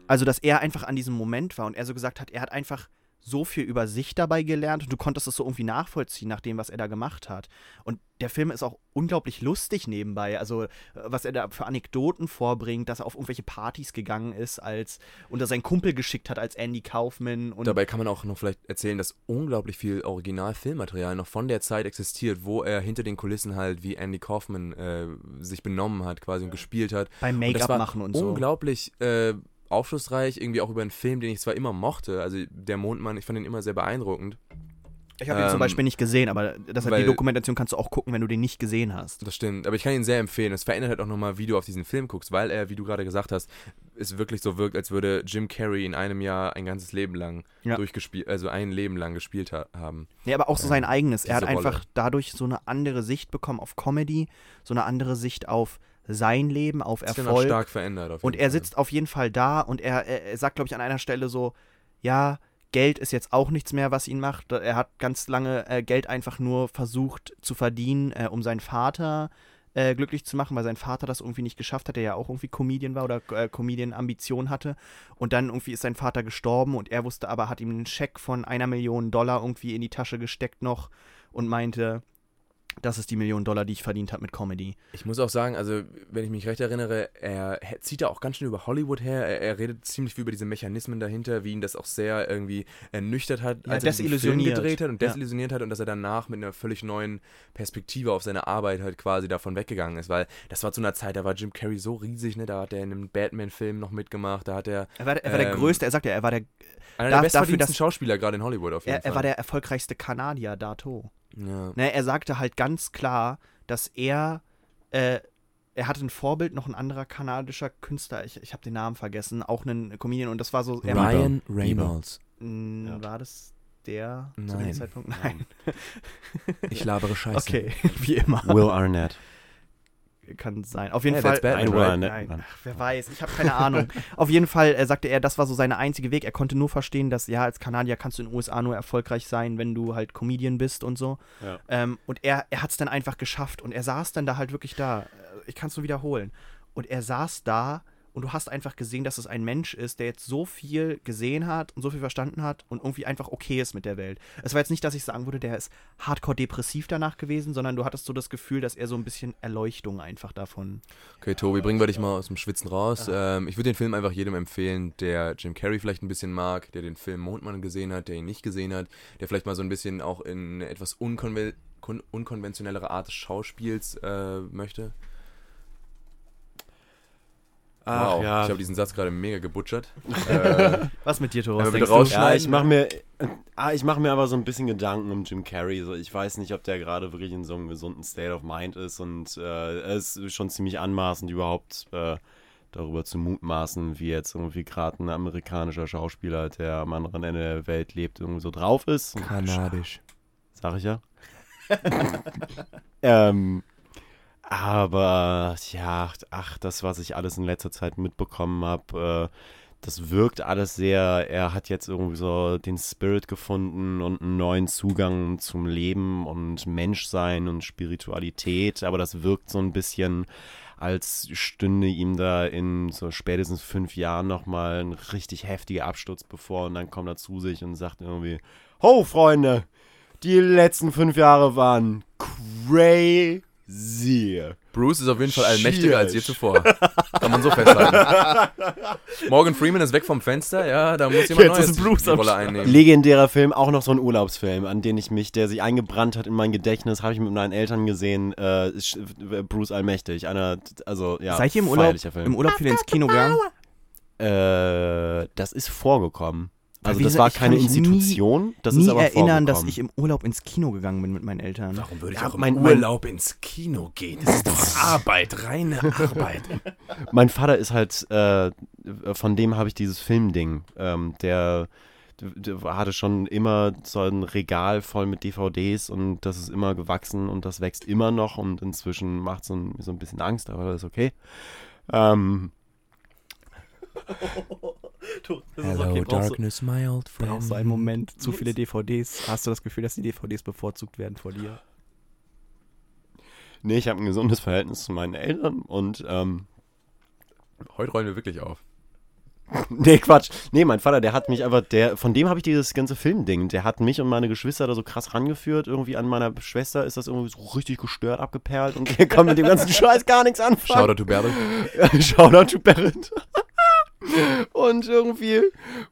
Also, dass er einfach an diesem Moment war und er so gesagt hat, er hat einfach so viel über sich dabei gelernt und du konntest es so irgendwie nachvollziehen nach dem, was er da gemacht hat. Und der Film ist auch unglaublich lustig nebenbei. Also, äh, was er da für Anekdoten vorbringt, dass er auf irgendwelche Partys gegangen ist, als und er seinen Kumpel geschickt hat als Andy Kaufman und Dabei kann man auch noch vielleicht erzählen, dass unglaublich viel Original-Filmmaterial noch von der Zeit existiert, wo er hinter den Kulissen halt wie Andy Kaufman äh, sich benommen hat quasi und gespielt hat. beim Make-up machen und so. unglaublich äh, aufschlussreich, irgendwie auch über einen Film, den ich zwar immer mochte, also Der Mondmann, ich fand ihn immer sehr beeindruckend. Ich habe ihn zum ähm, Beispiel nicht gesehen, aber das hat weil- die Dokumentation kannst du auch gucken, wenn du den nicht gesehen hast. Das stimmt, aber ich kann ihn sehr empfehlen. Es verändert halt auch nochmal, wie du auf diesen Film guckst, weil er, wie du gerade gesagt hast, es wirklich so wirkt, als würde Jim Carrey in einem Jahr ein ganzes Leben lang Ja. durchgespielt, also ein Leben lang gespielt ha haben. Nee, aber auch so sein eigenes. Er hat diese Rolle. einfach dadurch so eine andere Sicht bekommen auf Comedy, so eine andere Sicht auf sein Leben, auf Das ist Erfolg. stark verändert. Auf Und jeden er Fall. sitzt auf jeden Fall da und er, er, er sagt, glaube ich, an einer Stelle so, ja, Geld ist jetzt auch nichts mehr, was ihn macht. Er hat ganz lange äh, Geld einfach nur versucht zu verdienen, äh, um seinen Vater äh, glücklich zu machen, weil sein Vater das irgendwie nicht geschafft hat, der ja auch irgendwie Comedian war oder äh, Comedian-Ambition hatte. Und dann irgendwie ist sein Vater gestorben und er wusste aber, hat ihm einen Scheck von einer Million Dollar irgendwie in die Tasche gesteckt noch und meinte, das ist die Million Dollar, die ich verdient habe mit Comedy. Ich muss auch sagen, also wenn ich mich recht erinnere, er zieht da auch ganz schön über Hollywood her. Er, er redet ziemlich viel über diese Mechanismen dahinter, wie ihn das auch sehr irgendwie ernüchtert hat, Ja, als er diesen Film gedreht hat und Ja. desillusioniert hat und dass er danach mit einer völlig neuen Perspektive auf seine Arbeit halt quasi davon weggegangen ist, weil das war zu einer Zeit, da war Jim Carrey so riesig, ne? Da hat er in einem Batman-Film noch mitgemacht, da hat er Er war, er war der Ähm, Größte, er sagt ja, er war der, einer der bestverdiensten Schauspieler gerade in Hollywood auf jeden er, Fall. er war der erfolgreichste Kanadier dato. Ja. Ne, er sagte halt ganz klar, dass er, äh, er hatte ein Vorbild, noch ein anderer kanadischer Künstler, ich, ich habe den Namen vergessen, auch einen Comedian und das war so, er meinte, Ryan. Reynolds. mh, Ja. war das der zu Nein. dem Zeitpunkt? Nein. Ich labere Scheiße. Okay, <laughs> wie immer. Will Arnett. Kann sein. Auf jeden Yeah, Fall. Batman, Nein. Nein, Mann. ach, wer weiß, ich habe keine Ahnung. <laughs> Auf jeden Fall äh, sagte er, das war so sein einziger Weg. Er konnte nur verstehen, dass ja, als Kanadier kannst du in den USA nur erfolgreich sein, wenn du halt Comedian bist und so. Ja. Ähm, und er, er hat es dann einfach geschafft und er saß dann da halt wirklich da. Äh, Ich kann es nur wiederholen. Und er saß da und du hast einfach gesehen, dass es ein Mensch ist, der jetzt so viel gesehen hat und so viel verstanden hat und irgendwie einfach okay ist mit der Welt. Es war jetzt nicht, dass ich sagen würde, der ist hardcore depressiv danach gewesen, sondern du hattest so das Gefühl, dass er so ein bisschen Erleuchtung einfach davon. Okay, Tobi, bringen wir dich mal aus dem Schwitzen raus. Ähm, ich würde den Film einfach jedem empfehlen, der Jim Carrey vielleicht ein bisschen mag, der den Film Mondmann gesehen hat, der ihn nicht gesehen hat, der vielleicht mal so ein bisschen auch in eine etwas unkonven kon unkonventionellere Art des Schauspiels äh, möchte. Ach wow, ja. ich habe diesen Satz gerade mega gebutschert. <laughs> äh, Was mit dir, Was bitte du? rausschneiden. Ja, ich mache mir, ah, ich mache mir aber so ein bisschen Gedanken um Jim Carrey. So, ich weiß nicht, ob der gerade wirklich in so einem gesunden State of Mind ist und äh, es ist schon ziemlich anmaßend überhaupt äh, darüber zu mutmaßen, wie jetzt irgendwie gerade ein amerikanischer Schauspieler, der am anderen Ende der Welt lebt, irgendwie so drauf ist. Kanadisch. Sag ich ja. <laughs> ähm, aber ja, ach, das, was ich alles in letzter Zeit mitbekommen habe, äh, das wirkt alles sehr, er hat jetzt irgendwie so den Spirit gefunden und einen neuen Zugang zum Leben und Menschsein und Spiritualität, aber das wirkt so ein bisschen, als stünde ihm da in so spätestens fünf Jahren nochmal ein richtig heftiger Absturz bevor. Und dann kommt er zu sich und sagt irgendwie, Ho, Freunde, die letzten fünf Jahre waren crazy. Bruce ist auf jeden Fall allmächtiger als je zuvor. Kann man so festhalten. Morgan Freeman ist weg vom Fenster, ja, da muss jemand Jetzt Neues ist Bruce die Rolle einnehmen. Legendärer Film, auch noch so ein Urlaubsfilm, an den ich mich, der sich eingebrannt hat in mein Gedächtnis, habe ich mit meinen Eltern gesehen. Äh, Sch- Bruce Allmächtig, einer, also ja, Seid ihr im Urlaub, im Urlaub viel ins Kino gegangen? Äh, das ist vorgekommen. Also das war keine Institution, das nie ist aber erinnern, dass ich im Urlaub ins Kino gegangen bin mit meinen Eltern. Warum würde ich Ja, auch im Urlaub ins Kino gehen? Das ist doch <laughs> Arbeit, reine Arbeit. <laughs> Mein Vater ist halt, äh, von dem habe ich dieses Filmding. Ähm, der, der hatte schon immer so ein Regal voll mit DVDs und das ist immer gewachsen und das wächst immer noch und inzwischen macht so ein, so ein bisschen Angst, aber das ist okay. Ähm, <laughs> <laughs> Hello, darkness, my old friend. Brauchst du einen Moment, zu viele DVDs? Hast du das Gefühl, dass die DVDs bevorzugt werden vor dir? nee, ich habe ein gesundes Verhältnis zu meinen Eltern und ähm, Heute räumen wir wirklich auf. <laughs> Nee, Quatsch. Nee, mein Vater, der hat mich einfach, der, von dem habe ich dieses ganze Filmding. Der hat mich und meine Geschwister da so krass rangeführt. Irgendwie an meiner Schwester ist das irgendwie so richtig gestört abgeperlt und <laughs> der kann mit dem ganzen Scheiß gar nichts anfangen. Shoutout to Bärbel. Shoutout to Barrett. Und irgendwie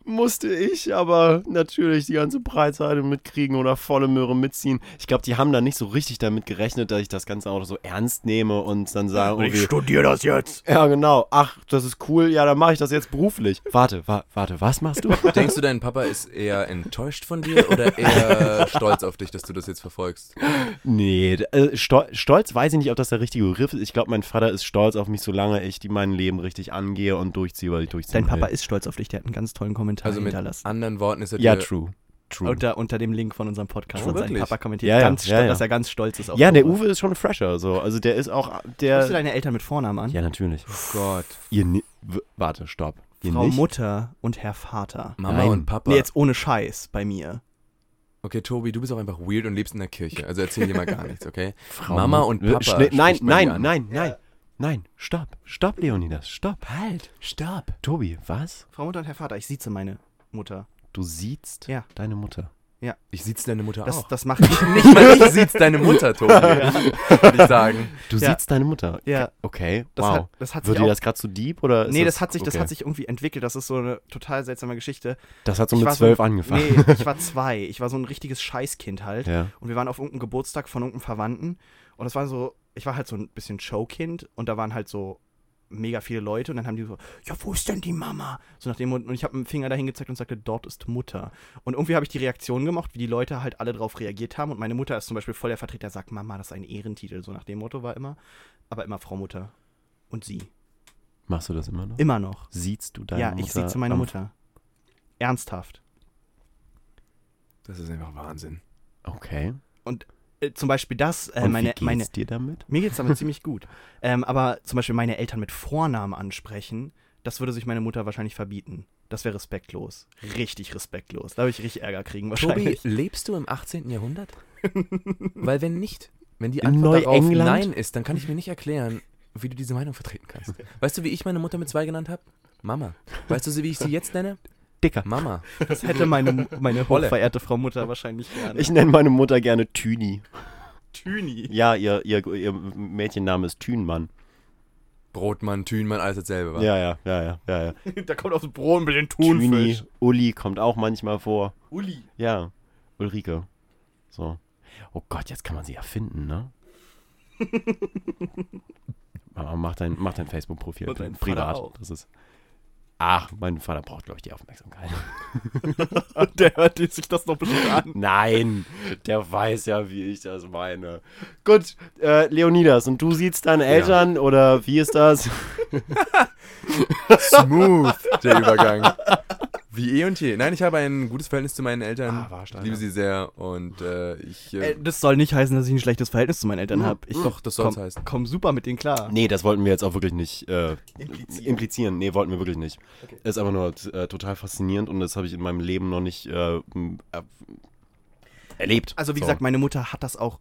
musste ich aber natürlich die ganze Breitseite mitkriegen oder volle Möhre mitziehen. Ich glaube, die haben da nicht so richtig damit gerechnet, dass ich das Ganze auch so ernst nehme und dann sage, irgendwie, studiere das jetzt. ja genau, ach, das ist cool, ja, dann mache ich das jetzt beruflich. Warte, wa warte, was machst du? <laughs> Denkst du, dein Papa ist eher enttäuscht von dir oder eher stolz auf dich, dass du das jetzt verfolgst? Nee, äh, Stol Stolz weiß ich nicht, ob das der richtige Begriff ist. Ich glaube, mein Vater ist stolz auf mich, solange ich die mein Leben richtig angehe und durchziehe, weil ich durchziehe. Dein Papa ist stolz auf dich, der hat einen ganz tollen Kommentar Also mit hinterlassen. anderen Worten ist er Ja, true. True. Unter, unter dem Link von unserem Podcast Oh, hat sein? Papa kommentiert, Ja, ganz ja, ja. dass er ganz stolz ist auf ja, der sowas. Uwe ist schon fresher, so. Also der ist auch, Rufst du der. deine Eltern mit Vornamen an? Ja, natürlich. Oh Gott. Ihr ni warte, stopp. Ihr Frau nicht? Mutter und Herr Vater. Mama Nein. und Papa. Nee, jetzt ohne Scheiß bei mir. Okay, Tobi, du bist auch einfach weird und lebst in der Kirche. Also erzähl dir mal gar nichts, okay? Frau Mama und Papa Schnell, nein, nein, an. nein, nein. Nein, stopp. Stopp, Leonidas. Stopp. Halt, stopp. Tobi, was? Frau Mutter und Herr Vater, ich sieze meine Mutter. Du siehst Ja. deine Mutter. Ich sitz deine Mutter Das, auch. das mache ich <laughs> nicht. Mal ich sitz deine Mutter, Tobi. Würde ich sagen. Du Ja. siehst deine Mutter. Ja, Okay, das wow. hat, das hat sich Wird dir auch, das gerade zu deep oder ist Nee, das hat sich, das okay. hat sich irgendwie entwickelt. Das ist so eine total seltsame Geschichte. Das hat so Ich mit war zwölf so, angefangen. Nee, ich war zwei. Ich war so ein richtiges Scheißkind halt. Ja. Und wir waren auf irgendeinem Geburtstag von irgendeinem Verwandten. Und das war so, ich war halt so ein bisschen Showkind. Und da waren halt so mega viele Leute. Und dann haben die so, ja, wo ist denn die Mama? So nach dem Mund. Und ich habe einen Finger dahin gezeigt und sagte, dort ist Mutter. Und irgendwie habe ich die Reaktion gemacht, wie die Leute halt alle drauf reagiert haben. Und meine Mutter ist zum Beispiel voll der Vertreter, sagt, Mama, das ist ein Ehrentitel. So nach dem Motto war immer. Aber immer Frau Mutter. Und sie. Machst du das immer noch? Immer noch. Siehst du deine ja, Mutter? ich sieze meine am- Mutter. Ernsthaft. Das ist einfach Wahnsinn. Okay. Äh, zum Beispiel das, äh, Und meine, wie geht's meine, dir damit? Mir geht's damit <laughs> ziemlich gut. Ähm, aber zum Beispiel meine Eltern mit Vornamen ansprechen, das würde sich meine Mutter wahrscheinlich verbieten. Das wäre respektlos. Richtig respektlos. Da würde ich richtig Ärger kriegen Tobi, wahrscheinlich. lebst du im 18. Jahrhundert? <laughs> Weil wenn nicht, wenn die Antwort darauf? Nein ist, dann kann ich mir nicht erklären, wie du diese Meinung vertreten kannst. Weißt du, wie ich meine Mutter mit zwei genannt habe? Mama. Weißt du, wie ich sie jetzt nenne? Dicker. Mama. Das hätte meine, meine hochverehrte Frau Mutter wahrscheinlich gerne. Ich nenne meine Mutter gerne Tüni. Tüni. Ja, ihr, ihr, ihr Mädchenname ist Thünmann. Brotmann, Thünmann, alles dasselbe war. Ja, ja, ja, ja, ja, ja. <laughs> da kommt aus dem Brot bisschen Tüni, Thunfisch. Uli kommt auch manchmal vor. Uli. Ja, Ulrike. So. Oh Gott, jetzt kann man sie erfinden, ne? <laughs> Aber mach dein, mach dein Facebook-Profil privat. auch. Das ist. Ach, mein Vater braucht, glaube ich, die Aufmerksamkeit. <laughs> Der hört sich das noch bestimmt an. Nein, der weiß ja, wie ich das meine. Gut, äh, Leonidas, und du siehst deine Eltern oder wie ist das? <laughs> Smooth, der Übergang. <laughs> Wie eh und je. Nein, ich habe ein gutes Verhältnis zu meinen Eltern. Ah, war stark, liebe ja. sie sehr und äh, ich. Äh, Äh, das soll nicht heißen, dass ich ein schlechtes Verhältnis zu meinen Eltern habe. Ich doch, das soll's komm, heißen. komm super mit denen klar. Nee, das wollten wir jetzt auch wirklich nicht äh, Implizieren. implizieren. Nee, wollten wir wirklich nicht. Okay. Ist aber nur äh, total faszinierend und das habe ich in meinem Leben noch nicht äh, erlebt. Also wie So. gesagt, meine Mutter hat das auch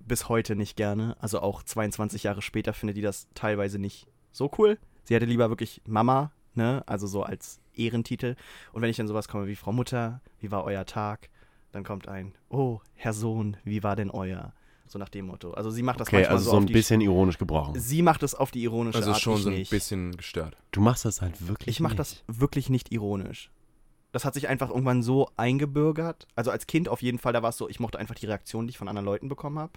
bis heute nicht gerne. Also auch 22 Jahre später findet die das teilweise nicht so cool. Sie hätte lieber wirklich Mama, ne? Also so als Ehrentitel. Und wenn ich dann sowas komme wie Frau Mutter, wie war euer Tag? Dann kommt ein, oh, Herr Sohn, wie war denn euer? So nach dem Motto. Also sie macht das Okay, manchmal also so, so auf ein die bisschen ironisch gebrochen. Sie macht es auf die ironische Also Art, schon ich so ein nicht. bisschen gestört. Du machst das halt wirklich Ich mache das wirklich nicht ironisch. Das hat sich einfach irgendwann so eingebürgert. Also als Kind auf jeden Fall, da war es so, ich mochte einfach die Reaktion, die ich von anderen Leuten bekommen habe.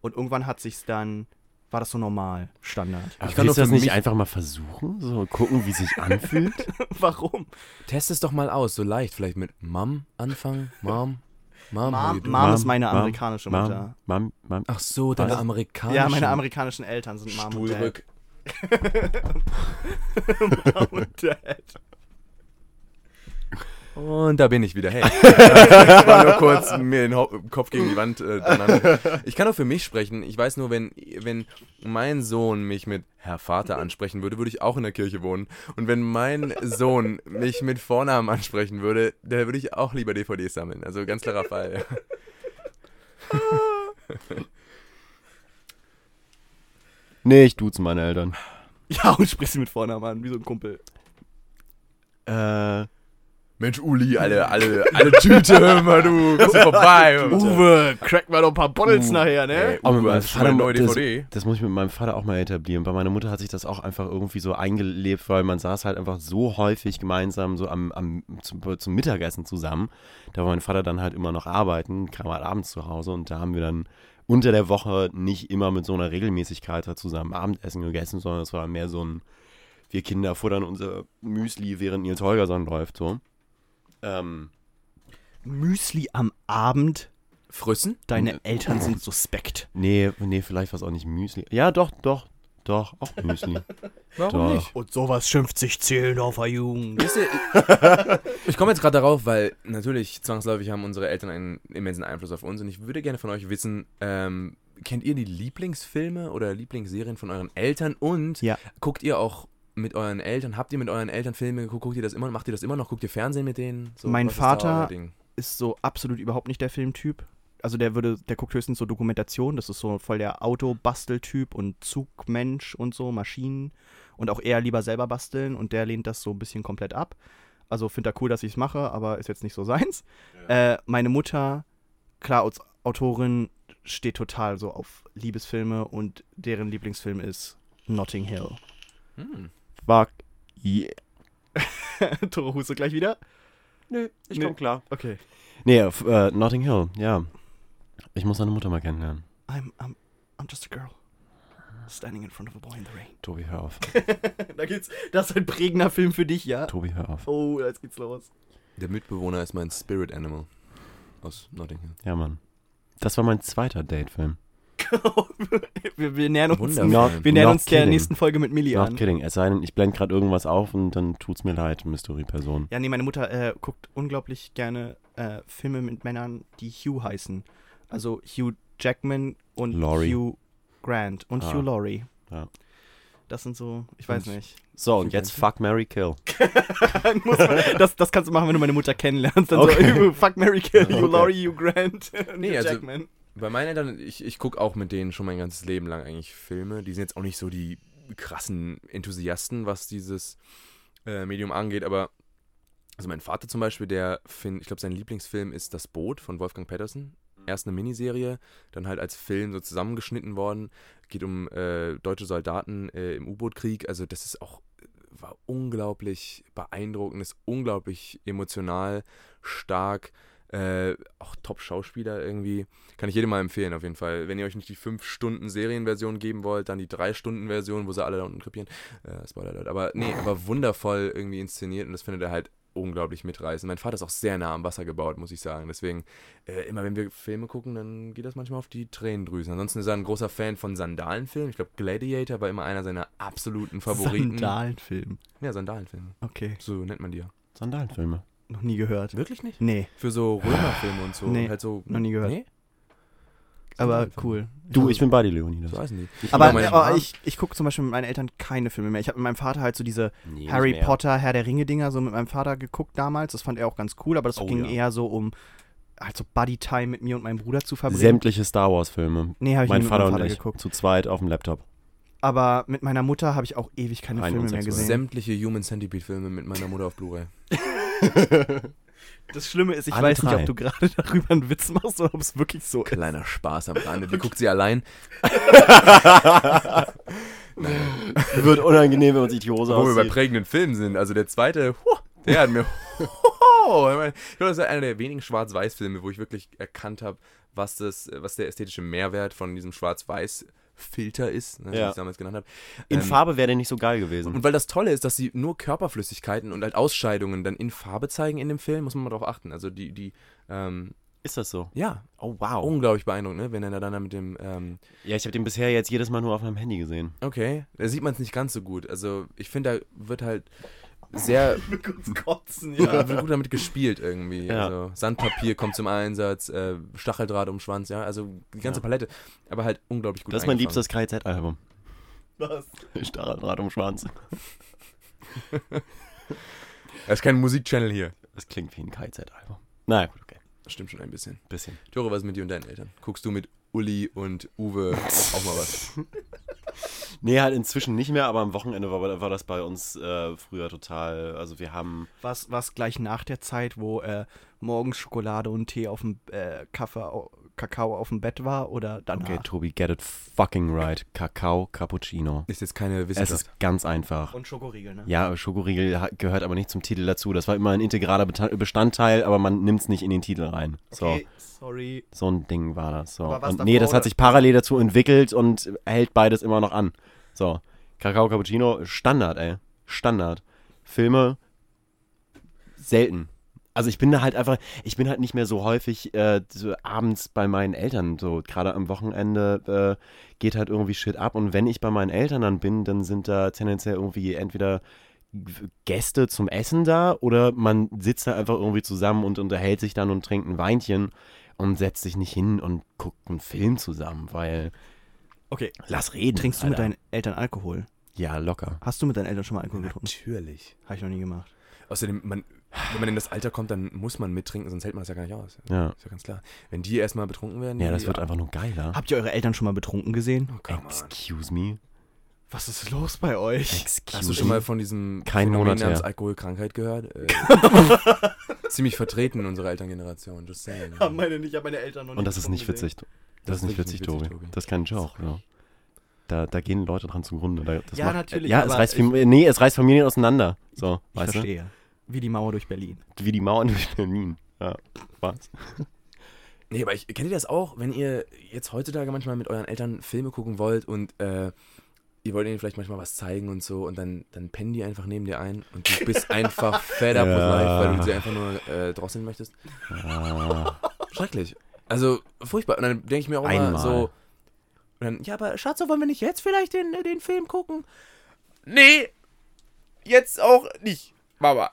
Und irgendwann hat sich's dann, war das so normal, Standard. Aber Ich kann doch das nicht einfach mal versuchen? So gucken, wie sich anfühlt? <laughs> Warum? Test es doch mal aus, so leicht. Vielleicht mit Mom anfangen. Mom. Mom. Mom? Mom ist Mom, meine Mom, amerikanische Mutter. Mom, Mom, Mom. Ach so, deine Was? amerikanischen. Ja, meine amerikanischen Eltern sind Mom und Dad. Stuhlrück. <laughs> Mom und Dad. Und da bin ich wieder. Hey, <laughs> ich war nur kurz mir den Kopf gegen die Wand äh. Ich kann nur für mich sprechen. Ich weiß nur, wenn, wenn mein Sohn mich mit Herr Vater ansprechen würde, würde ich auch in der Kirche wohnen. Und wenn mein Sohn mich mit Vornamen ansprechen würde, dann würde ich auch lieber DVDs sammeln. Also ganz klarer Fall. <laughs> Nee, ich duze meine Eltern. Ja, und sprichst sie mit Vornamen an, wie so ein Kumpel. Äh, Mensch, Uli, alle, alle, alle Tüte, hör mal du, du <laughs> vorbei. Uwe, crack mal doch ein paar Bottles Uh, nachher, ne? Ey, Uwe, du schon eine neue das, DVD? das muss ich mit meinem Vater auch mal etablieren. Bei meiner Mutter hat sich das auch einfach irgendwie so eingelebt, weil man saß halt einfach so häufig gemeinsam so am, am zum, zum Mittagessen zusammen. Da war mein Vater dann halt immer noch arbeiten, kam halt abends zu Hause und da haben wir dann unter der Woche nicht immer mit so einer Regelmäßigkeit da zusammen Abendessen gegessen, sondern es war mehr so ein, wir Kinder futtern unser Müsli, während Nils Holgersson läuft, so. Ähm, Müsli am Abend. Früssen? Deine Eltern <clears throat> sind suspekt. nee, nee, vielleicht war es auch nicht Müsli. Ja, doch, doch, doch, auch Müsli. <laughs> Warum Doch. nicht? Und sowas schimpft sich der Jugend. Ihr, ich komme jetzt gerade darauf, weil natürlich zwangsläufig haben unsere Eltern einen immensen Einfluss auf uns und ich würde gerne von euch wissen, ähm, kennt ihr die Lieblingsfilme oder Lieblingsserien von euren Eltern und Ja. guckt ihr auch mit euren Eltern, habt ihr mit euren Eltern Filme geguckt, guckt ihr das immer, macht ihr das immer noch, guckt ihr Fernsehen mit denen? So, Mein ist Vater- Ding? Ist so absolut überhaupt nicht der Filmtyp. Also der würde, der guckt höchstens so Dokumentation, das ist so voll der Autobasteltyp und Zugmensch und so, Maschinen und auch eher lieber selber basteln und der lehnt das so ein bisschen komplett ab. Also findet er cool, dass ich es mache, aber ist jetzt nicht so seins. Äh, meine Mutter, klar, als Autorin steht total so auf Liebesfilme und deren Lieblingsfilm ist Notting Hill. Hm. Fuck yeah. <laughs> Toro Huste gleich wieder? Nö, ich Nee. komm klar. Okay. Nee, auf, äh, Notting Hill, ja. Ich muss seine Mutter mal kennenlernen. I'm, I'm, I'm just a girl. Standing in front of a boy in the rain. Tobi, hör auf. <laughs> da geht's. Das ist ein prägender Film für dich, ja? Tobi, hör auf. Oh, jetzt geht's los. Der Mitbewohner ist mein Spirit Animal aus Notting Hill. Ja, Mann. Das war mein zweiter Datefilm. <laughs> wir, wir nähern uns. Not- wir nähern not uns der nächsten Folge mit Millie Not an. kidding. Es sei denn, ich blende gerade irgendwas auf und dann tut's mir leid, Mystery-Person. Ja, nee, meine Mutter äh, guckt unglaublich gerne äh, Filme mit Männern, die Hugh heißen. Also Hugh Jackman und Laurie. Hugh Grant und Ah. Hugh Laurie. Ja. Das sind so, ich weiß Und- nicht. So, und jetzt. Fuck, Mary Kill. <laughs> Das, das kannst du machen, wenn du meine Mutter kennenlernst. Dann Okay. so, <laughs> fuck Mary Kill, Hugh Okay. Laurie, Hugh Grant, Nee, Hugh also- Jackman. Bei meinen Eltern, ich, ich gucke auch mit denen schon mein ganzes Leben lang eigentlich Filme. Die sind jetzt auch nicht so die krassen Enthusiasten, was dieses äh, Medium angeht, aber also mein Vater zum Beispiel, der findet, ich glaube, sein Lieblingsfilm ist Das Boot von Wolfgang Pettersen. Erst eine Miniserie, dann halt als Film so zusammengeschnitten worden. Geht um äh, deutsche Soldaten äh, im U-Boot-Krieg. Also das ist auch, war unglaublich beeindruckend, ist unglaublich emotional, stark. Äh, auch Top-Schauspieler irgendwie. Kann ich jedem mal empfehlen, auf jeden Fall. Wenn ihr euch nicht die 5-Stunden-Serienversion geben wollt, dann die 3-Stunden-Version, wo sie alle da unten krepieren. Äh, Spoiler Alert. Aber nee, aber wundervoll irgendwie inszeniert und das findet er halt unglaublich mitreißend. Mein Vater ist auch sehr nah am Wasser gebaut, muss ich sagen. Deswegen, äh, immer wenn wir Filme gucken, dann geht das manchmal auf die Tränendrüsen. Ansonsten ist er ein großer Fan von Sandalenfilmen. Ich glaube, Gladiator war immer einer seiner absoluten Favoriten. Sandalenfilm. Ja, Sandalenfilme. Okay, So nennt man die ja. Sandalenfilme. Noch nie gehört. Wirklich nicht? Nee, Für so Römerfilme und so. Nee, halt so, noch nie gehört. Nee? aber cool. Du, ich bin bei dir, Leonidas. So heißen die. Aber, meine aber Mom- ich, ich gucke zum Beispiel mit meinen Eltern keine Filme mehr. Ich habe mit meinem Vater halt so diese Nee, Harry nicht. Potter, Herr der Ringe-Dinger so mit meinem Vater geguckt damals. Das fand er auch ganz cool, aber das Oh, ging ja. eher so um halt so Buddy-Time mit mir und meinem Bruder zu verbringen. Sämtliche Star Wars-Filme. nee, habe ich Mein nie mit Vater meinem und Vater ich. geguckt. Zu zweit auf dem Laptop. Aber mit meiner Mutter habe ich auch ewig keine Filme mehr gesehen. Sämtliche Human Centipede Filme mit meiner Mutter auf Blu-ray. <laughs> Das Schlimme ist, ich Alle weiß nicht, drei. ob du gerade <laughs> darüber einen Witz machst oder ob es wirklich so ist. Kleiner Spaß am Rande. Die guckt sie allein. <laughs> Wird unangenehm, wenn man sich die Hose Wo wir bei auszieht. prägenden Filmen sind. Also der zweite, huh, der hat mir. <laughs> ich meine, ich glaube, das ist einer der wenigen Schwarz-Weiß-Filme, wo ich wirklich erkannt habe, was, das, was der ästhetische Mehrwert von diesem Schwarz-Weiß-Filter ist, ne, wie Ja. ich es damals genannt habe. In Ähm, Farbe wäre der nicht so geil gewesen. Und weil das Tolle ist, dass sie nur Körperflüssigkeiten und halt Ausscheidungen dann in Farbe zeigen in dem Film, muss man mal drauf achten. Also die, die, ähm, Ist das so? ja, Oh, wow. unglaublich beeindruckend, ne? wenn er dann mit dem, ähm, Ja, ich habe den bisher jetzt jedes Mal nur auf meinem Handy gesehen. okay, da sieht man es nicht ganz so gut. Also ich finde, da wird halt sehr <laughs> kotzen, ja. wird gut damit gespielt irgendwie. Ja. Also Sandpapier kommt zum Einsatz, äh, Stacheldraht um Schwanz, ja, also die ganze Ja. Palette, aber halt unglaublich gut das ist mein liebstes KZ-Album. Was? <laughs> Starrdraht um Schwanz. <laughs> Das ist kein Musikchannel hier. Das klingt wie ein KZ-Album. Naja, gut, okay. Das stimmt schon ein bisschen. Bisschen. Tore, was ist mit dir und deinen Eltern? Guckst du mit Uli und Uwe auch mal was? <laughs> Nee, halt inzwischen nicht mehr, aber am Wochenende war, war das bei uns äh, früher total. Also wir haben. Was, was gleich nach der Zeit, wo äh, morgens Schokolade und Tee auf dem äh, Kaffee, Kakao auf dem Bett war oder danach? Okay, Tobi, get it fucking right. Kakao, Cappuccino. Ist jetzt keine Es Wissenschaft. ist ganz einfach. Und Schokoriegel, ne? Ja, Schokoriegel gehört aber nicht zum Titel dazu. Das war immer ein integraler Bestandteil, aber man nimmt es nicht in den Titel rein. So, Okay, sorry. so ein Ding war das. So. Aber was Und davor nee, das oder- hat sich parallel dazu entwickelt und hält beides immer noch an. So, Kakao, Cappuccino, Standard, ey. Standard. Filme, selten. Also ich bin da halt einfach, ich bin halt nicht mehr so häufig äh, so abends bei meinen Eltern. So gerade am Wochenende äh, geht halt irgendwie Shit ab. Und wenn ich bei meinen Eltern dann bin, dann sind da tendenziell irgendwie entweder Gäste zum Essen da oder man sitzt da einfach irgendwie zusammen und unterhält sich dann und trinkt ein Weinchen und setzt sich nicht hin und guckt einen Film zusammen, weil Okay, lass reden. trinkst du mit Alter. deinen Eltern Alkohol? Ja, locker. Hast du mit deinen Eltern schon mal Alkohol getrunken? Natürlich. Habe ich noch nie gemacht. Außerdem, man, wenn man in das Alter kommt, dann muss man mittrinken, sonst hält man das ja gar nicht aus. Ja. Ist ja ganz klar. Wenn die erstmal betrunken werden, Ja, das wird einfach nur geiler. Habt ihr eure Eltern schon mal betrunken gesehen? Oh, come on. Excuse me. Was ist los bei euch? Excuse Hast du schon mal von diesem Kein Phänomen Monat namens her. Alkoholkrankheit gehört? Äh, <laughs> ziemlich vertreten in unserer Elterngeneration, just saying. meine nicht, meine Eltern noch Und das ist nicht witzig. Das, ist nicht witzig, Tobi. Tobi. Das ist kein Joke. Ja. Da, da gehen Leute dran zugrunde. Da, das Ja, natürlich, Ja, es reißt, ich- nee, es reißt Familien auseinander. So, Ich weißt verstehe. Wie die Mauer durch Berlin. Wie die Mauern <laughs> durch Berlin. Ja, was? Nee, aber ich, kennt ihr das auch, wenn ihr jetzt heutzutage manchmal mit euren Eltern Filme gucken wollt und äh, ihr wollt ihnen vielleicht manchmal was zeigen und so und dann, dann pennen die einfach neben dir ein und du bist einfach <laughs> fed up with Ja. life, weil du sie einfach nur äh, drosseln möchtest? Ah, Schrecklich. Also furchtbar. Und dann denke ich mir auch Einmal. immer so, und dann, ja, aber Schatz, wollen wir nicht jetzt vielleicht den, den Film gucken? Nee, jetzt auch nicht, Mama.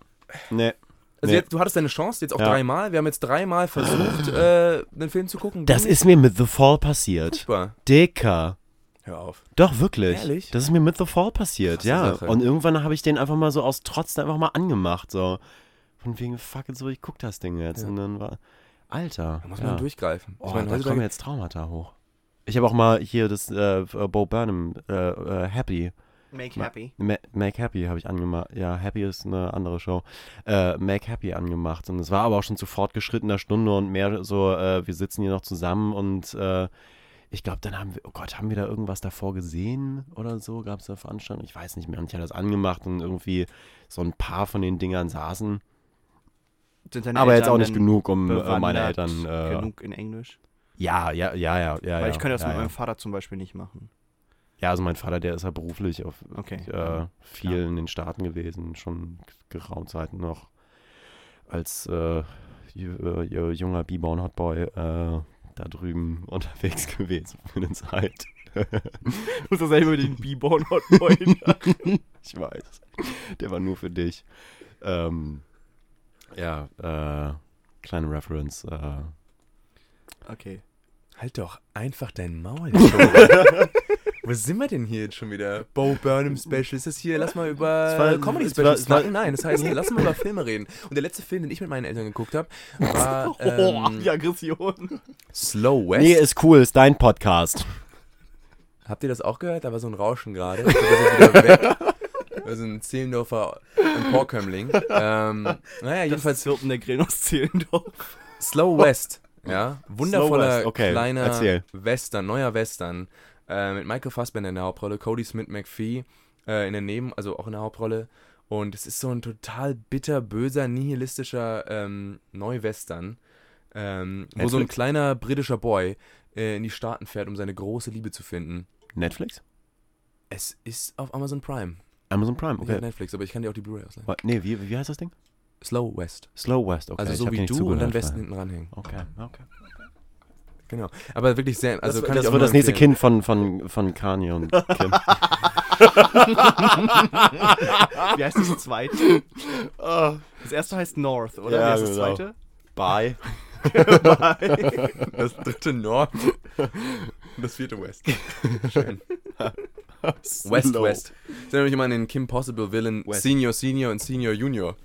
Nee. Also Nee. jetzt, du hattest deine Chance, jetzt auch Ja. dreimal. Wir haben jetzt dreimal versucht, <laughs> äh, einen Film zu gucken. Das ist mir mit The Fall passiert. furchtbar. Dicker. Hör auf. Doch, wirklich. Ehrlich? Das ist mir mit The Fall passiert, Krasse ja. Sache. Und irgendwann habe ich den einfach mal so aus Trotz einfach mal angemacht. So. Von wegen, fuck it, so, ich guck das Ding jetzt. Ja. Und dann war. Alter. Da muss ja. man durchgreifen. Oh, ich meine, da kommen jetzt Traumata hoch. Ich habe auch mal hier das äh, Bo Burnham äh, äh, Happy. Make Ma- happy. Ma Make Happy habe ich angemacht. Ja, Happy ist eine andere Show. Äh, Make Happy angemacht. Und es war aber auch schon zu fortgeschrittener Stunde und mehr so, äh, wir sitzen hier noch zusammen und äh, ich glaube, dann haben wir, oh Gott, haben wir da irgendwas davor gesehen oder so? Gab es da Veranstaltungen? Ich weiß nicht mehr. Und ich habe das angemacht und irgendwie so ein paar von den Dingern saßen. Aber jetzt Eltern auch nicht genug, um äh, meine Eltern. Äh, genug in Englisch? Ja, ja, ja, ja, ja. Weil ja, ich könnte das ja, mit meinem Vater zum Beispiel nicht machen. Ja, also mein Vater, der ist ja beruflich auf Okay. äh, viel in den Staaten gewesen, schon geraumt Zeiten noch als äh, äh, junger B-Born Hotboy äh, da drüben <laughs> unterwegs gewesen für eine Zeit. Ich <laughs> muss das selber den B-Born Hotboy <laughs> ich weiß. Der war nur für dich. Ähm, ja, äh, kleine Reference. Äh, Okay. Halt doch einfach dein Maul. Wo sind wir denn hier jetzt schon wieder? Bo Burnham Special. Ist das hier? Lass mal über war- Comedy war- snacken? Nein, das heißt, lass mal über Filme reden. Und der letzte Film, den ich mit meinen Eltern geguckt habe, war <laughs> oh, ähm, die Aggression. Slow West. nee, ist cool, ist dein Podcast. Habt ihr das auch gehört? Da war so ein Rauschen gerade. Wir sind wieder weg. Also ein Zehlendorfer Emporkömmling. ähm, naja, Das jedenfalls Zirpen der Grillen aus Zehlendorf. Slow West. Ja, wundervoller West, okay, kleiner erzähl. Western, neuer Western. Äh, mit Michael Fassbender in der Hauptrolle, Cody Smith McPhee äh, in der Neben, also auch in der Hauptrolle. Und es ist so ein total bitter, böser, nihilistischer ähm, Neuwestern, ähm, wo so ein kleiner britischer Boy äh, in die Staaten fährt, um seine große Liebe zu finden. Netflix? Es ist auf Amazon Prime. Amazon Prime, okay. Netflix, aber ich kann dir auch die Blu-ray ausleihen. Nee, wie, wie heißt das Ding? Slow West. Slow West, okay. Also so wie du und dann Westen hinten ranhängen. Okay, okay. Genau. Aber wirklich sehr, also das kann das ich auch wird das nächste. Kind von, von, von Kanye und <laughs> Kim. Wie heißt das zweite? Das erste heißt North, oder? Ja, Wie heißt das genau. zweite? Bye. Das dritte. Und das vierte West. Schön. <laughs> West, Slow. West. Ich erinnere mich immer an den Kim Possible Villain West. Senior, Senior und Senior Junior.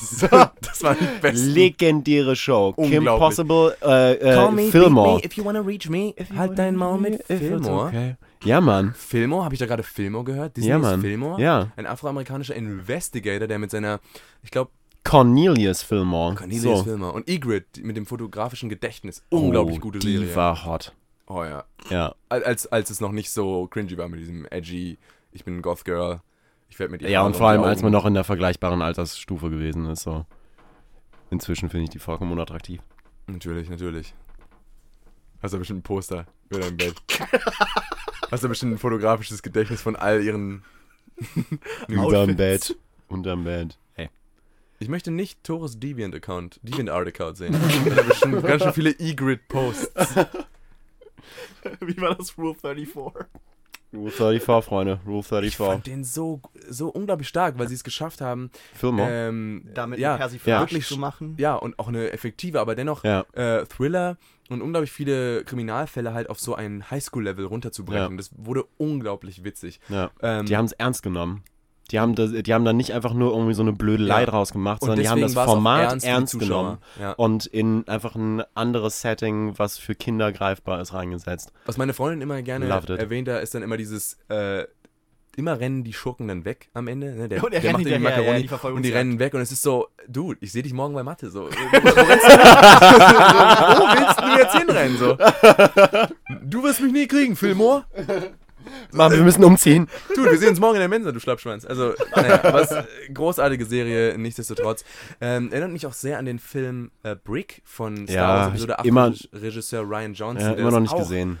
<laughs> das waren die besten. Legendäre Show. Kim. Possible, äh, äh, Fillmore. if you wanna reach me. Halt dein Maul mit Fillmore. Okay. Ja, Mann. Fillmore, habe ich da gerade Fillmore gehört? Disney Ja, ist Mann. Fillmore? Ja. Ein afroamerikanischer Investigator, der mit seiner, ich glaube, Cornelius Fillmore. Cornelius so. Fillmore und Egrid die mit dem fotografischen Gedächtnis. Unglaublich oh, gute die Serie. war hot. Oh ja. Ja. Als, als es noch nicht so cringy war mit diesem edgy, ich bin ein Goth Girl, ich werde mit ihr. Ja, und vor allem, als man noch in der vergleichbaren Altersstufe gewesen ist. So. Inzwischen finde ich die vollkommen unattraktiv. Natürlich, natürlich. Hast du bestimmt ein Poster über deinem Bett. <laughs> Hast du bestimmt ein fotografisches Gedächtnis von all ihren. <laughs> <laughs> Unterm Bett. Unterm Bett. Hey. Ich möchte nicht Tores Deviant Account, Deviant Art Account sehen. Da hat bestimmt ganz schön viele E-Grid Posts. Wie war das Rule 34? Rule 34, Freunde. Rule Ich 34. fand den so, so unglaublich stark, weil sie es geschafft haben, Fillmore. ähm, Damit ja, ja. wirklich zu machen. ja, und auch eine effektive, aber dennoch ja. äh, Thriller und unglaublich viele Kriminalfälle halt auf so ein Highschool-Level runterzubrechen. Ja. Das wurde unglaublich witzig. ja. Ähm, Die haben es ernst genommen. Die haben, das, die haben da nicht einfach nur irgendwie so eine Blödelei Ja. draus gemacht, und sondern die haben das Format ernst ernst, die genommen Ja. und in einfach ein anderes Setting, was für Kinder greifbar ist, reingesetzt. Was meine Freundin immer gerne erwähnt, da ist dann immer dieses, äh, immer rennen die Schurken dann weg am Ende. Ne? Der, <laughs> Und er der rennt macht hinterher, Macaroni ja, die verfolgen und die rennen weg und es ist so, Dude, ich sehe dich morgen bei Mathe. So. <laughs> <laughs> Wo willst du jetzt hinrennen? So? Du wirst mich nie kriegen, Fillmore. Mann, wir müssen umziehen. Dude, wir sehen uns morgen in der Mensa, du Schlappschwanz. Also, naja, eine großartige Serie, nichtsdestotrotz. Ähm, erinnert mich auch sehr an den Film äh, Brick von Star Ja, Wars Episode ich 8 immer- Regisseur Ryan Johnson. Ja, immer noch nicht gesehen.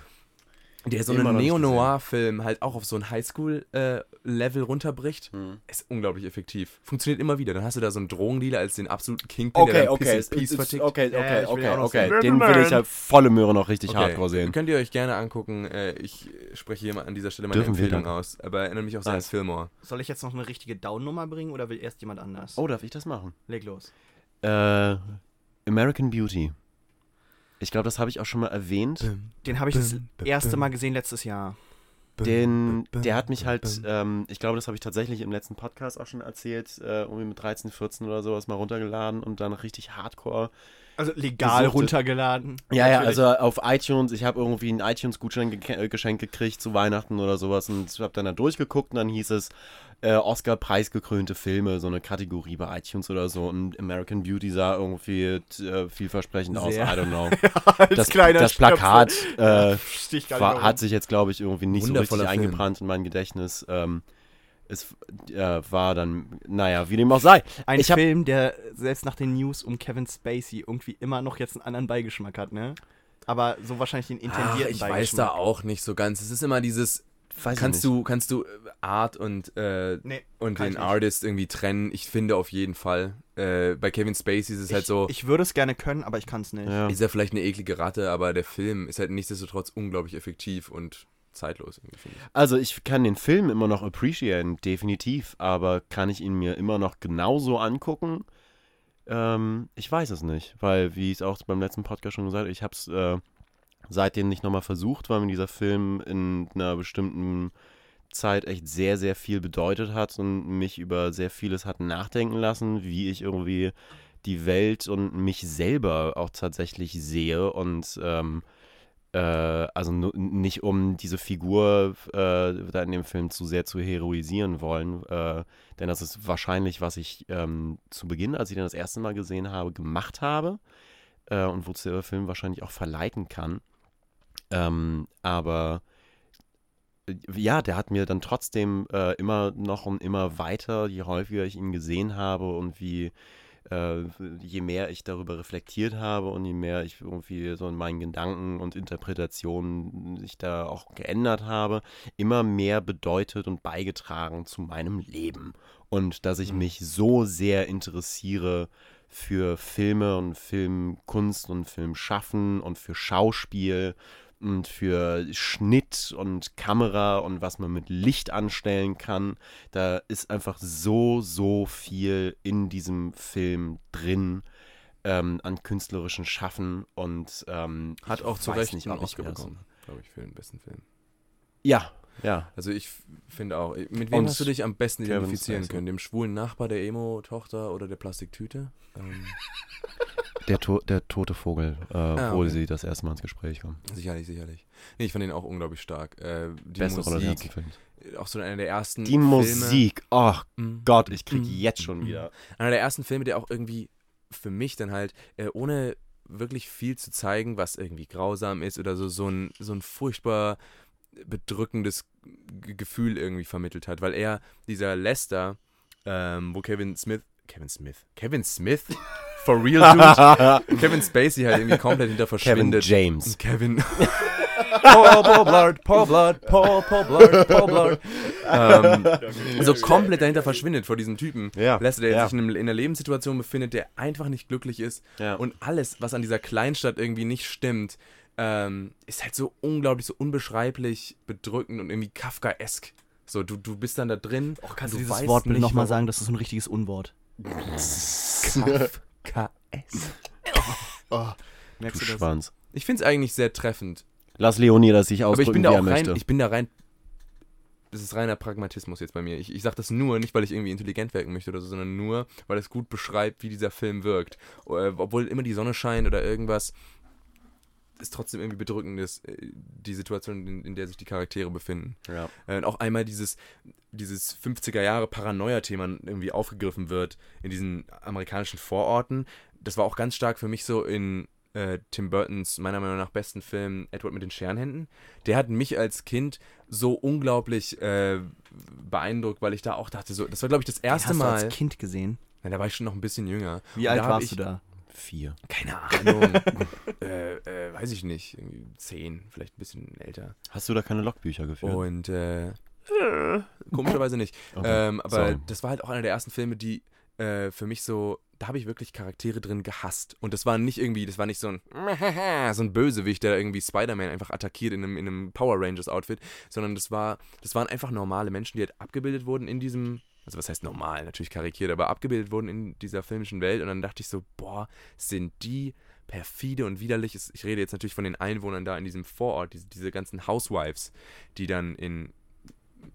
Der so einen Neo-Noir-Film halt auch auf so ein Highschool-Level runterbricht. Hm. Ist unglaublich effektiv. Funktioniert immer wieder. Dann hast du da so einen Drogendealer als den absoluten Kingpin, der dann vertickt. okay, Ja, ja, okay, ich will okay, ja auch noch okay. sehen. Den will ich ja volle Möhre noch richtig Okay, hardcore sehen. Könnt ihr euch gerne angucken. Äh, ich spreche hier mal an dieser Stelle meine Dürfen Empfehlung aus. Aber erinnert mich auch sehr an. Fillmore. Soll ich jetzt noch eine richtige Down-Nummer bringen oder will erst jemand anders? Oh, darf ich das machen? Leg los. Äh, American Beauty. Ich glaube, das habe ich auch schon mal erwähnt. Den habe ich das erste Mal gesehen letztes Jahr. Den, der hat mich halt, ähm, ich glaube, das habe ich tatsächlich im letzten Podcast auch schon erzählt, äh, irgendwie mit 13, 14 oder sowas mal runtergeladen und dann richtig hardcore. Also legal Gesuchtet. runtergeladen. Ja, ja, also auf iTunes, ich habe irgendwie einen iTunes-Gutschein äh, geschenkt gekriegt zu Weihnachten oder sowas und habe dann da durchgeguckt und dann hieß es äh, Oscar-preisgekrönte Filme, so eine Kategorie bei iTunes oder so und American Beauty sah irgendwie äh, vielversprechend aus, I Sehr. don't know. <laughs> Als Das, das Plakat äh, <laughs> war, hat sich jetzt, glaube ich, irgendwie nicht so richtig Film. eingebrannt in mein Gedächtnis. Ähm, es äh, war dann, naja, wie dem auch sei. Ein ich hab- Film, der selbst nach den News um Kevin Spacey irgendwie immer noch jetzt einen anderen Beigeschmack hat, ne? Aber so wahrscheinlich den Ach, intendierten ich weiß Beigeschmack. da auch nicht so ganz. Es ist immer dieses, Weiß ich kannst du, kannst du äh, Art und, äh, Nee, und den ich. Artist irgendwie trennen? Ich finde auf jeden Fall. Äh, bei Kevin Spacey ist es halt ich, so, Ich würde es gerne können, aber ich kann es nicht. Ja. ist er vielleicht eine eklige Ratte, aber der Film ist halt nichtsdestotrotz unglaublich effektiv und zeitlos irgendwie, ich. Also ich kann den Film immer noch appreciaten, definitiv, aber kann ich ihn mir immer noch genauso angucken? Ähm, ich weiß es nicht, weil, wie ich es auch beim letzten Podcast schon gesagt habe, ich habe es äh, seitdem nicht nochmal versucht, weil mir dieser Film in einer bestimmten Zeit echt sehr, sehr viel bedeutet hat und mich über sehr vieles hat nachdenken lassen, wie ich irgendwie die Welt und mich selber auch tatsächlich sehe und ähm, äh, also nicht um diese Figur äh, da in dem Film zu sehr zu heroisieren wollen, äh, denn das ist wahrscheinlich, was ich ähm, zu Beginn, als ich den das erste Mal gesehen habe, gemacht habe äh, und wozu der Film wahrscheinlich auch verleiten kann. Ähm, aber äh, ja, der hat mir dann trotzdem äh, immer noch und immer weiter, je häufiger ich ihn gesehen habe und wie äh, je mehr ich darüber reflektiert habe und je mehr ich irgendwie so in meinen Gedanken und Interpretationen sich da auch geändert habe, immer mehr bedeutet und beigetragen zu meinem Leben. Und dass ich Mhm. mich so sehr interessiere für Filme und Filmkunst und Filmschaffen und für Schauspiel und für Schnitt und Kamera und was man mit Licht anstellen kann. Da ist einfach so, so viel in diesem Film drin ähm, an künstlerischen Schaffen und ähm, Hat auch zu Recht nicht, einen Oscar bekommen, glaube ich, für den besten Film. Ja, ja. Also ich finde auch. Mit wem Und hast du dich am besten Kevin identifizieren Spacey. können? Dem schwulen Nachbar, der Emo-Tochter oder der Plastiktüte? Ähm, Der, to der tote Vogel, äh, Ah, wo okay. sie das erste Mal ins Gespräch kommen. sicherlich, sicherlich. Nee, ich fand ihn auch unglaublich stark. Äh, die Beste Rolle des ganzen Musik, Films. auch so einer der ersten Die Filme. Musik, oh Mm. Gott, ich krieg Mm. jetzt schon Mm. wieder. Einer der ersten Filme, der auch irgendwie für mich dann halt, äh, ohne wirklich viel zu zeigen, was irgendwie grausam ist oder so, so ein, so ein furchtbar bedrückendes G Gefühl irgendwie vermittelt hat, weil er, dieser Lester, ähm, wo Kevin Smith, Kevin Smith, Kevin Smith? <laughs> For real, dude? Kevin Spacey halt irgendwie komplett hinter Kevin verschwindet. James. Kevin. Paul, <laughs> Paul Blart, Paul Blart, Paul, Paul Blart, Paul Blart. Ähm, so komplett dahinter verschwindet vor diesem Typen. Ja, Lester, der ja. sich in, einem, in einer Lebenssituation befindet, der einfach nicht glücklich ist. Ja. Und alles, was an dieser Kleinstadt irgendwie nicht stimmt, ähm, ist halt so unglaublich, so unbeschreiblich bedrückend und irgendwie Kafkaesk. So, du, du bist dann da drin. Oh, kannst du dieses weißt Wortbild nicht, nochmal sagen? Das ist so ein richtiges Unwort. Kafkaesk. Oh, <laughs> Du merkst du das? Schwanz. Ich finde es eigentlich sehr treffend. Lass Leonie das sich Aber ich ausdrücken, bin da auch er rein, möchte. ich bin da rein. Das ist reiner Pragmatismus jetzt bei mir. Ich, ich sage das nur, nicht weil ich irgendwie intelligent wirken möchte oder so, sondern nur, weil es gut beschreibt, wie dieser Film wirkt. Äh, Obwohl immer die Sonne scheint oder irgendwas, ist trotzdem irgendwie bedrückend, ist, äh, die Situation, in, in der sich die Charaktere befinden. ja. Äh, Und auch einmal dieses, dieses 50er Jahre Paranoia-Thema irgendwie aufgegriffen wird in diesen amerikanischen Vororten. Das war auch ganz stark für mich so in äh, Tim Burtons meiner Meinung nach besten Film Edward mit den Scherenhänden. Der hat mich als Kind so unglaublich äh, beeindruckt, weil ich da auch dachte, so, das war glaube ich das Den erste hast du Mal. als Kind gesehen? Nein, da war ich schon noch ein bisschen jünger. Wie Und alt warst du da? Vier. Keine <laughs> Ahnung. äh, äh, weiß ich nicht. Irgendwie Zehn, vielleicht ein bisschen älter. Hast du da keine Logbücher geführt? Und äh, <laughs> komischerweise nicht. Okay. Ähm, aber Sorry. das war halt auch einer der ersten Filme, die äh, für mich so, da habe ich wirklich Charaktere drin gehasst. Und das war nicht irgendwie, das war nicht so ein <laughs> so ein Bösewicht, der irgendwie Spider-Man einfach attackiert in einem, in einem Power Rangers Outfit, sondern das war, das waren einfach normale Menschen, die halt abgebildet wurden in diesem, also was heißt normal, natürlich karikiert, aber abgebildet wurden in dieser filmischen Welt. Und dann dachte ich so, boah, sind die perfide und widerlich. Ich rede jetzt natürlich von den Einwohnern da in diesem Vorort, diese, diese ganzen Housewives, die dann in,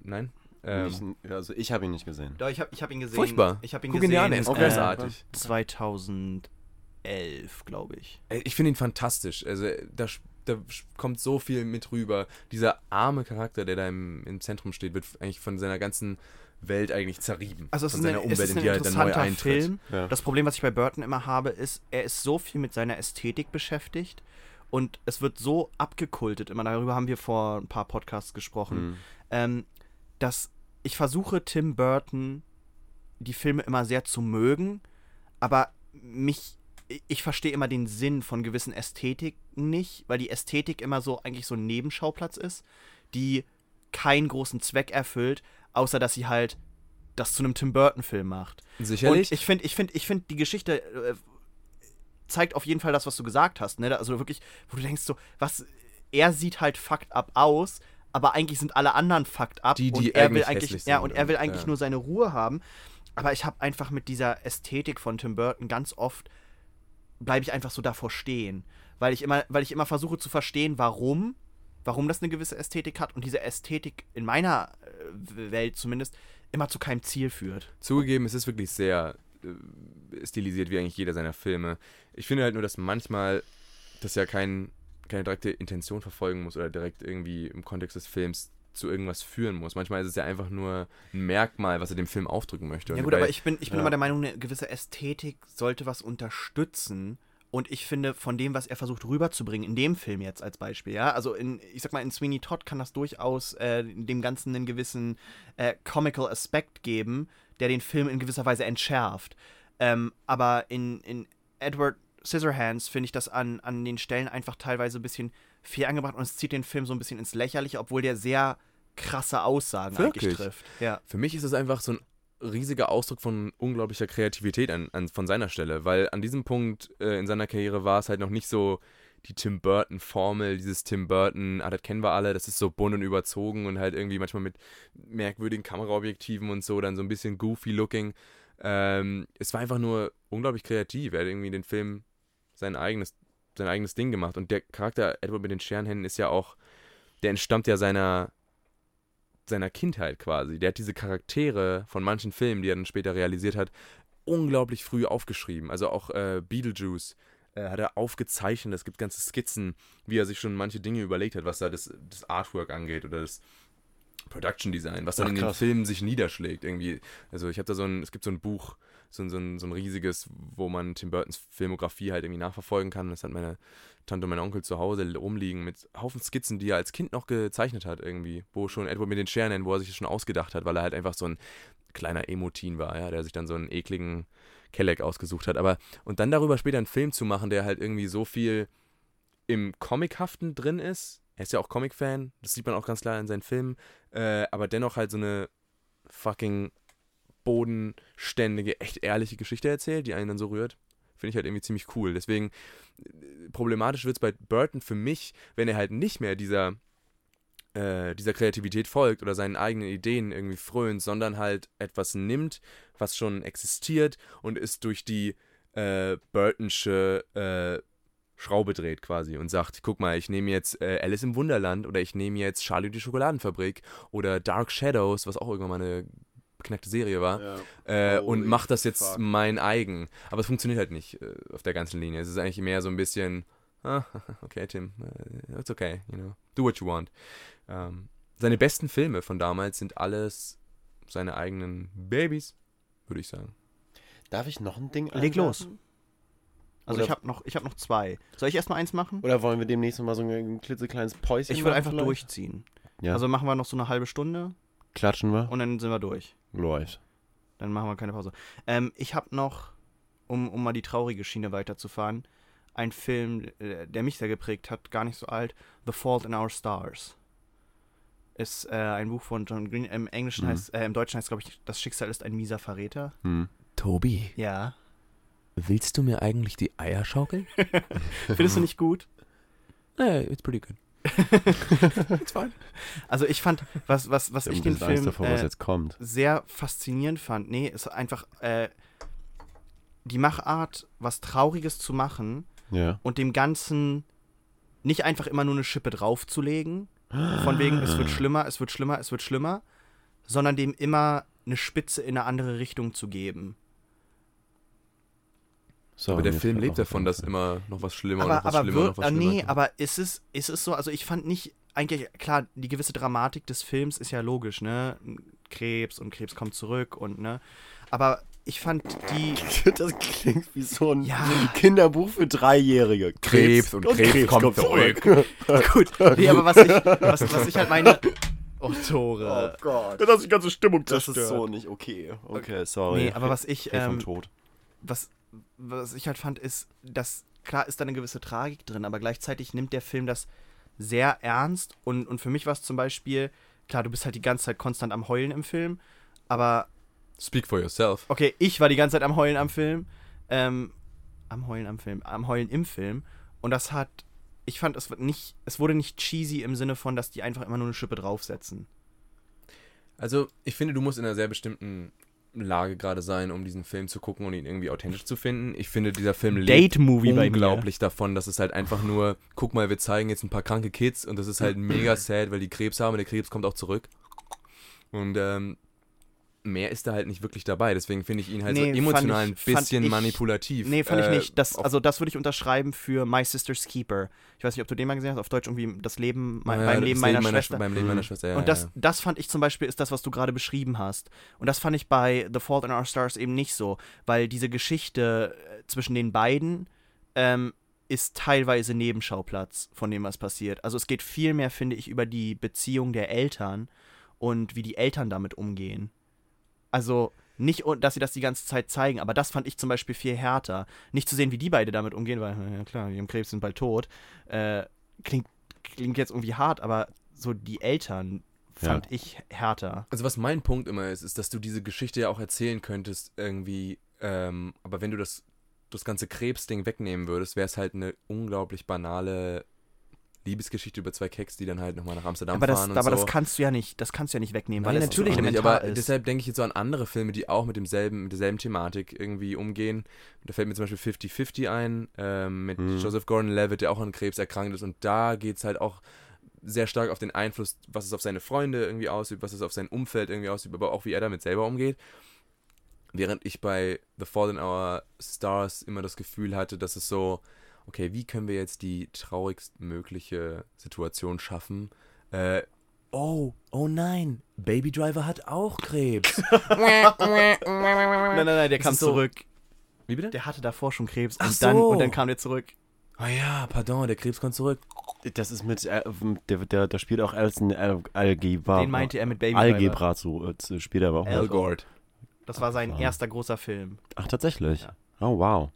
nein? Ähm, also ich habe ihn nicht gesehen. Doch, ich habe ich hab ihn gesehen. Furchtbar. Ich habe ihn Guck ihn gesehen. dir an, er ist äh, großartig. 2011, glaube ich. Ich finde ihn fantastisch. Also da, da kommt so viel mit rüber. Dieser arme Charakter, der da im, im Zentrum steht, wird eigentlich von seiner ganzen Welt eigentlich zerrieben. Also es von ist, seiner ein, es ist ein er dann interessanter Film. Ja. Das Problem, was ich bei Burton immer habe, ist, er ist so viel mit seiner Ästhetik beschäftigt und es wird so abgekultet. Immer darüber haben wir vor ein paar Podcasts gesprochen, Mhm. ähm, dass ich versuche, Tim Burton die Filme immer sehr zu mögen, aber mich ich- ich verstehe immer den Sinn von gewissen Ästhetiken nicht, weil die Ästhetik immer so eigentlich so ein Nebenschauplatz ist, die keinen großen Zweck erfüllt, außer dass sie halt das zu einem Tim Burton Film macht. Sicherlich. Und ich finde, ich finde, ich finde, die Geschichte äh, zeigt auf jeden Fall das, was du gesagt hast. Ne? Also wirklich, wo du denkst so, was, er sieht halt fucked up aus, aber eigentlich sind alle anderen fucked up. Die, die und er will eigentlich ja, und er will eigentlich ja. nur seine Ruhe haben. Aber ich habe einfach mit dieser Ästhetik von Tim Burton ganz oft bleibe ich einfach so davor stehen, weil ich immer, weil ich immer versuche zu verstehen, warum, warum das eine gewisse Ästhetik hat und diese Ästhetik in meiner Welt zumindest immer zu keinem Ziel führt. Zugegeben, es ist wirklich sehr äh, stilisiert wie eigentlich jeder seiner Filme. Ich finde halt nur, dass manchmal das ja kein keine direkte Intention verfolgen muss oder direkt irgendwie im Kontext des Films zu irgendwas führen muss. Manchmal ist es ja einfach nur ein Merkmal, was er dem Film aufdrücken möchte. Ja gut, bei- aber ich bin, ich bin ja. immer der Meinung, eine gewisse Ästhetik sollte was unterstützen. Und ich finde, von dem, was er versucht rüberzubringen, in dem Film jetzt als Beispiel, ja, also in, ich sag mal, in Sweeney Todd kann das durchaus äh, dem Ganzen einen gewissen äh, comical Aspekt geben, der den Film in gewisser Weise entschärft. Ähm, aber in, in Edward Scissorhands finde ich das an, an den Stellen einfach teilweise ein bisschen viel angebracht und es zieht den Film so ein bisschen ins Lächerliche, obwohl der sehr krasse Aussagen eigentlich Wirklich? trifft. Ja. Für mich ist es einfach so ein riesiger Ausdruck von unglaublicher Kreativität an, an, von seiner Stelle, weil an diesem Punkt äh, in seiner Karriere war es halt noch nicht so die Tim Burton-Formel, dieses Tim Burton, ah, das kennen wir alle, das ist so bunt und überzogen und halt irgendwie manchmal mit merkwürdigen Kameraobjektiven und so, dann so ein bisschen goofy looking. Ähm, es war einfach nur unglaublich kreativ. Er hat irgendwie den Film sein eigenes, sein eigenes Ding gemacht und der Charakter Edward mit den Scherenhänden ist ja auch, der entstammt ja seiner seiner Kindheit quasi. Der hat diese Charaktere von manchen Filmen, die er dann später realisiert hat, unglaublich früh aufgeschrieben. Also auch äh, Beetlejuice äh, hat er aufgezeichnet. Es gibt ganze Skizzen, wie er sich schon manche Dinge überlegt hat, was da das, das Artwork angeht oder das Production Design, was dann Ach, in den. Filmen sich niederschlägt. Irgendwie. Also ich habe da so ein, es gibt so ein Buch, so ein, so, ein, so ein riesiges, wo man Tim Burtons Filmografie halt irgendwie nachverfolgen kann. Das hat meine Tante und mein Onkel zu Hause rumliegen mit Haufen Skizzen, die er als Kind noch gezeichnet hat irgendwie, wo schon Edward mit den Scheren, wo er sich das schon ausgedacht hat, weil er halt einfach so ein kleiner Emotin war, ja, der sich dann so einen ekligen Kelleck ausgesucht hat. Aber und dann darüber später einen Film zu machen, der halt irgendwie so viel im Comichaften drin ist. Er ist ja auch Comic-Fan, das sieht man auch ganz klar in seinen Filmen, äh, aber dennoch halt so eine fucking bodenständige, echt ehrliche Geschichte erzählt, die einen dann so rührt. Finde ich halt irgendwie ziemlich cool. Deswegen äh, problematisch wird es bei Burton für mich, wenn er halt nicht mehr dieser, äh, dieser Kreativität folgt oder seinen eigenen Ideen irgendwie frönt, sondern halt etwas nimmt, was schon existiert und es durch die äh, Burtonsche äh, Schraube dreht quasi und sagt, guck mal, ich nehme jetzt äh, Alice im Wunderland oder ich nehme jetzt Charlie die Schokoladenfabrik oder Dark Shadows, was auch irgendwann mal eine beknackte Serie war, äh, und Holy mach das jetzt fuck. mein eigen. Aber es funktioniert halt nicht äh, auf der ganzen Linie. Es ist eigentlich mehr so ein bisschen, ah, <laughs> okay, Tim, äh, it's okay, you know, do what you want. Ähm, seine besten Filme von damals sind alles seine eigenen Babys, würde ich sagen. Darf ich noch ein Ding Leg los. Also Oder- ich habe noch, ich hab noch zwei. Soll ich erstmal eins machen? Oder wollen wir demnächst mal so ein klitzekleines Päuschen Ich würde einfach vielleicht? durchziehen. Ja. Also machen wir noch so eine halbe Stunde Klatschen wir? und dann sind wir durch. Läuft. Dann machen wir keine Pause. Ähm, ich habe noch, um, um mal die traurige Schiene weiterzufahren, einen Film, äh, der mich sehr geprägt hat, gar nicht so alt, The Fault in Our Stars. Ist äh, ein Buch von John Green. Im Englischen Mhm. heißt, äh, im Deutschen heißt, glaube ich, Das Schicksal ist ein mieser Verräter. Hm. Tobi, Ja. willst du mir eigentlich die Eier schaukeln? <laughs> Findest du nicht gut? <laughs> Naja, it's pretty good. <laughs> it's fine. Also ich fand, was, was, was ich Ich den Film davor, äh, jetzt kommt. sehr faszinierend fand, nee, ist einfach äh, die Machart, was Trauriges zu machen Ja. und dem Ganzen nicht einfach immer nur eine Schippe draufzulegen, von wegen, es wird schlimmer, es wird schlimmer, es wird schlimmer, sondern dem immer eine Spitze in eine andere Richtung zu geben. So, Aber der Film lebt davon, dass immer noch was schlimmer, aber noch was aber, schlimmer, wir, noch was äh, schlimmer nee, kommt. aber ist es, ist es so, also ich fand nicht, eigentlich, klar, die gewisse Dramatik des Films ist ja logisch, ne? Krebs und Krebs kommt zurück und, ne? Aber ich fand die, <laughs> Das klingt wie so ein Ja. Kinderbuch für Dreijährige. Krebs und Krebs kommt zurück. <laughs> gut, nee, aber was ich, was, was ich halt meine, <laughs> oh, Tore. Gott. Das hat die ganze Stimmung Das ist so nicht okay. Okay, sorry. Nee, aber was ich, Red vom ähm, Tod. was, was ich halt fand, ist, dass klar ist da eine gewisse Tragik drin, aber gleichzeitig nimmt der Film das sehr ernst und, und für mich war es zum Beispiel, klar, du bist halt die ganze Zeit konstant am Heulen im Film, aber Speak for yourself. okay, ich war die ganze Zeit am Heulen am Film, ähm, am Heulen am Film, am Heulen im Film und das hat, ich fand, es wird nicht, es wurde nicht cheesy im Sinne von, dass die einfach immer nur eine Schippe draufsetzen. Also, ich finde, du musst in einer sehr bestimmten Lage gerade sein, um diesen Film zu gucken und ihn irgendwie authentisch zu finden. Ich finde, dieser Film lebt unglaublich davon, dass es halt einfach nur, guck mal, wir zeigen jetzt ein paar kranke Kids und das ist halt mega <clears throat> sad, weil die Krebs haben und der Krebs kommt auch zurück. Und ähm, mehr ist da halt nicht wirklich dabei. Deswegen finde ich ihn halt Nee, so emotional ich- ein bisschen ich- manipulativ. Nee, fand ich Äh, nicht. Das, also das würde ich unterschreiben für My Sister's Keeper. Ich weiß nicht, ob du den mal gesehen hast, auf Deutsch irgendwie das Leben, mein, ja, beim Leben meiner, Schwester. Beim Leben meiner Schwester, ja. und das, ja. das fand ich zum Beispiel ist das, was du gerade beschrieben hast. Und das fand ich bei The Fault in Our Stars eben nicht so, weil diese Geschichte äh, zwischen den beiden ähm, ist teilweise Nebenschauplatz von dem, was passiert. Also es geht viel mehr, finde ich, über die Beziehung der Eltern und wie die Eltern damit umgehen. Also nicht, dass sie das die ganze Zeit zeigen, aber das fand ich zum Beispiel viel härter. Nicht zu sehen, wie die beide damit umgehen, weil, na ja klar, die haben Krebs, sind bald tot. Äh, klingt, klingt jetzt irgendwie hart, aber so die Eltern Ja. fand ich härter. Also was mein Punkt immer ist, ist, dass du diese Geschichte ja auch erzählen könntest irgendwie, ähm, aber wenn du das, das ganze Krebsding wegnehmen würdest, wäre es halt eine unglaublich banale Liebesgeschichte über zwei Keks, die dann halt nochmal nach Amsterdam aber das, fahren und aber so. das kannst du ja nicht, das kannst du ja nicht wegnehmen, Nein, weil es natürlich so nicht, aber ist. deshalb denke ich jetzt so an andere Filme, die auch mit demselben, mit derselben Thematik irgendwie umgehen. Da fällt mir zum Beispiel 50-50 ein, ähm, mit Mhm. Joseph Gordon-Levitt, der auch an Krebs erkrankt ist und da geht es halt auch sehr stark auf den Einfluss, was es auf seine Freunde irgendwie ausübt, was es auf sein Umfeld irgendwie ausübt, aber auch wie er damit selber umgeht. Während ich bei The Fall in Our Stars immer das Gefühl hatte, dass es so, okay, wie können wir jetzt die traurigstmögliche Situation schaffen? Äh, oh, oh nein, Baby Driver hat auch Krebs. <laughs> nein, nein, nein, der kam ist so- zurück. Wie bitte? Der hatte davor schon Krebs Ach und, dann, so. und dann kam der zurück. Ah ja, pardon, der Krebs kommt zurück. Das ist mit, äh, der, der, da spielt auch Alison Al Algebra. Den meinte er mit Baby Driver. Algebra zu, äh, zu spielt er aber auch. Gord. Das war sein Ah. erster großer Film. Ach, tatsächlich? Ja. Oh, wow.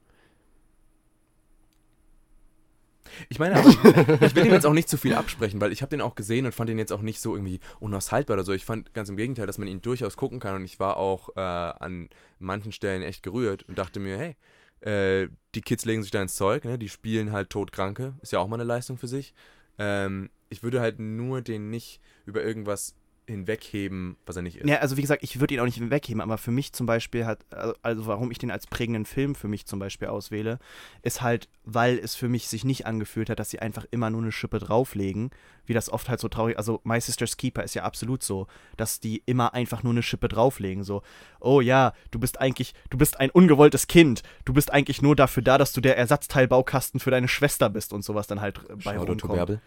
Ich meine, aber <laughs> ich will ihm jetzt auch nicht zu viel absprechen, weil ich habe den auch gesehen und fand den jetzt auch nicht so irgendwie unaushaltbar oder so. Ich fand ganz im Gegenteil, dass man ihn durchaus gucken kann und ich war auch äh, an manchen Stellen echt gerührt und dachte mir, hey, äh, die Kids legen sich da ins Zeug, ne? die spielen halt Todkranke, ist ja auch mal eine Leistung für sich. Ähm, ich würde halt nur den nicht über irgendwas hinwegheben, was er nicht ist. Ja, also wie gesagt, ich würde ihn auch nicht wegheben, aber für mich zum Beispiel hat, also- also warum ich den als prägenden Film für mich zum Beispiel auswähle, ist halt, weil es für mich sich nicht angefühlt hat, dass sie einfach immer nur eine Schippe drauflegen, wie das oft halt so traurig, also My Sister's Keeper ist ja absolut so, dass die immer einfach nur eine Schippe drauflegen, so, oh ja, du bist eigentlich, du bist ein ungewolltes Kind, du bist eigentlich nur dafür da, dass du der Ersatzteilbaukasten für deine Schwester bist und sowas dann halt äh, bei to rumkommt. Bärbel.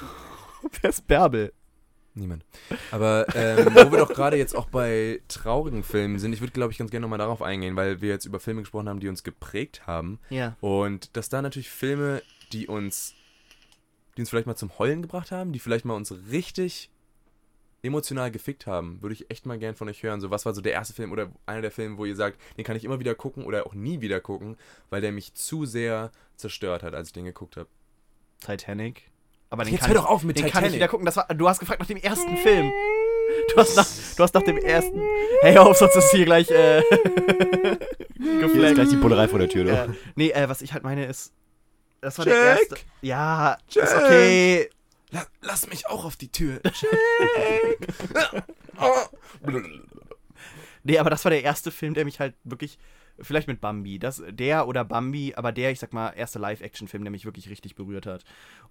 <laughs> Wer ist Bärbel? Niemand. Aber ähm, wo wir doch gerade jetzt auch bei traurigen Filmen sind, ich würde, glaube ich, ganz gerne nochmal darauf eingehen, weil wir jetzt über Filme gesprochen haben, die uns geprägt haben. Ja. Und dass da natürlich Filme, die uns, die uns vielleicht mal zum Heulen gebracht haben, die vielleicht mal uns richtig emotional gefickt haben, würde ich echt mal gern von euch hören. So, was war so der erste Film oder einer der Filme, wo ihr sagt, den kann ich immer wieder gucken oder auch nie wieder gucken, weil der mich zu sehr zerstört hat, als ich den geguckt habe. Titanic. Aber den Jetzt kann hör ich, doch auf mit den kann ich Titanic. wieder gucken. Das war, du hast gefragt nach dem ersten Film. Du hast nach, du hast nach dem ersten. Hey, hör auf, sonst ist hier gleich äh, <laughs> Hier ist gleich die Bullerei vor der Tür. du. Ja. Nee, äh, was ich halt meine ist. Das war Jack! der erste. Ja, Jack! ist okay. La lass mich auch auf die Tür. <laughs> <laughs> Nee, aber das war der erste Film, der mich halt wirklich. Vielleicht mit Bambi. Das, der oder Bambi, aber der, ich sag mal, erste Live-Action-Film, der mich wirklich richtig berührt hat.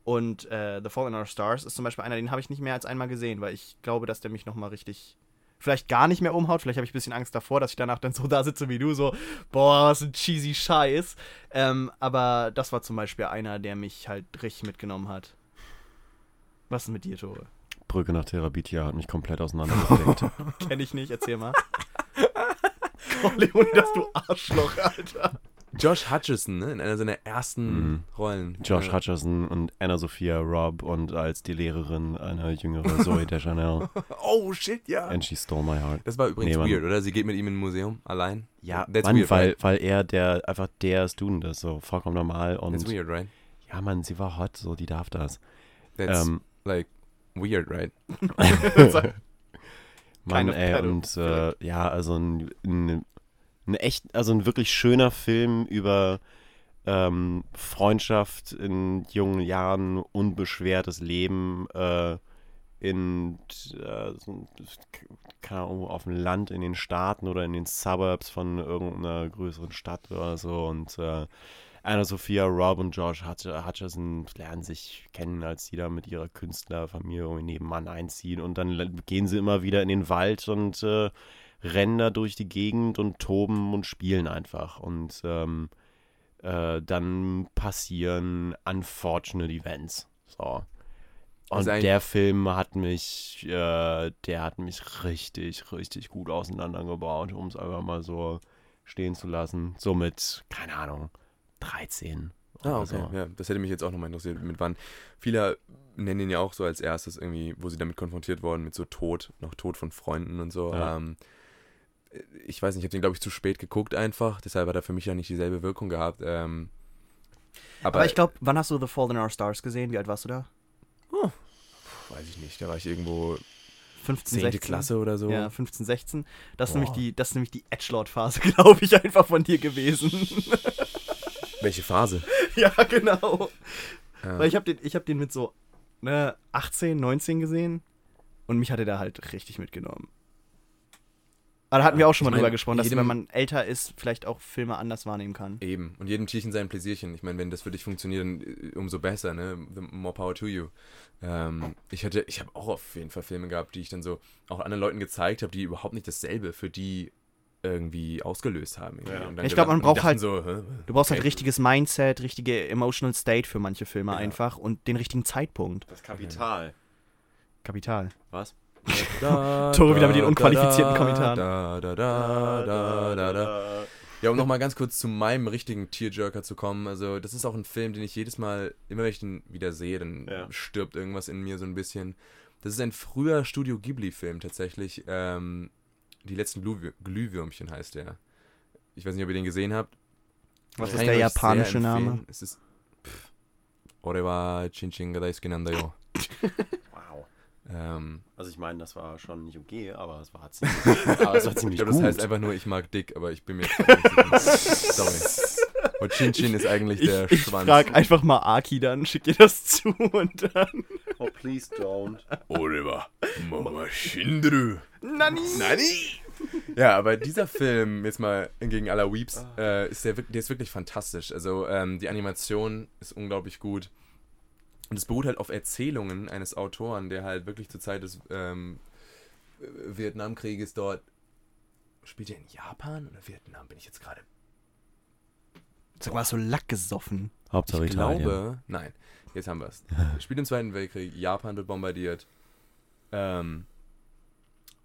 Und äh, The Fall in Our Stars ist zum Beispiel einer, den habe ich nicht mehr als einmal gesehen, weil ich glaube, dass der mich nochmal richtig. Vielleicht gar nicht mehr umhaut. Vielleicht habe ich ein bisschen Angst davor, dass ich danach dann so da sitze wie du, so, boah, was ein cheesy Scheiß. Ähm, aber das war zum Beispiel einer, der mich halt richtig mitgenommen hat. Was ist mit dir, Tore? Brücke nach Therabitia hat mich komplett <laughs> auseinandergefleckt. Kenn ich nicht, erzähl mal. Corleone, das du Arschloch, Alter. Josh Hutcherson, ne? In einer seiner ersten Mhm. Rollen. Josh Äh, Hutcherson und Anna Sophia Robb und als die Lehrerin eine jüngere Zoe <laughs> Deschanel. Oh, shit, ja. And she stole my heart. Das war übrigens Nee, weird, oder? Sie geht mit ihm in ein Museum allein. Ja, That's Mann, weird, weil, right? weil er der einfach der Student ist, so vollkommen normal und That's weird, right? ja, Mann, sie war hot, so die darf das. That's Ähm, like weird, right? <laughs> <laughs> Mann, Kind of ey, und äh, ja, also ein, ein, ein echt, also ein wirklich schöner Film über ähm, Freundschaft in jungen Jahren, unbeschwertes Leben äh, in, äh, keine Ahnung, auf dem Land, in den Staaten oder in den Suburbs von irgendeiner größeren Stadt oder so und äh, Anna Sophia, Rob und George Hutch- Hutcherson lernen sich kennen, als die da mit ihrer Künstlerfamilie nebenan einziehen und dann gehen sie immer wieder in den Wald und äh, rennen da durch die Gegend und toben und spielen einfach. Und ähm, äh, dann passieren unfortunate Events. So. Und Also der Film hat mich, äh, der hat mich richtig, richtig gut auseinandergebaut, um es einfach mal so stehen zu lassen. So mit, keine Ahnung, 13. Ah, oder okay. so. Ja, das hätte mich jetzt auch nochmal interessiert, mit wann. Viele nennen ihn ja auch so als erstes irgendwie, wo sie damit konfrontiert wurden, mit so Tod, noch Tod von Freunden und so. Ja. Ähm, ich weiß nicht, ich habe den, glaube ich, zu spät geguckt einfach. Deshalb hat er für mich ja nicht dieselbe Wirkung gehabt. Ähm, aber, Aber ich glaube, wann hast du The Fault in Our Stars gesehen? Wie alt warst du da? weiß ich nicht, da war ich irgendwo 15, 10. 16? Klasse oder so. Ja, 15, 16. Das ist nämlich die, das ist nämlich die Edgelord-Phase, <laughs> glaube ich, einfach von dir gewesen. <laughs> Welche Phase? <laughs> ja, genau. Ja. Weil ich habe den, ich hab den mit so ne, 18, 19 gesehen und mich hatte der halt richtig mitgenommen. Aber da hatten wir auch schon mal drüber gesprochen, dass wenn man älter ist, vielleicht auch Filme anders wahrnehmen kann. Eben. Und jedem Tierchen sein Pläsierchen. Ich meine, wenn das für dich funktioniert, dann äh, umso besser, ne? The more power to you. Ähm, ich hatte, ich habe auch auf jeden Fall Filme gehabt, die ich dann so auch anderen Leuten gezeigt habe, die überhaupt nicht dasselbe für die irgendwie ausgelöst haben. irgendwie. Ja. Und dann Ich glaub, man braucht halt- So, hä? Du brauchst halt Okay. richtiges Mindset, richtige emotional state für manche Filme Ja. einfach und den richtigen Zeitpunkt. Das Kapital. Kapital. Was? <laughs> Tore wieder mit den unqualifizierten Kommentaren. Da, da, da, da, da, da. Ja, um nochmal ganz kurz zu meinem richtigen Tearjerker zu kommen. Also, das ist auch ein Film, den ich jedes Mal, immer wenn ich den wieder sehe, dann Ja. stirbt irgendwas in mir so ein bisschen. Das ist ein früher Studio Ghibli-Film tatsächlich. Ähm, die letzten Glühwür Glühwürmchen heißt der. Ich weiß nicht, ob ihr den gesehen habt. Was ist ich der japanische Name? Es ist. Pff, Ore wa Chinchin ga daisuke nan da yo. <laughs> Wow. Ähm, Also ich meine, das war schon nicht okay, aber es war <laughs> ziemlich, aber es war ich ziemlich glaube, gut. das heißt einfach nur, ich mag dick, aber ich bin mir. <laughs> Sorry. Und Chinchin ist eigentlich Ich, der ich Schwanz. frag einfach mal Aki dann, schick dir das zu und dann. oh, please don't. Wa Mama Shindru. Nani! Nani? Ja, aber dieser Film, jetzt mal gegen aller Weeps, äh, ist der, der ist wirklich fantastisch. Also ähm, die Animation ist unglaublich gut. Und es beruht halt auf Erzählungen eines Autoren, der halt wirklich zur Zeit des ähm, Vietnamkrieges dort. Spielt er in Japan oder Vietnam? Bin ich jetzt gerade. Sag mal, hast du Lack gesoffen? Hauptsache Ich glaube. Nein, jetzt haben wir es. <laughs> Spielt im Zweiten Weltkrieg, Japan wird bombardiert. Ähm,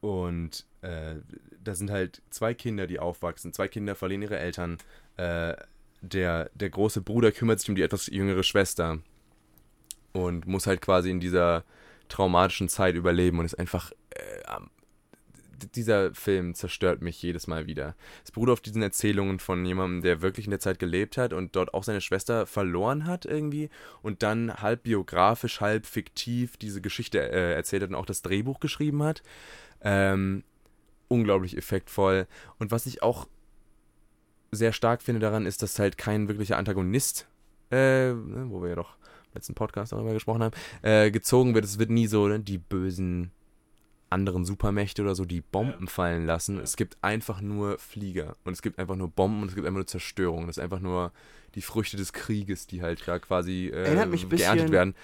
und äh, da sind halt zwei Kinder, die aufwachsen. Zwei Kinder verlieren ihre Eltern. Äh, der, der große Bruder kümmert sich um die etwas jüngere Schwester. Und muss halt quasi in dieser traumatischen Zeit überleben und ist einfach. Äh, am- dieser Film zerstört mich jedes Mal wieder. Es beruht auf diesen Erzählungen von jemandem, der wirklich in der Zeit gelebt hat und dort auch seine Schwester verloren hat irgendwie und dann halb biografisch, halb fiktiv diese Geschichte äh, erzählt hat und auch das Drehbuch geschrieben hat. Ähm, unglaublich effektvoll. Und was ich auch sehr stark finde daran, ist, dass halt kein wirklicher Antagonist, äh, ne, wo wir ja doch im letzten Podcast darüber gesprochen haben, äh, gezogen wird. Es wird nie so ne, die bösen anderen Supermächte oder so, die Bomben fallen lassen. Es gibt einfach nur Flieger und es gibt einfach nur Bomben und es gibt einfach nur Zerstörung. Das ist einfach nur die Früchte des Krieges, die halt da quasi äh, geerntet werden.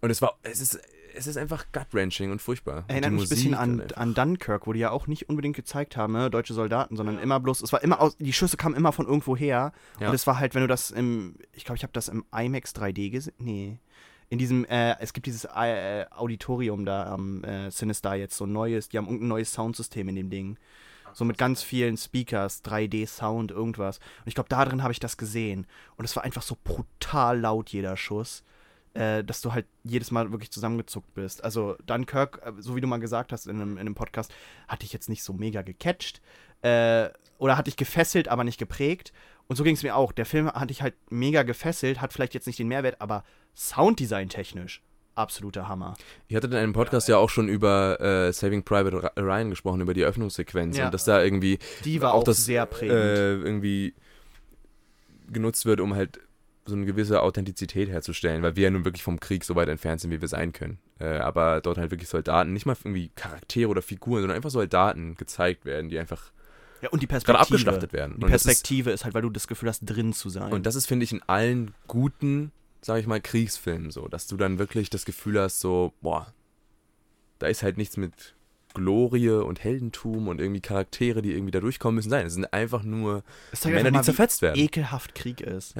Und es war, es ist, es ist einfach gut-wrenching und furchtbar. Erinnert mich ein bisschen an, an Dunkirk, wo die ja auch nicht unbedingt gezeigt haben, ne, deutsche Soldaten, sondern immer bloß, es war immer aus, die Schüsse kamen immer von irgendwo her. Ja. Und es war halt, wenn du das im, ich glaube, ich habe das im IMAX 3D gesehen, nee. In diesem, äh, es gibt dieses äh, Auditorium da am äh, Sinister jetzt, so ein neues, die haben irgendein neues Soundsystem in dem Ding. So mit ganz vielen Speakers, 3D-Sound, irgendwas. Und ich glaube, da drin habe ich das gesehen. Und es war einfach so brutal laut, jeder Schuss, äh, dass du halt jedes Mal wirklich zusammengezuckt bist. Also Dunkirk, äh, so wie du mal gesagt hast in einem, in einem Podcast, hatte ich jetzt nicht so mega gecatcht. Äh, oder hatte ich gefesselt, aber nicht geprägt. Und so ging es mir auch. Der Film hatte ich halt mega gefesselt, hat vielleicht jetzt nicht den Mehrwert, aber Sounddesign technisch absoluter Hammer. Ich hatte in einem Podcast ja auch schon über äh, Saving Private Ry- Ryan gesprochen, über die Eröffnungssequenz Ja. und dass da irgendwie Die war auch auch, das, sehr prägend. äh, irgendwie genutzt wird, um halt so eine gewisse Authentizität herzustellen, weil wir ja nun wirklich vom Krieg so weit entfernt sind, wie wir sein können. Äh, aber dort halt wirklich Soldaten, nicht mal irgendwie Charaktere oder Figuren, sondern einfach Soldaten gezeigt werden, die einfach ja, und die gerade Perspektive. abgeschlachtet werden. Die Und das ist- Perspektive ist, halt, weil du das Gefühl hast, drin zu sein. Und das ist, finde ich, in allen guten, sag ich mal, Kriegsfilmen so, dass du dann wirklich das Gefühl hast, so, boah, da ist halt nichts mit Glorie und Heldentum und irgendwie Charaktere, die irgendwie da durchkommen müssen, sein. Es sind einfach nur Männer, einfach die mal, zerfetzt wie werden. ekelhaft Krieg ist.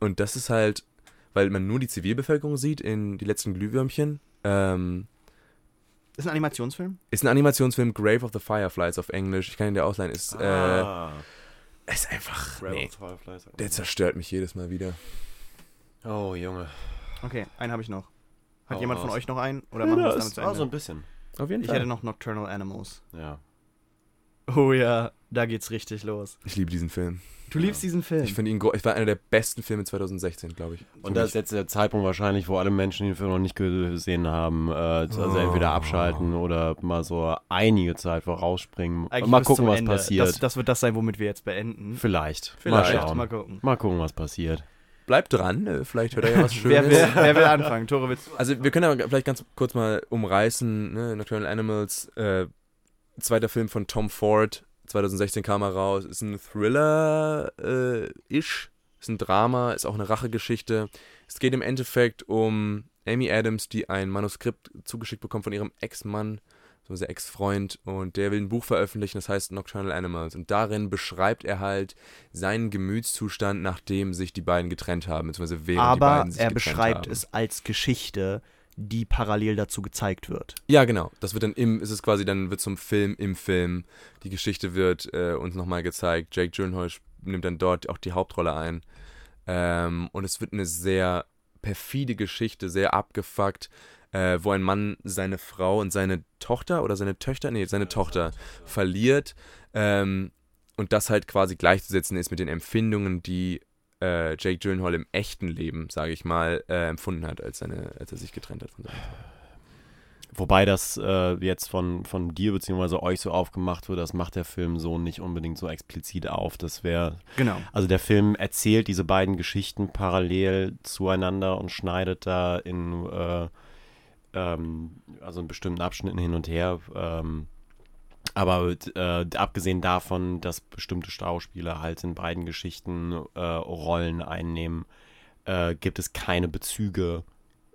Und das ist halt, weil man nur die Zivilbevölkerung sieht in die letzten Glühwürmchen. Ähm, Ist ein Animationsfilm? ist ein Animationsfilm Grave of the Fireflies auf Englisch. Ich kann ihn dir ausleihen. Ist, Ah, äh, ist einfach. Nee, der zerstört mich jedes Mal wieder. Oh, Junge. Okay, einen habe ich noch. Hat Hau jemand von raus. euch noch einen? Oder Ja, machen wir das es damit zu Ende? so ein bisschen. Auf jeden ich Fall. hätte noch Nocturnal Animals. Ja. Oh ja, da geht's richtig los. Ich liebe diesen Film. Du liebst diesen Film. Ich finde ihn, gro- ich war einer der besten Filme 2016, glaube ich. Für Und das mich. ist jetzt der Zeitpunkt wahrscheinlich, wo alle Menschen den Film noch nicht gesehen haben. Äh, also Oh. entweder abschalten oder mal so einige Zeit vorausspringen. Eigentlich mal bis gucken, zum was Ende. passiert. Das, das wird das sein, womit wir jetzt beenden. Vielleicht. Vielleicht. Mal schauen. Mal Mal, gucken. gucken, was passiert. Bleibt dran, äh, vielleicht hört er ja was <laughs> Wer Schönes. will, wer will anfangen? <laughs> Tore, willst du? Also wir können aber vielleicht ganz kurz mal umreißen, ne? Nocturnal Animals, äh, zweiter Film von Tom Ford, 2016 kam er raus, ist ein Thriller-ish, ist ein Drama, ist auch eine Rachegeschichte. Es geht im Endeffekt um Amy Adams, die ein Manuskript zugeschickt bekommt von ihrem Ex-Mann, so Ex-Freund, und der will ein Buch veröffentlichen, das heißt Nocturnal Animals. Und darin beschreibt er halt seinen Gemütszustand, nachdem sich die beiden getrennt haben, beziehungsweise während die Aber beiden sich er getrennt beschreibt haben. es als Geschichte, die parallel dazu gezeigt wird. Ja, genau. Das wird dann im, ist es quasi dann wird zum Film im Film. Die Geschichte wird äh, uns nochmal gezeigt. Jake Gyllenhaal nimmt dann dort auch die Hauptrolle ein. Ähm, und es wird eine sehr perfide Geschichte, sehr abgefuckt, äh, wo ein Mann seine Frau und seine Tochter oder seine Töchter, nee, seine Tochter verliert. Ähm, und das halt quasi gleichzusetzen ist mit den Empfindungen, die äh, Jake Gyllenhaal im echten Leben, sage ich mal, äh, empfunden hat, als, seine, als er sich getrennt hat von seiner Frau. Wobei das äh, jetzt von, von dir bzw. euch so aufgemacht wird, das macht der Film so nicht unbedingt so explizit auf. Das wäre, Genau. also der Film erzählt diese beiden Geschichten parallel zueinander und schneidet da in, äh, ähm, also in bestimmten Abschnitten hin und her. Ähm, aber äh, abgesehen davon, dass bestimmte Schauspieler halt in beiden Geschichten äh, Rollen einnehmen, äh, gibt es keine Bezüge,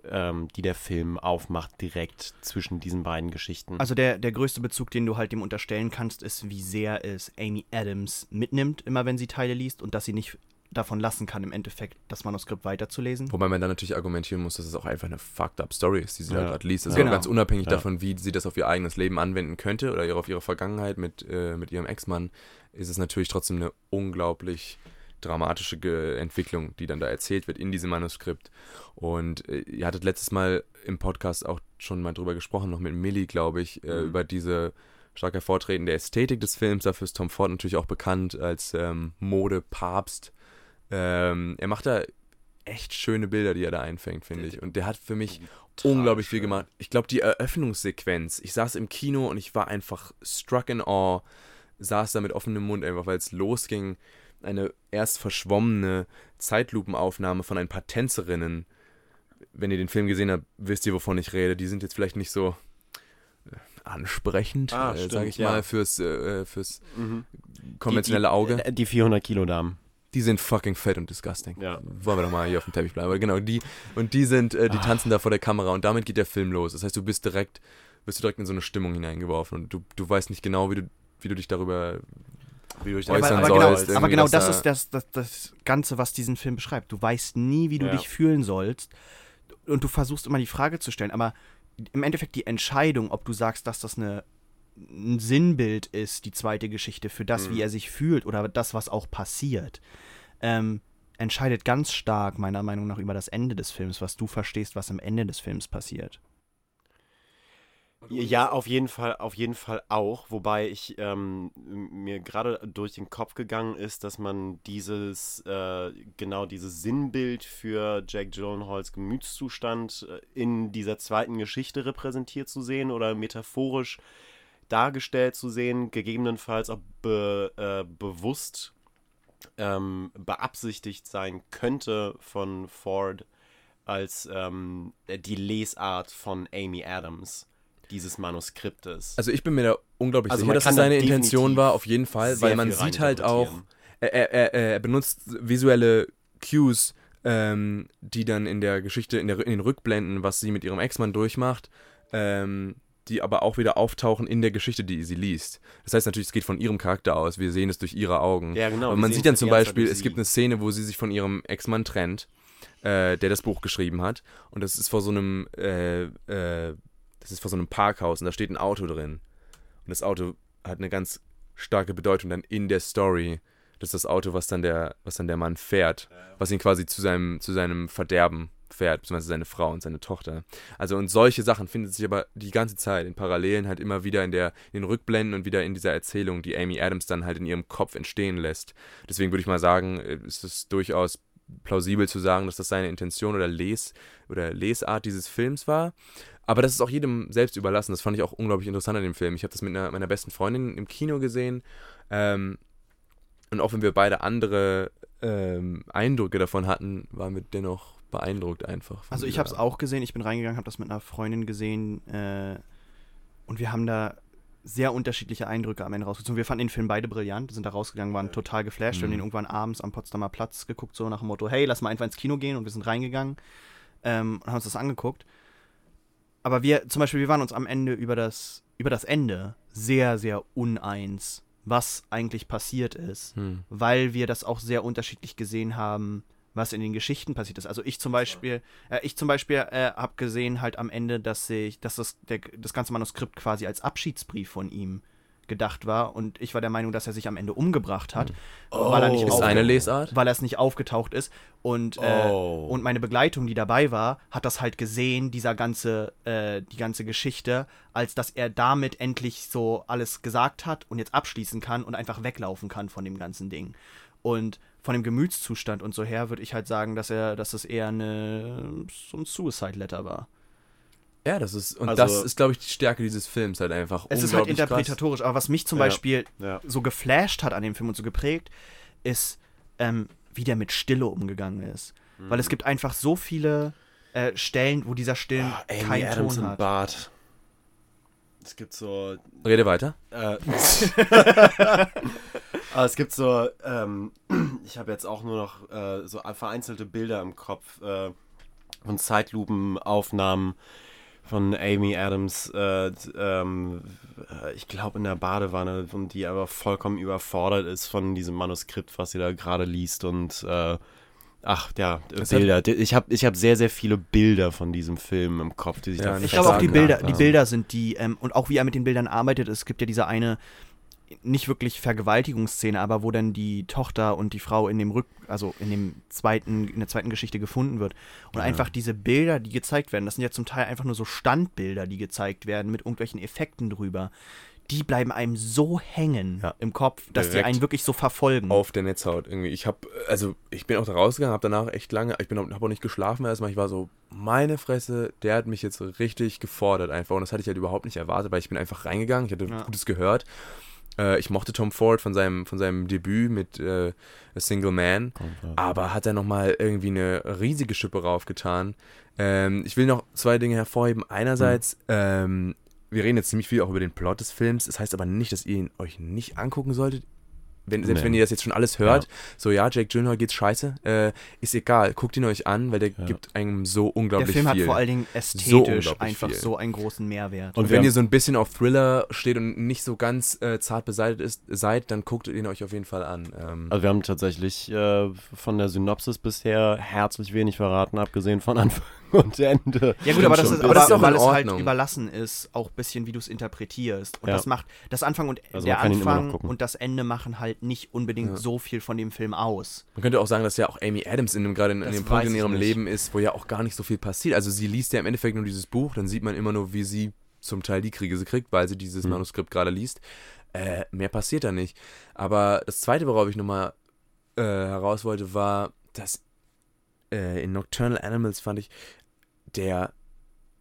ähm, die der Film aufmacht, direkt zwischen diesen beiden Geschichten. Also der, der größte Bezug, den du halt dem unterstellen kannst, ist, wie sehr es Amy Adams mitnimmt, immer wenn sie Teile liest und dass sie nicht davon lassen kann, im Endeffekt das Manuskript weiterzulesen. Wobei man dann natürlich argumentieren muss, dass es auch einfach eine fucked up Story ist, die sie da Ja. gerade liest. Also Genau. ganz unabhängig Ja. davon, wie sie das auf ihr eigenes Leben anwenden könnte oder auf ihre Vergangenheit mit, äh, mit ihrem Ex-Mann, ist es natürlich trotzdem eine unglaublich dramatische Ge Entwicklung, die dann da erzählt wird in diesem Manuskript. Und äh, ihr hattet letztes Mal im Podcast auch schon mal drüber gesprochen, noch mit Millie, glaube ich, äh, Mhm. über diese stark hervortretende Ästhetik des Films. Dafür ist Tom Ford natürlich auch bekannt als ähm, Mode-Papst. Ähm, er macht da echt schöne Bilder, die er da einfängt, finde ich. Und der hat für mich unglaublich viel gemacht. Ich glaube, die Eröffnungssequenz, ich saß im Kino und ich war einfach struck in awe, saß da mit offenem Mund einfach, weil es losging. Eine erst verschwommene Zeitlupenaufnahme von ein paar Tänzerinnen. Wenn ihr den Film gesehen habt, wisst ihr, wovon ich rede. Die sind jetzt vielleicht nicht so äh, ansprechend, Ah, äh, sage ich ja. mal, fürs, äh, fürs Mhm. konventionelle Auge. Die, die 400 Kilo Damen. Die sind fucking fett und disgusting. Ja. Wollen wir doch mal hier auf dem Teppich bleiben. Aber genau, die und die sind, äh, die Ah. tanzen da vor der Kamera und damit geht der Film los. Das heißt, du bist direkt, bist du direkt in so eine Stimmung hineingeworfen und du, du weißt nicht genau, wie du, wie du dich darüber. Wie du dich Ja, aber, äußern aber, sollst, genau, aber genau das da- ist das, das, das Ganze, was diesen Film beschreibt. Du weißt nie, wie du Ja. dich fühlen sollst. Und du versuchst immer die Frage zu stellen. Aber im Endeffekt die Entscheidung, ob du sagst, dass das eine, ein Sinnbild ist, die zweite Geschichte, für das, Mhm. wie er sich fühlt oder das, was auch passiert, ähm, entscheidet ganz stark, meiner Meinung nach, über das Ende des Films, was du verstehst, was am Ende des Films passiert. Ja, auf jeden Fall, auf jeden Fall auch. Wobei ich ähm, mir gerade durch den Kopf gegangen ist, dass man dieses, äh, genau dieses Sinnbild für Jack Gyllenhaals Gemütszustand äh, in dieser zweiten Geschichte repräsentiert zu sehen oder metaphorisch dargestellt zu sehen, gegebenenfalls auch be, äh, bewusst ähm, beabsichtigt sein könnte von Ford als ähm, die Lesart von Amy Adams dieses Manuskriptes. Also ich bin mir da unglaublich Also sicher, dass das da seine Intention war, auf jeden Fall, weil man sieht halt auch, er, er, er, er benutzt visuelle Cues, ähm, die dann in der Geschichte, in, der, in den Rückblenden, was sie mit ihrem Ex-Mann durchmacht, ähm, die aber auch wieder auftauchen in der Geschichte, die sie liest. Das heißt natürlich, es geht von ihrem Charakter aus. Wir sehen es durch ihre Augen. Ja, genau. Aber wir man sieht dann zum Beispiel, es gibt eine Szene, wo sie sich von ihrem Ex-Mann trennt, äh, der das Buch geschrieben hat. Und das ist vor so einem, äh, äh, das ist vor so einem Parkhaus und da steht ein Auto drin. Und das Auto hat eine ganz starke Bedeutung dann in der Story. Das ist das Auto, was dann der, was dann der Mann fährt, was ihn quasi zu seinem, zu seinem Verderben fährt, beziehungsweise seine Frau und seine Tochter. Also und solche Sachen finden sich aber die ganze Zeit in Parallelen halt immer wieder in der in den Rückblenden und wieder in dieser Erzählung, die Amy Adams dann halt in ihrem Kopf entstehen lässt. Deswegen würde ich mal sagen, äh, ist es durchaus plausibel zu sagen, dass das seine Intention oder Les oder Lesart dieses Films war. Aber das ist auch jedem selbst überlassen. Das fand ich auch unglaublich interessant an dem Film. Ich habe das mit einer, meiner besten Freundin im Kino gesehen. Ähm, und auch wenn wir beide andere ähm, Eindrücke davon hatten, waren wir dennoch beeindruckt einfach. Also ich habe es auch gesehen, ich bin reingegangen, habe das mit einer Freundin gesehen äh, und wir haben da sehr unterschiedliche Eindrücke am Ende rausgezogen. Wir fanden den Film beide brillant, sind da rausgegangen, waren total geflasht. Wir haben Mhm. den irgendwann abends am Potsdamer Platz geguckt, so nach dem Motto, hey, lass mal einfach ins Kino gehen und wir sind reingegangen ähm, und haben uns das angeguckt. Aber wir, zum Beispiel, wir waren uns am Ende über das, über das Ende sehr, sehr uneins, was eigentlich passiert ist Hm. weil wir das auch sehr unterschiedlich gesehen haben, was in den Geschichten passiert ist. Also ich zum Beispiel, äh, ich zum Beispiel äh, habe gesehen halt am Ende, dass sich, dass das, der, das ganze Manuskript quasi als Abschiedsbrief von ihm gedacht war und ich war der Meinung, dass er sich am Ende umgebracht hat, weil er nicht Ist eine Lesart? weil er es nicht aufgetaucht ist und äh, Oh. und meine Begleitung, die dabei war, hat das halt gesehen, dieser ganze äh, die ganze Geschichte, als dass er damit endlich so alles gesagt hat und jetzt abschließen kann und einfach weglaufen kann von dem ganzen Ding. Und von dem Gemütszustand und so her würde ich halt sagen, dass er, dass es eher eine so ein Suicide Letter war. Ja, das ist, und Also- das ist, glaube ich, die Stärke dieses Films halt einfach. Es ist halt unglaublich krass. interpretatorisch, aber was mich zum Ja. Beispiel Ja. so geflasht hat an dem Film und so geprägt, ist, ähm, wie der mit Stille umgegangen ist. Weil es gibt einfach so viele äh, Stellen, wo dieser Stillen Amy keinen Adams Ton hat. Bart. Es gibt so Rede weiter. Äh, <laughs> <laughs> <laughs> aber es gibt so, ähm, <clears throat> ich habe jetzt auch nur noch äh, so vereinzelte Bilder im Kopf äh, von Zeitlupenaufnahmen von Amy Adams, äh, ähm, äh, ich glaube in der Badewanne, und die aber vollkommen überfordert ist von diesem Manuskript, was sie da gerade liest und äh, ach ja, äh, Das hat- Bilder. Ich habe ich hab sehr, sehr viele Bilder von diesem Film im Kopf, die sich Ja, da ich Ich glaube auch die Bilder, die. Bilder sind die, ähm, und auch wie er mit den Bildern arbeitet, es gibt ja diese eine, nicht wirklich Vergewaltigungsszene, aber wo dann die Tochter und die Frau in dem Rück, also in dem zweiten, in der zweiten Geschichte gefunden wird. Und Ja. einfach diese Bilder, die gezeigt werden, das sind ja zum Teil einfach nur so Standbilder, die gezeigt werden mit irgendwelchen Effekten drüber. Die bleiben einem so hängen Ja. im Kopf, dass die Direkt einen wirklich so verfolgen. Auf der Netzhaut irgendwie. Ich habe, also ich bin auch da rausgegangen, habe danach echt lange, ich bin auch, hab auch nicht geschlafen erstmal. Ich war so, meine Fresse, der hat mich jetzt richtig gefordert einfach. Und das hatte ich halt überhaupt nicht erwartet, weil ich bin einfach reingegangen, ich hatte Ja. Gutes gehört. Äh, ich mochte Tom Ford von seinem, von seinem Debüt mit äh, A Single Man. Aber hat er nochmal irgendwie eine riesige Schippe raufgetan. Ähm, ich will noch zwei Dinge hervorheben. Einerseits, ähm, wir reden jetzt ziemlich viel auch über den Plot des Films. Das heißt aber nicht, dass ihr ihn euch nicht angucken solltet. Wenn, selbst Nee. wenn ihr das jetzt schon alles hört, so ja, Jake Gyllenhaal geht's scheiße, äh, ist egal, guckt ihn euch an, weil der Ja. gibt einem so der unglaublich Film viel. hat vor allen Dingen So ästhetisch unglaublich einfach viel. so einen großen Mehrwert. und wir wenn ihr so ein bisschen auf Thriller steht und nicht so ganz äh, zart beseitigt ist, seid, dann guckt ihn euch auf jeden Fall an. Ähm, Also wir haben tatsächlich äh, von der Synopsis bisher herzlich wenig verraten, abgesehen von Anfang <laughs> und Ende. Ja gut, aber das ist, aber das ist auch weil in es halt Ordnung. überlassen ist, auch ein bisschen, wie du es interpretierst. Und Ja. das macht, das Anfang und Also der Anfang und das Ende machen halt nicht unbedingt Ja. so viel von dem Film aus. Man könnte auch sagen, dass ja auch Amy Adams in dem, gerade in, in dem Punkt in ihrem nicht. Leben ist, wo ja auch gar nicht so viel passiert. Also sie liest ja im Endeffekt nur dieses Buch, dann sieht man immer nur, wie sie zum Teil die Krise kriegt, weil sie dieses Mhm. Manuskript gerade liest. Äh, mehr passiert da nicht. Aber das Zweite, worauf ich nochmal äh, heraus wollte, war, dass äh, in Nocturnal Animals fand ich, der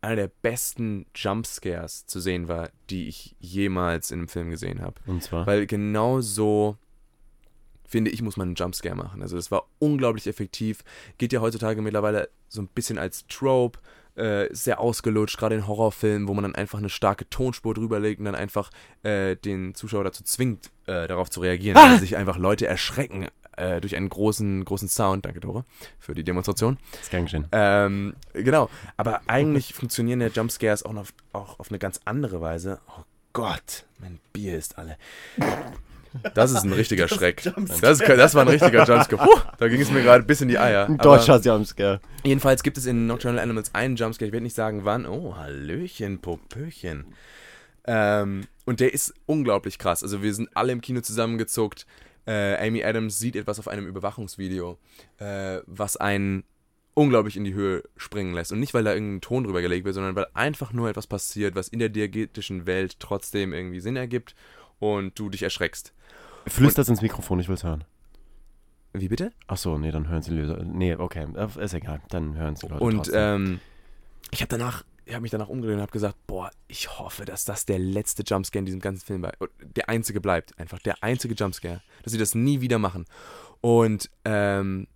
einer der besten Jumpscares zu sehen war, die ich jemals in einem Film gesehen habe. Und zwar. Weil genau so, finde ich, muss man einen Jumpscare machen. Also das war unglaublich effektiv. Geht ja heutzutage mittlerweile so ein bisschen als Trope. Äh, sehr ausgelutscht, gerade in Horrorfilmen, wo man dann einfach eine starke Tonspur drüberlegt und dann einfach äh, den Zuschauer dazu zwingt, äh, darauf zu reagieren, weil sich einfach Leute erschrecken äh, durch einen großen, großen Sound, danke Tore, für die Demonstration. Das ist gern geschehen. Ähm, genau, aber eigentlich <laughs> funktionieren ja Jumpscares auch, noch, auch auf eine ganz andere Weise. Oh Gott, mein Bier ist alle. Das ist ein richtiger <laughs> Schreck. Das, ist, das war ein richtiger Jumpscare. Puh, da ging es mir gerade bis in die Eier. Ein Aber deutscher Jumpscare. jedenfalls gibt es in Nocturnal Animals einen Jumpscare. Ich werde nicht sagen wann. Oh, Hallöchen, Popöchen. Ähm, und der ist unglaublich krass. Also wir sind alle im Kino zusammengezuckt. Äh, Amy Adams sieht etwas auf einem Überwachungsvideo, äh, was einen unglaublich in die Höhe springen lässt. Und nicht, weil da irgendein Ton drüber gelegt wird, sondern weil einfach nur etwas passiert, was in der diegetischen Welt trotzdem irgendwie Sinn ergibt und du dich erschreckst. Flüstert's ins Mikrofon, ich will's hören. Wie bitte? Ach so, nee, dann hören sie Leute. Nee, okay, äh, ist egal. Dann hören sie Leute Und ähm, ich habe danach, ich habe mich danach umgedreht und habe gesagt, boah, ich hoffe, dass das der letzte Jumpscare in diesem ganzen Film bleibt. Der einzige bleibt, einfach der einzige Jumpscare, dass sie das nie wieder machen. Und ähm,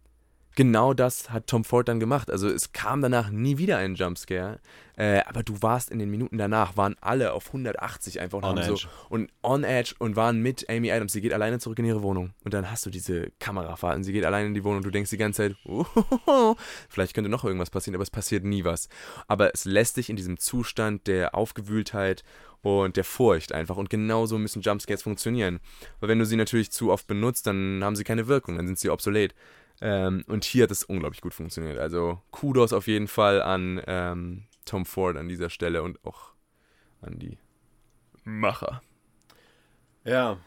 genau das hat Tom Ford dann gemacht. Also es kam danach nie wieder ein Jumpscare, äh, aber du warst in den Minuten danach, waren alle auf 180 einfach und On haben so edge. und on edge und waren mit Amy Adams. Sie geht alleine zurück in ihre Wohnung und dann hast du diese Kamerafahrten. Sie geht alleine in die Wohnung und du denkst die ganze Zeit, <laughs> oh, vielleicht könnte noch irgendwas passieren, aber es passiert nie was. Aber es lässt dich in diesem Zustand der Aufgewühltheit und der Furcht einfach. Und genauso müssen Jumpscares funktionieren. Weil wenn du sie natürlich zu oft benutzt, dann haben sie keine Wirkung, dann sind sie obsolet. Ähm, und hier hat es unglaublich gut funktioniert. Also Kudos auf jeden Fall an ähm, Tom Ford an dieser Stelle und auch an die Macher. ja.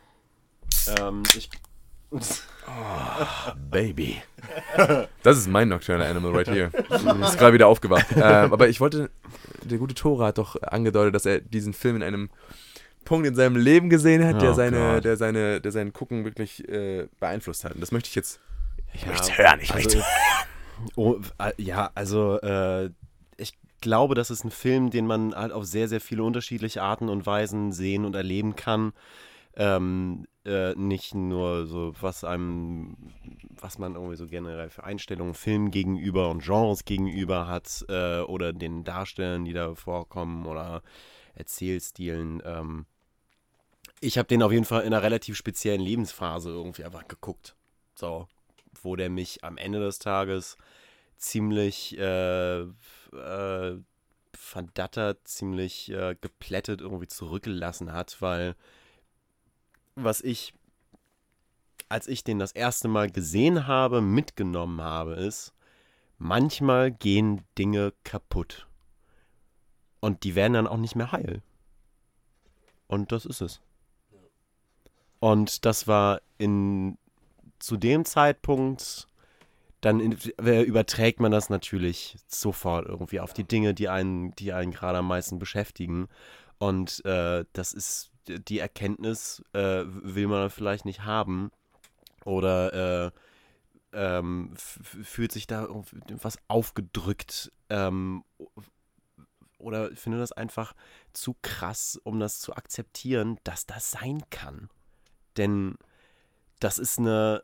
Ähm, ich. Baby. Das ist mein Nocturnal Animal right here. Ist gerade wieder aufgewacht. Ähm, aber ich wollte, der gute Tore hat doch angedeutet, dass er diesen Film in einem Punkt in seinem Leben gesehen hat, der Oh seine, Gott. der seine, der seinen Gucken wirklich äh, beeinflusst hat. Und das möchte ich jetzt. Ich Ja, möchte hören, ich also, möchte. Oh, äh, ja, also äh, ich glaube, das ist ein Film, den man halt auf sehr, sehr viele unterschiedliche Arten und Weisen sehen und erleben kann. Ähm, äh, nicht nur so, was einem, was man irgendwie so generell für Einstellungen Filmen gegenüber und Genres gegenüber hat äh, oder den Darstellern, die da vorkommen oder Erzählstilen. Ähm, ich habe den auf jeden Fall in einer relativ speziellen Lebensphase irgendwie einfach geguckt. So, wo der mich am Ende des Tages ziemlich äh, äh, verdattert, ziemlich äh, geplättet irgendwie zurückgelassen hat, weil was ich, als ich den das erste Mal gesehen habe, mitgenommen habe, ist, manchmal gehen Dinge kaputt. Und die werden dann auch nicht mehr heil. Und das ist es. Und das war in zu dem Zeitpunkt, dann überträgt man das natürlich sofort irgendwie auf die Dinge, die einen, die einen gerade am meisten beschäftigen. Und äh, das ist die Erkenntnis, äh, will man vielleicht nicht haben. Oder äh, ähm, fühlt sich da irgendwie was aufgedrückt ähm, oder finde das einfach zu krass, um das zu akzeptieren, dass das sein kann. Denn das ist eine,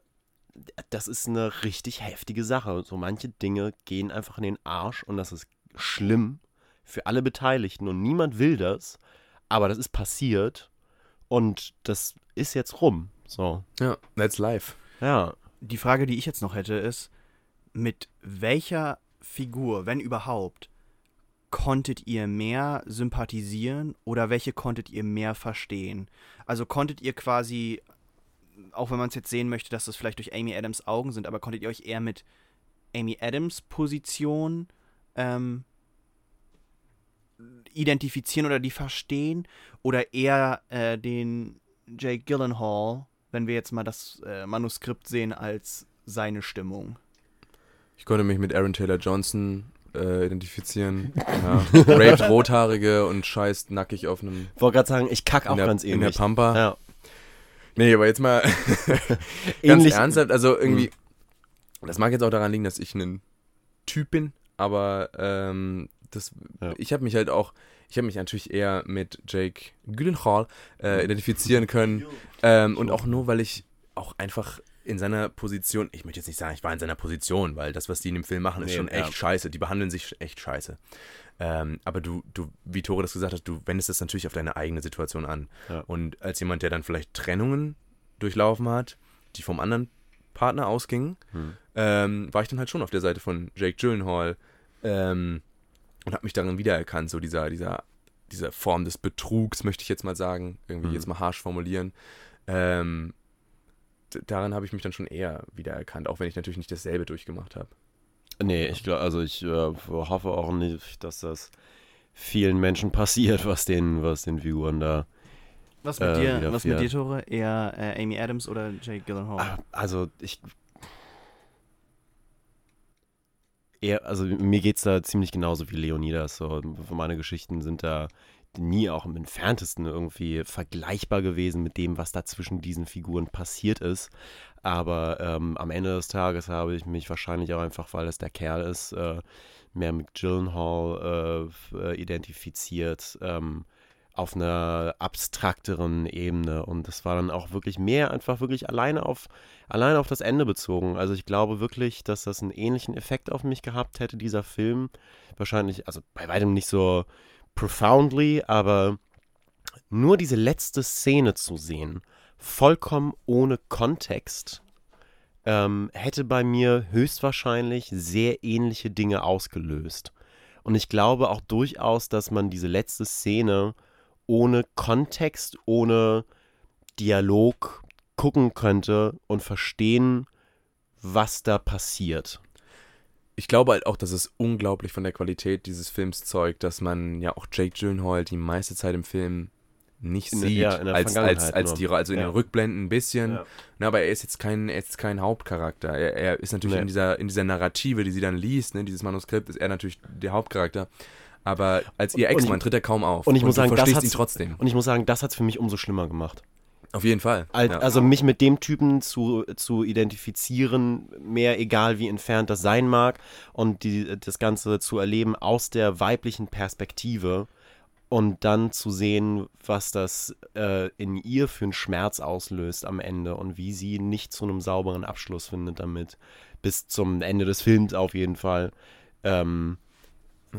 das ist eine richtig heftige Sache. So manche Dinge gehen einfach in den Arsch und das ist schlimm für alle Beteiligten und niemand will das, aber das ist passiert und das ist jetzt rum. So, Ja, that's life. ja. Die Frage, die ich jetzt noch hätte, ist, mit welcher Figur, wenn überhaupt, konntet ihr mehr sympathisieren oder welche konntet ihr mehr verstehen? Also konntet ihr quasi, auch wenn man es jetzt sehen möchte, dass das vielleicht durch Amy Adams Augen sind, aber konntet ihr euch eher mit Amy Adams Position ähm, identifizieren oder die verstehen oder eher äh, den Jake Gyllenhaal, wenn wir jetzt mal das äh, Manuskript sehen, als seine Stimmung? Ich konnte mich mit Aaron Taylor Johnson äh, identifizieren. Ja. <laughs> Raped Rothaarige und scheißt nackig auf einem. Wollte gerade sagen, ich kack auch der, ganz in der ähnlich. Pampa. ja. Nee, aber jetzt mal <laughs> ganz Ähnlich- ernsthaft. Also irgendwie, das mag jetzt auch daran liegen, dass ich ein Typ bin, aber ähm, das, Ja. ich habe mich halt auch, ich habe mich natürlich eher mit Jake Gyllenhaal äh, identifizieren können ähm, und auch nur, weil ich auch einfach in seiner Position, ich möchte jetzt nicht sagen, ich war in seiner Position, weil das, was die in dem Film machen, ist Nee, schon echt ja. scheiße. Die behandeln sich echt scheiße. Ähm, aber du, du, wie Tore das gesagt hat, du wendest das natürlich auf deine eigene Situation an. Ja. Und als jemand, der dann vielleicht Trennungen durchlaufen hat, die vom anderen Partner ausging, Hm. ähm, war ich dann halt schon auf der Seite von Jake Gyllenhaal ähm, und habe mich darin wiedererkannt, so dieser, dieser, dieser Form des Betrugs, möchte ich jetzt mal sagen, irgendwie Mhm. jetzt mal harsch formulieren. Ähm, daran habe ich mich dann schon eher wiedererkannt, auch wenn ich natürlich nicht dasselbe durchgemacht habe. Nee, ich glaube, also ich äh, hoffe auch nicht, dass das vielen Menschen passiert, was den, was den Figuren da. Was mit Äh, dir, was mit dir. Tore? Eher äh, Amy Adams oder Jake Gyllenhaal? Ah, Also ich. Eher, also mir geht's da ziemlich genauso wie Leonidas. So, meine Geschichten sind da nie auch im entferntesten irgendwie vergleichbar gewesen mit dem, was da zwischen diesen Figuren passiert ist. Aber ähm, am Ende des Tages habe ich mich wahrscheinlich auch einfach, weil es der Kerl ist, äh, mehr mit Gyllenhaal äh, äh, identifiziert. Ähm, auf einer abstrakteren Ebene und das war dann auch wirklich mehr einfach wirklich alleine auf alleine auf das Ende bezogen. Also ich glaube wirklich, dass das einen ähnlichen Effekt auf mich gehabt hätte, dieser Film. Wahrscheinlich, also bei weitem nicht so profoundly, aber nur diese letzte Szene zu sehen, vollkommen ohne Kontext, ähm, hätte bei mir höchstwahrscheinlich sehr ähnliche Dinge ausgelöst. Und ich glaube auch durchaus, dass man diese letzte Szene ohne Kontext, ohne Dialog gucken könnte und verstehen, was da passiert. Ich glaube halt auch, dass es unglaublich von der Qualität dieses Films zeugt, dass man ja auch Jake Gyllenhaal die meiste Zeit im Film nicht In sieht, ja, in der als, als, als nur. die, also in Ja. den Rückblenden ein bisschen. Ja. Na, aber er ist jetzt kein, er ist kein Hauptcharakter. Er, er ist natürlich Nee. in dieser, in dieser Narrative, die sie dann liest, ne, dieses Manuskript, ist er natürlich der Hauptcharakter. Aber als ihr Und Ex-Mann tritt er kaum auf. und ich muss du sagen, das hat's- ihn trotzdem. Und ich muss sagen, das hat es für mich umso schlimmer gemacht. Auf jeden Fall. Al- ja. Also mich mit dem Typen zu, zu identifizieren, mehr egal wie entfernt das sein mag, und die, das Ganze zu erleben aus der weiblichen Perspektive und dann zu sehen, was das äh, in ihr für einen Schmerz auslöst am Ende und wie sie nicht zu einem sauberen Abschluss findet damit. Bis zum Ende des Films auf jeden Fall. Ähm,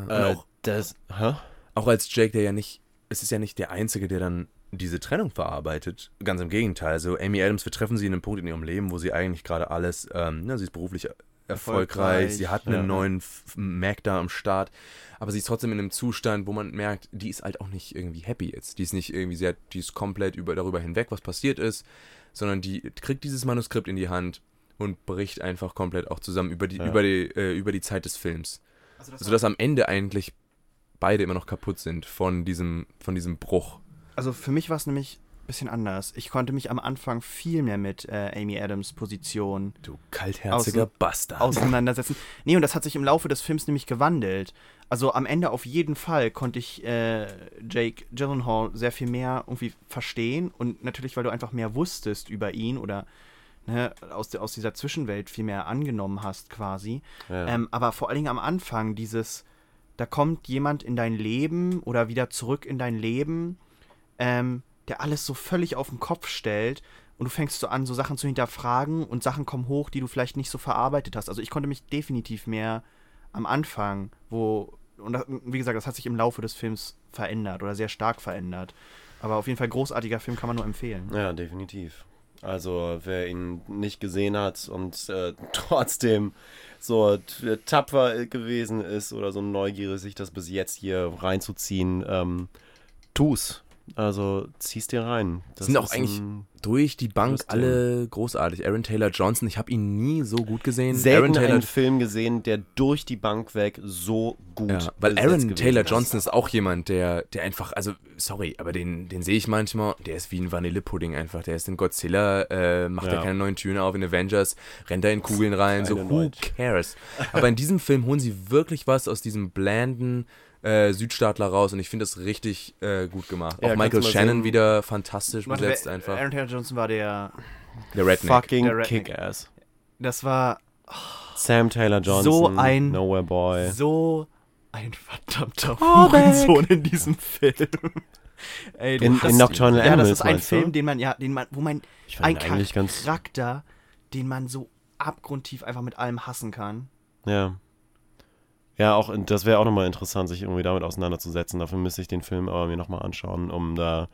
äh, auch, das, hä? auch als Jake, der ja nicht, es ist ja nicht der Einzige, der dann diese Trennung verarbeitet. Ganz im Gegenteil. Also Amy Adams, wir treffen sie in einem Punkt in ihrem Leben, wo sie eigentlich gerade alles, ähm, ne, sie ist beruflich erfolgreich, Erfolgreich, sie hat einen ja. neuen Mac da am Start, aber sie ist trotzdem in einem Zustand, wo man merkt, die ist halt auch nicht irgendwie happy jetzt. Die ist nicht irgendwie, sie hat, die ist komplett über, darüber hinweg, was passiert ist, sondern die kriegt dieses Manuskript in die Hand und bricht einfach komplett auch zusammen über die, Ja. über die, äh, über die Zeit des Films. Also das Sodass am Ende eigentlich beide immer noch kaputt sind von diesem, von diesem Bruch. Also für mich war es nämlich ein bisschen anders. Ich konnte mich am Anfang viel mehr mit äh, Amy Adams Position Du kaltherziger Außen- Bastard. auseinandersetzen. Nee, und das hat sich im Laufe des Films nämlich gewandelt. Also am Ende auf jeden Fall konnte ich äh, Jake Gyllenhaal sehr viel mehr irgendwie verstehen und natürlich, weil du einfach mehr wusstest über ihn oder ne, aus, aus dieser Zwischenwelt viel mehr angenommen hast quasi. Ja. Ähm, aber vor allen Dingen am Anfang dieses, da kommt jemand in dein Leben oder wieder zurück in dein Leben, ähm, der alles so völlig auf den Kopf stellt und du fängst so an, so Sachen zu hinterfragen und Sachen kommen hoch, die du vielleicht nicht so verarbeitet hast. Also ich konnte mich definitiv mehr am Anfang, wo, und das, wie gesagt, das hat sich im Laufe des Films verändert oder sehr stark verändert. Aber auf jeden Fall großartiger Film kann man nur empfehlen. Ja, definitiv. Also wer ihn nicht gesehen hat und äh, <laughs> trotzdem so tapfer gewesen ist oder so neugierig, sich das bis jetzt hier reinzuziehen, ähm, tu's. Also zieh's dir rein. Das Sind auch eigentlich Durch die Bank Lustig. alle großartig. Aaron Taylor Johnson, ich habe ihn nie so gut gesehen. selten Aaron Taylor, einen Film gesehen, der durch die Bank weg so gut ja, weil Aaron Taylor ist. Johnson ist auch jemand, der, der einfach, also sorry, aber den, den sehe ich manchmal, der ist wie ein Vanillepudding einfach. Der ist in Godzilla, äh, macht Ja. er keine neuen Töne auf, in Avengers, rennt er in Kugeln rein, so who neuen. cares. Aber in diesem Film holen sie wirklich was aus diesem blanden äh, Südstaatler raus und ich finde das richtig äh, gut gemacht. Ja, auch Michael Shannon sehen. wieder fantastisch Warte, besetzt einfach. Aaron Taylor Johnson war der, Der Redneck. Fucking Der Redneck. Kick-Ass. das war Sam Taylor Johnson, So ein- Nowhere Boy. so ein verdammter. Hurensohn in diesem Film. <laughs> Ey, du In- in Nocturnal Ja, das Animals, ist ein meinst du? Film, den man, ja, den man, wo man, Ich fand ein Charakter, den man so abgrundtief einfach mit allem hassen kann. ja. Ja, auch, das wäre auch nochmal interessant, sich irgendwie damit auseinanderzusetzen. Dafür müsste ich den Film aber mir nochmal anschauen, um da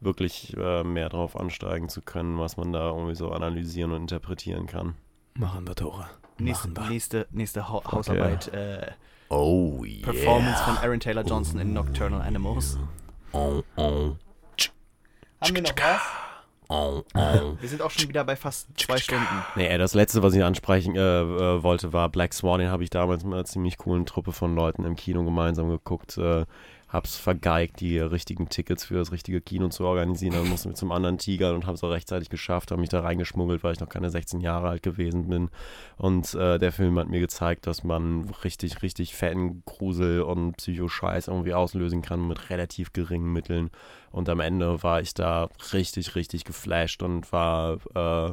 wirklich äh, mehr drauf ansteigen zu können, was man da irgendwie so analysieren und interpretieren kann. Machen wir, Tore. Nächste, nächste, nächste ha Hausarbeit. Äh, Oh yeah. Performance von Aaron Taylor Johnson in Nocturnal Animals. Oh, oh, Haben wir noch was? <laughs> Wir sind auch schon wieder bei fast zwei Stunden. Nee, das letzte, was ich ansprechen äh, äh, wollte, war Black Swan. Den habe ich damals mit einer ziemlich coolen Truppe von Leuten im Kino gemeinsam geguckt. Äh, hab's vergeigt, die richtigen Tickets für das richtige Kino zu organisieren. Dann mussten wir zum anderen Tigern und hab's auch rechtzeitig geschafft, habe mich da reingeschmuggelt, weil ich noch keine 16 Jahre alt gewesen bin. Und äh, der Film hat mir gezeigt, dass man richtig, richtig fetten Grusel und Psycho-Scheiß irgendwie auslösen kann mit relativ geringen Mitteln. Und am Ende war ich da richtig, richtig geflasht und war äh,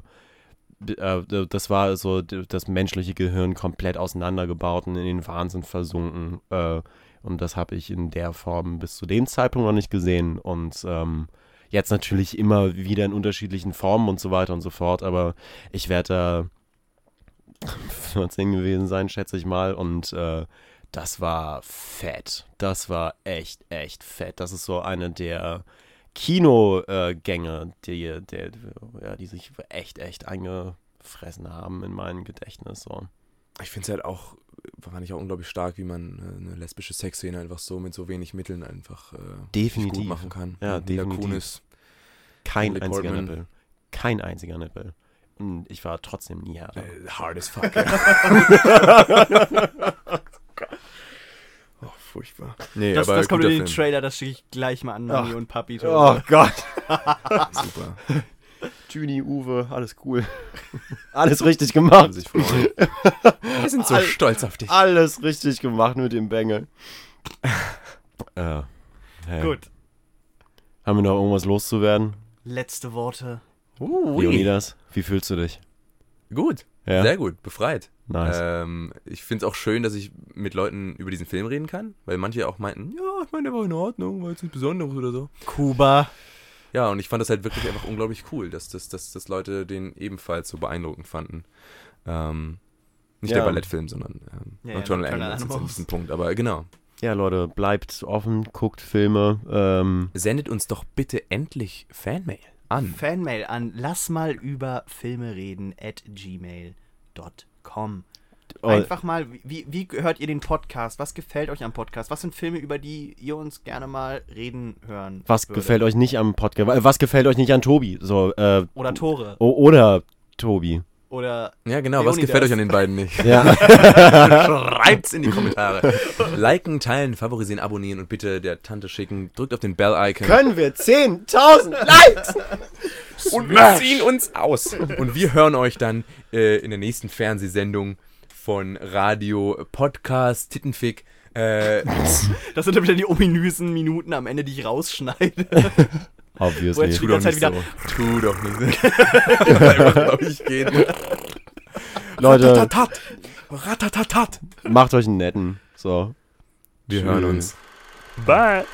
äh, das war so das menschliche Gehirn komplett auseinandergebaut und in den Wahnsinn versunken. Äh, und das habe ich in der Form bis zu dem Zeitpunkt noch nicht gesehen. Und ähm, jetzt natürlich immer wieder in unterschiedlichen Formen und so weiter und so fort. Aber ich werde da <laughs> 14 gewesen sein, schätze ich mal. Und äh, das war fett. Das war echt, echt fett. Das ist so eine der Kinogänge, die, der, ja, die sich echt, echt eingefressen haben in mein Gedächtnis. So. Ich finde es halt auch, fand ich auch unglaublich stark, wie man äh, eine lesbische Sexszene einfach so mit so wenig Mitteln einfach äh, Definitiv. gut machen kann. Ja, Und definitiv. Kunis, Kein einziger Portman. Nippel. Kein einziger Nippel. Und ich war trotzdem nie härter. äh, hard as fuck. Ja. <laughs> oh, furchtbar. Nee, Das, aber das kommt in den Film. Trailer, das schicke ich gleich mal an Mami Ach. und Papi. Oh Gott. <laughs> <laughs> Super. Juni, Uwe, alles cool. <laughs> alles richtig gemacht. Haben sich freuen. <laughs> Wir sind so All- stolz auf dich. Alles richtig gemacht mit dem Bengel. äh, hey. Gut. Haben wir noch irgendwas loszuwerden? Letzte Worte. Uh, Leonidas, wie fühlst du dich? Gut, Ja? sehr gut, befreit. Nice. Ähm, ich finde es auch schön, dass ich mit Leuten über diesen Film reden kann, weil manche auch meinten, ja, ich meine, der war in Ordnung, war jetzt nichts Besonderes oder so. Kuba. Ja, und ich fand das halt wirklich einfach unglaublich cool, dass, dass, dass, dass Leute den ebenfalls so beeindruckend fanden. Ähm, nicht Ja. der Ballettfim, sondern ähm, Ja, ja, Nocturnal Nocturnal Animals ist diesem Punkt. Aber genau. ja, Leute, bleibt offen, guckt Filme. Ähm, Sendet uns doch bitte endlich Fanmail an. Fanmail an lass mal über Filme reden at gmail.com. oh, Einfach mal, wie, wie hört ihr den Podcast? Was gefällt euch am Podcast? Was sind Filme, über die ihr uns gerne mal reden hören was würdet? gefällt euch nicht am Podcast? Äh, Was gefällt euch nicht an Tobi? So, äh, Oder Tore. oder Tobi. Oder Ja, genau. Was Leonidas. gefällt euch an den beiden nicht? Ja. <laughs> Schreibt's in die Kommentare. Liken, teilen, favorisieren, abonnieren und bitte der Tante schicken. Drückt auf den Bell-Icon. Können wir 10.000 Likes? Und wir ziehen uns aus. Und wir hören euch dann äh, in der nächsten Fernsehsendung von Radio Podcast Tittenfick. Äh, <laughs> das sind dann wieder die ominösen Minuten am Ende, die ich rausschneide. Wo <laughs> Obviously. jetzt tu doch nicht so. Tu doch nicht so. Einfach, glaub ich, gehen. <laughs> Leute, Ratatatat. Macht euch einen netten. So. Wir hören uns. Bye.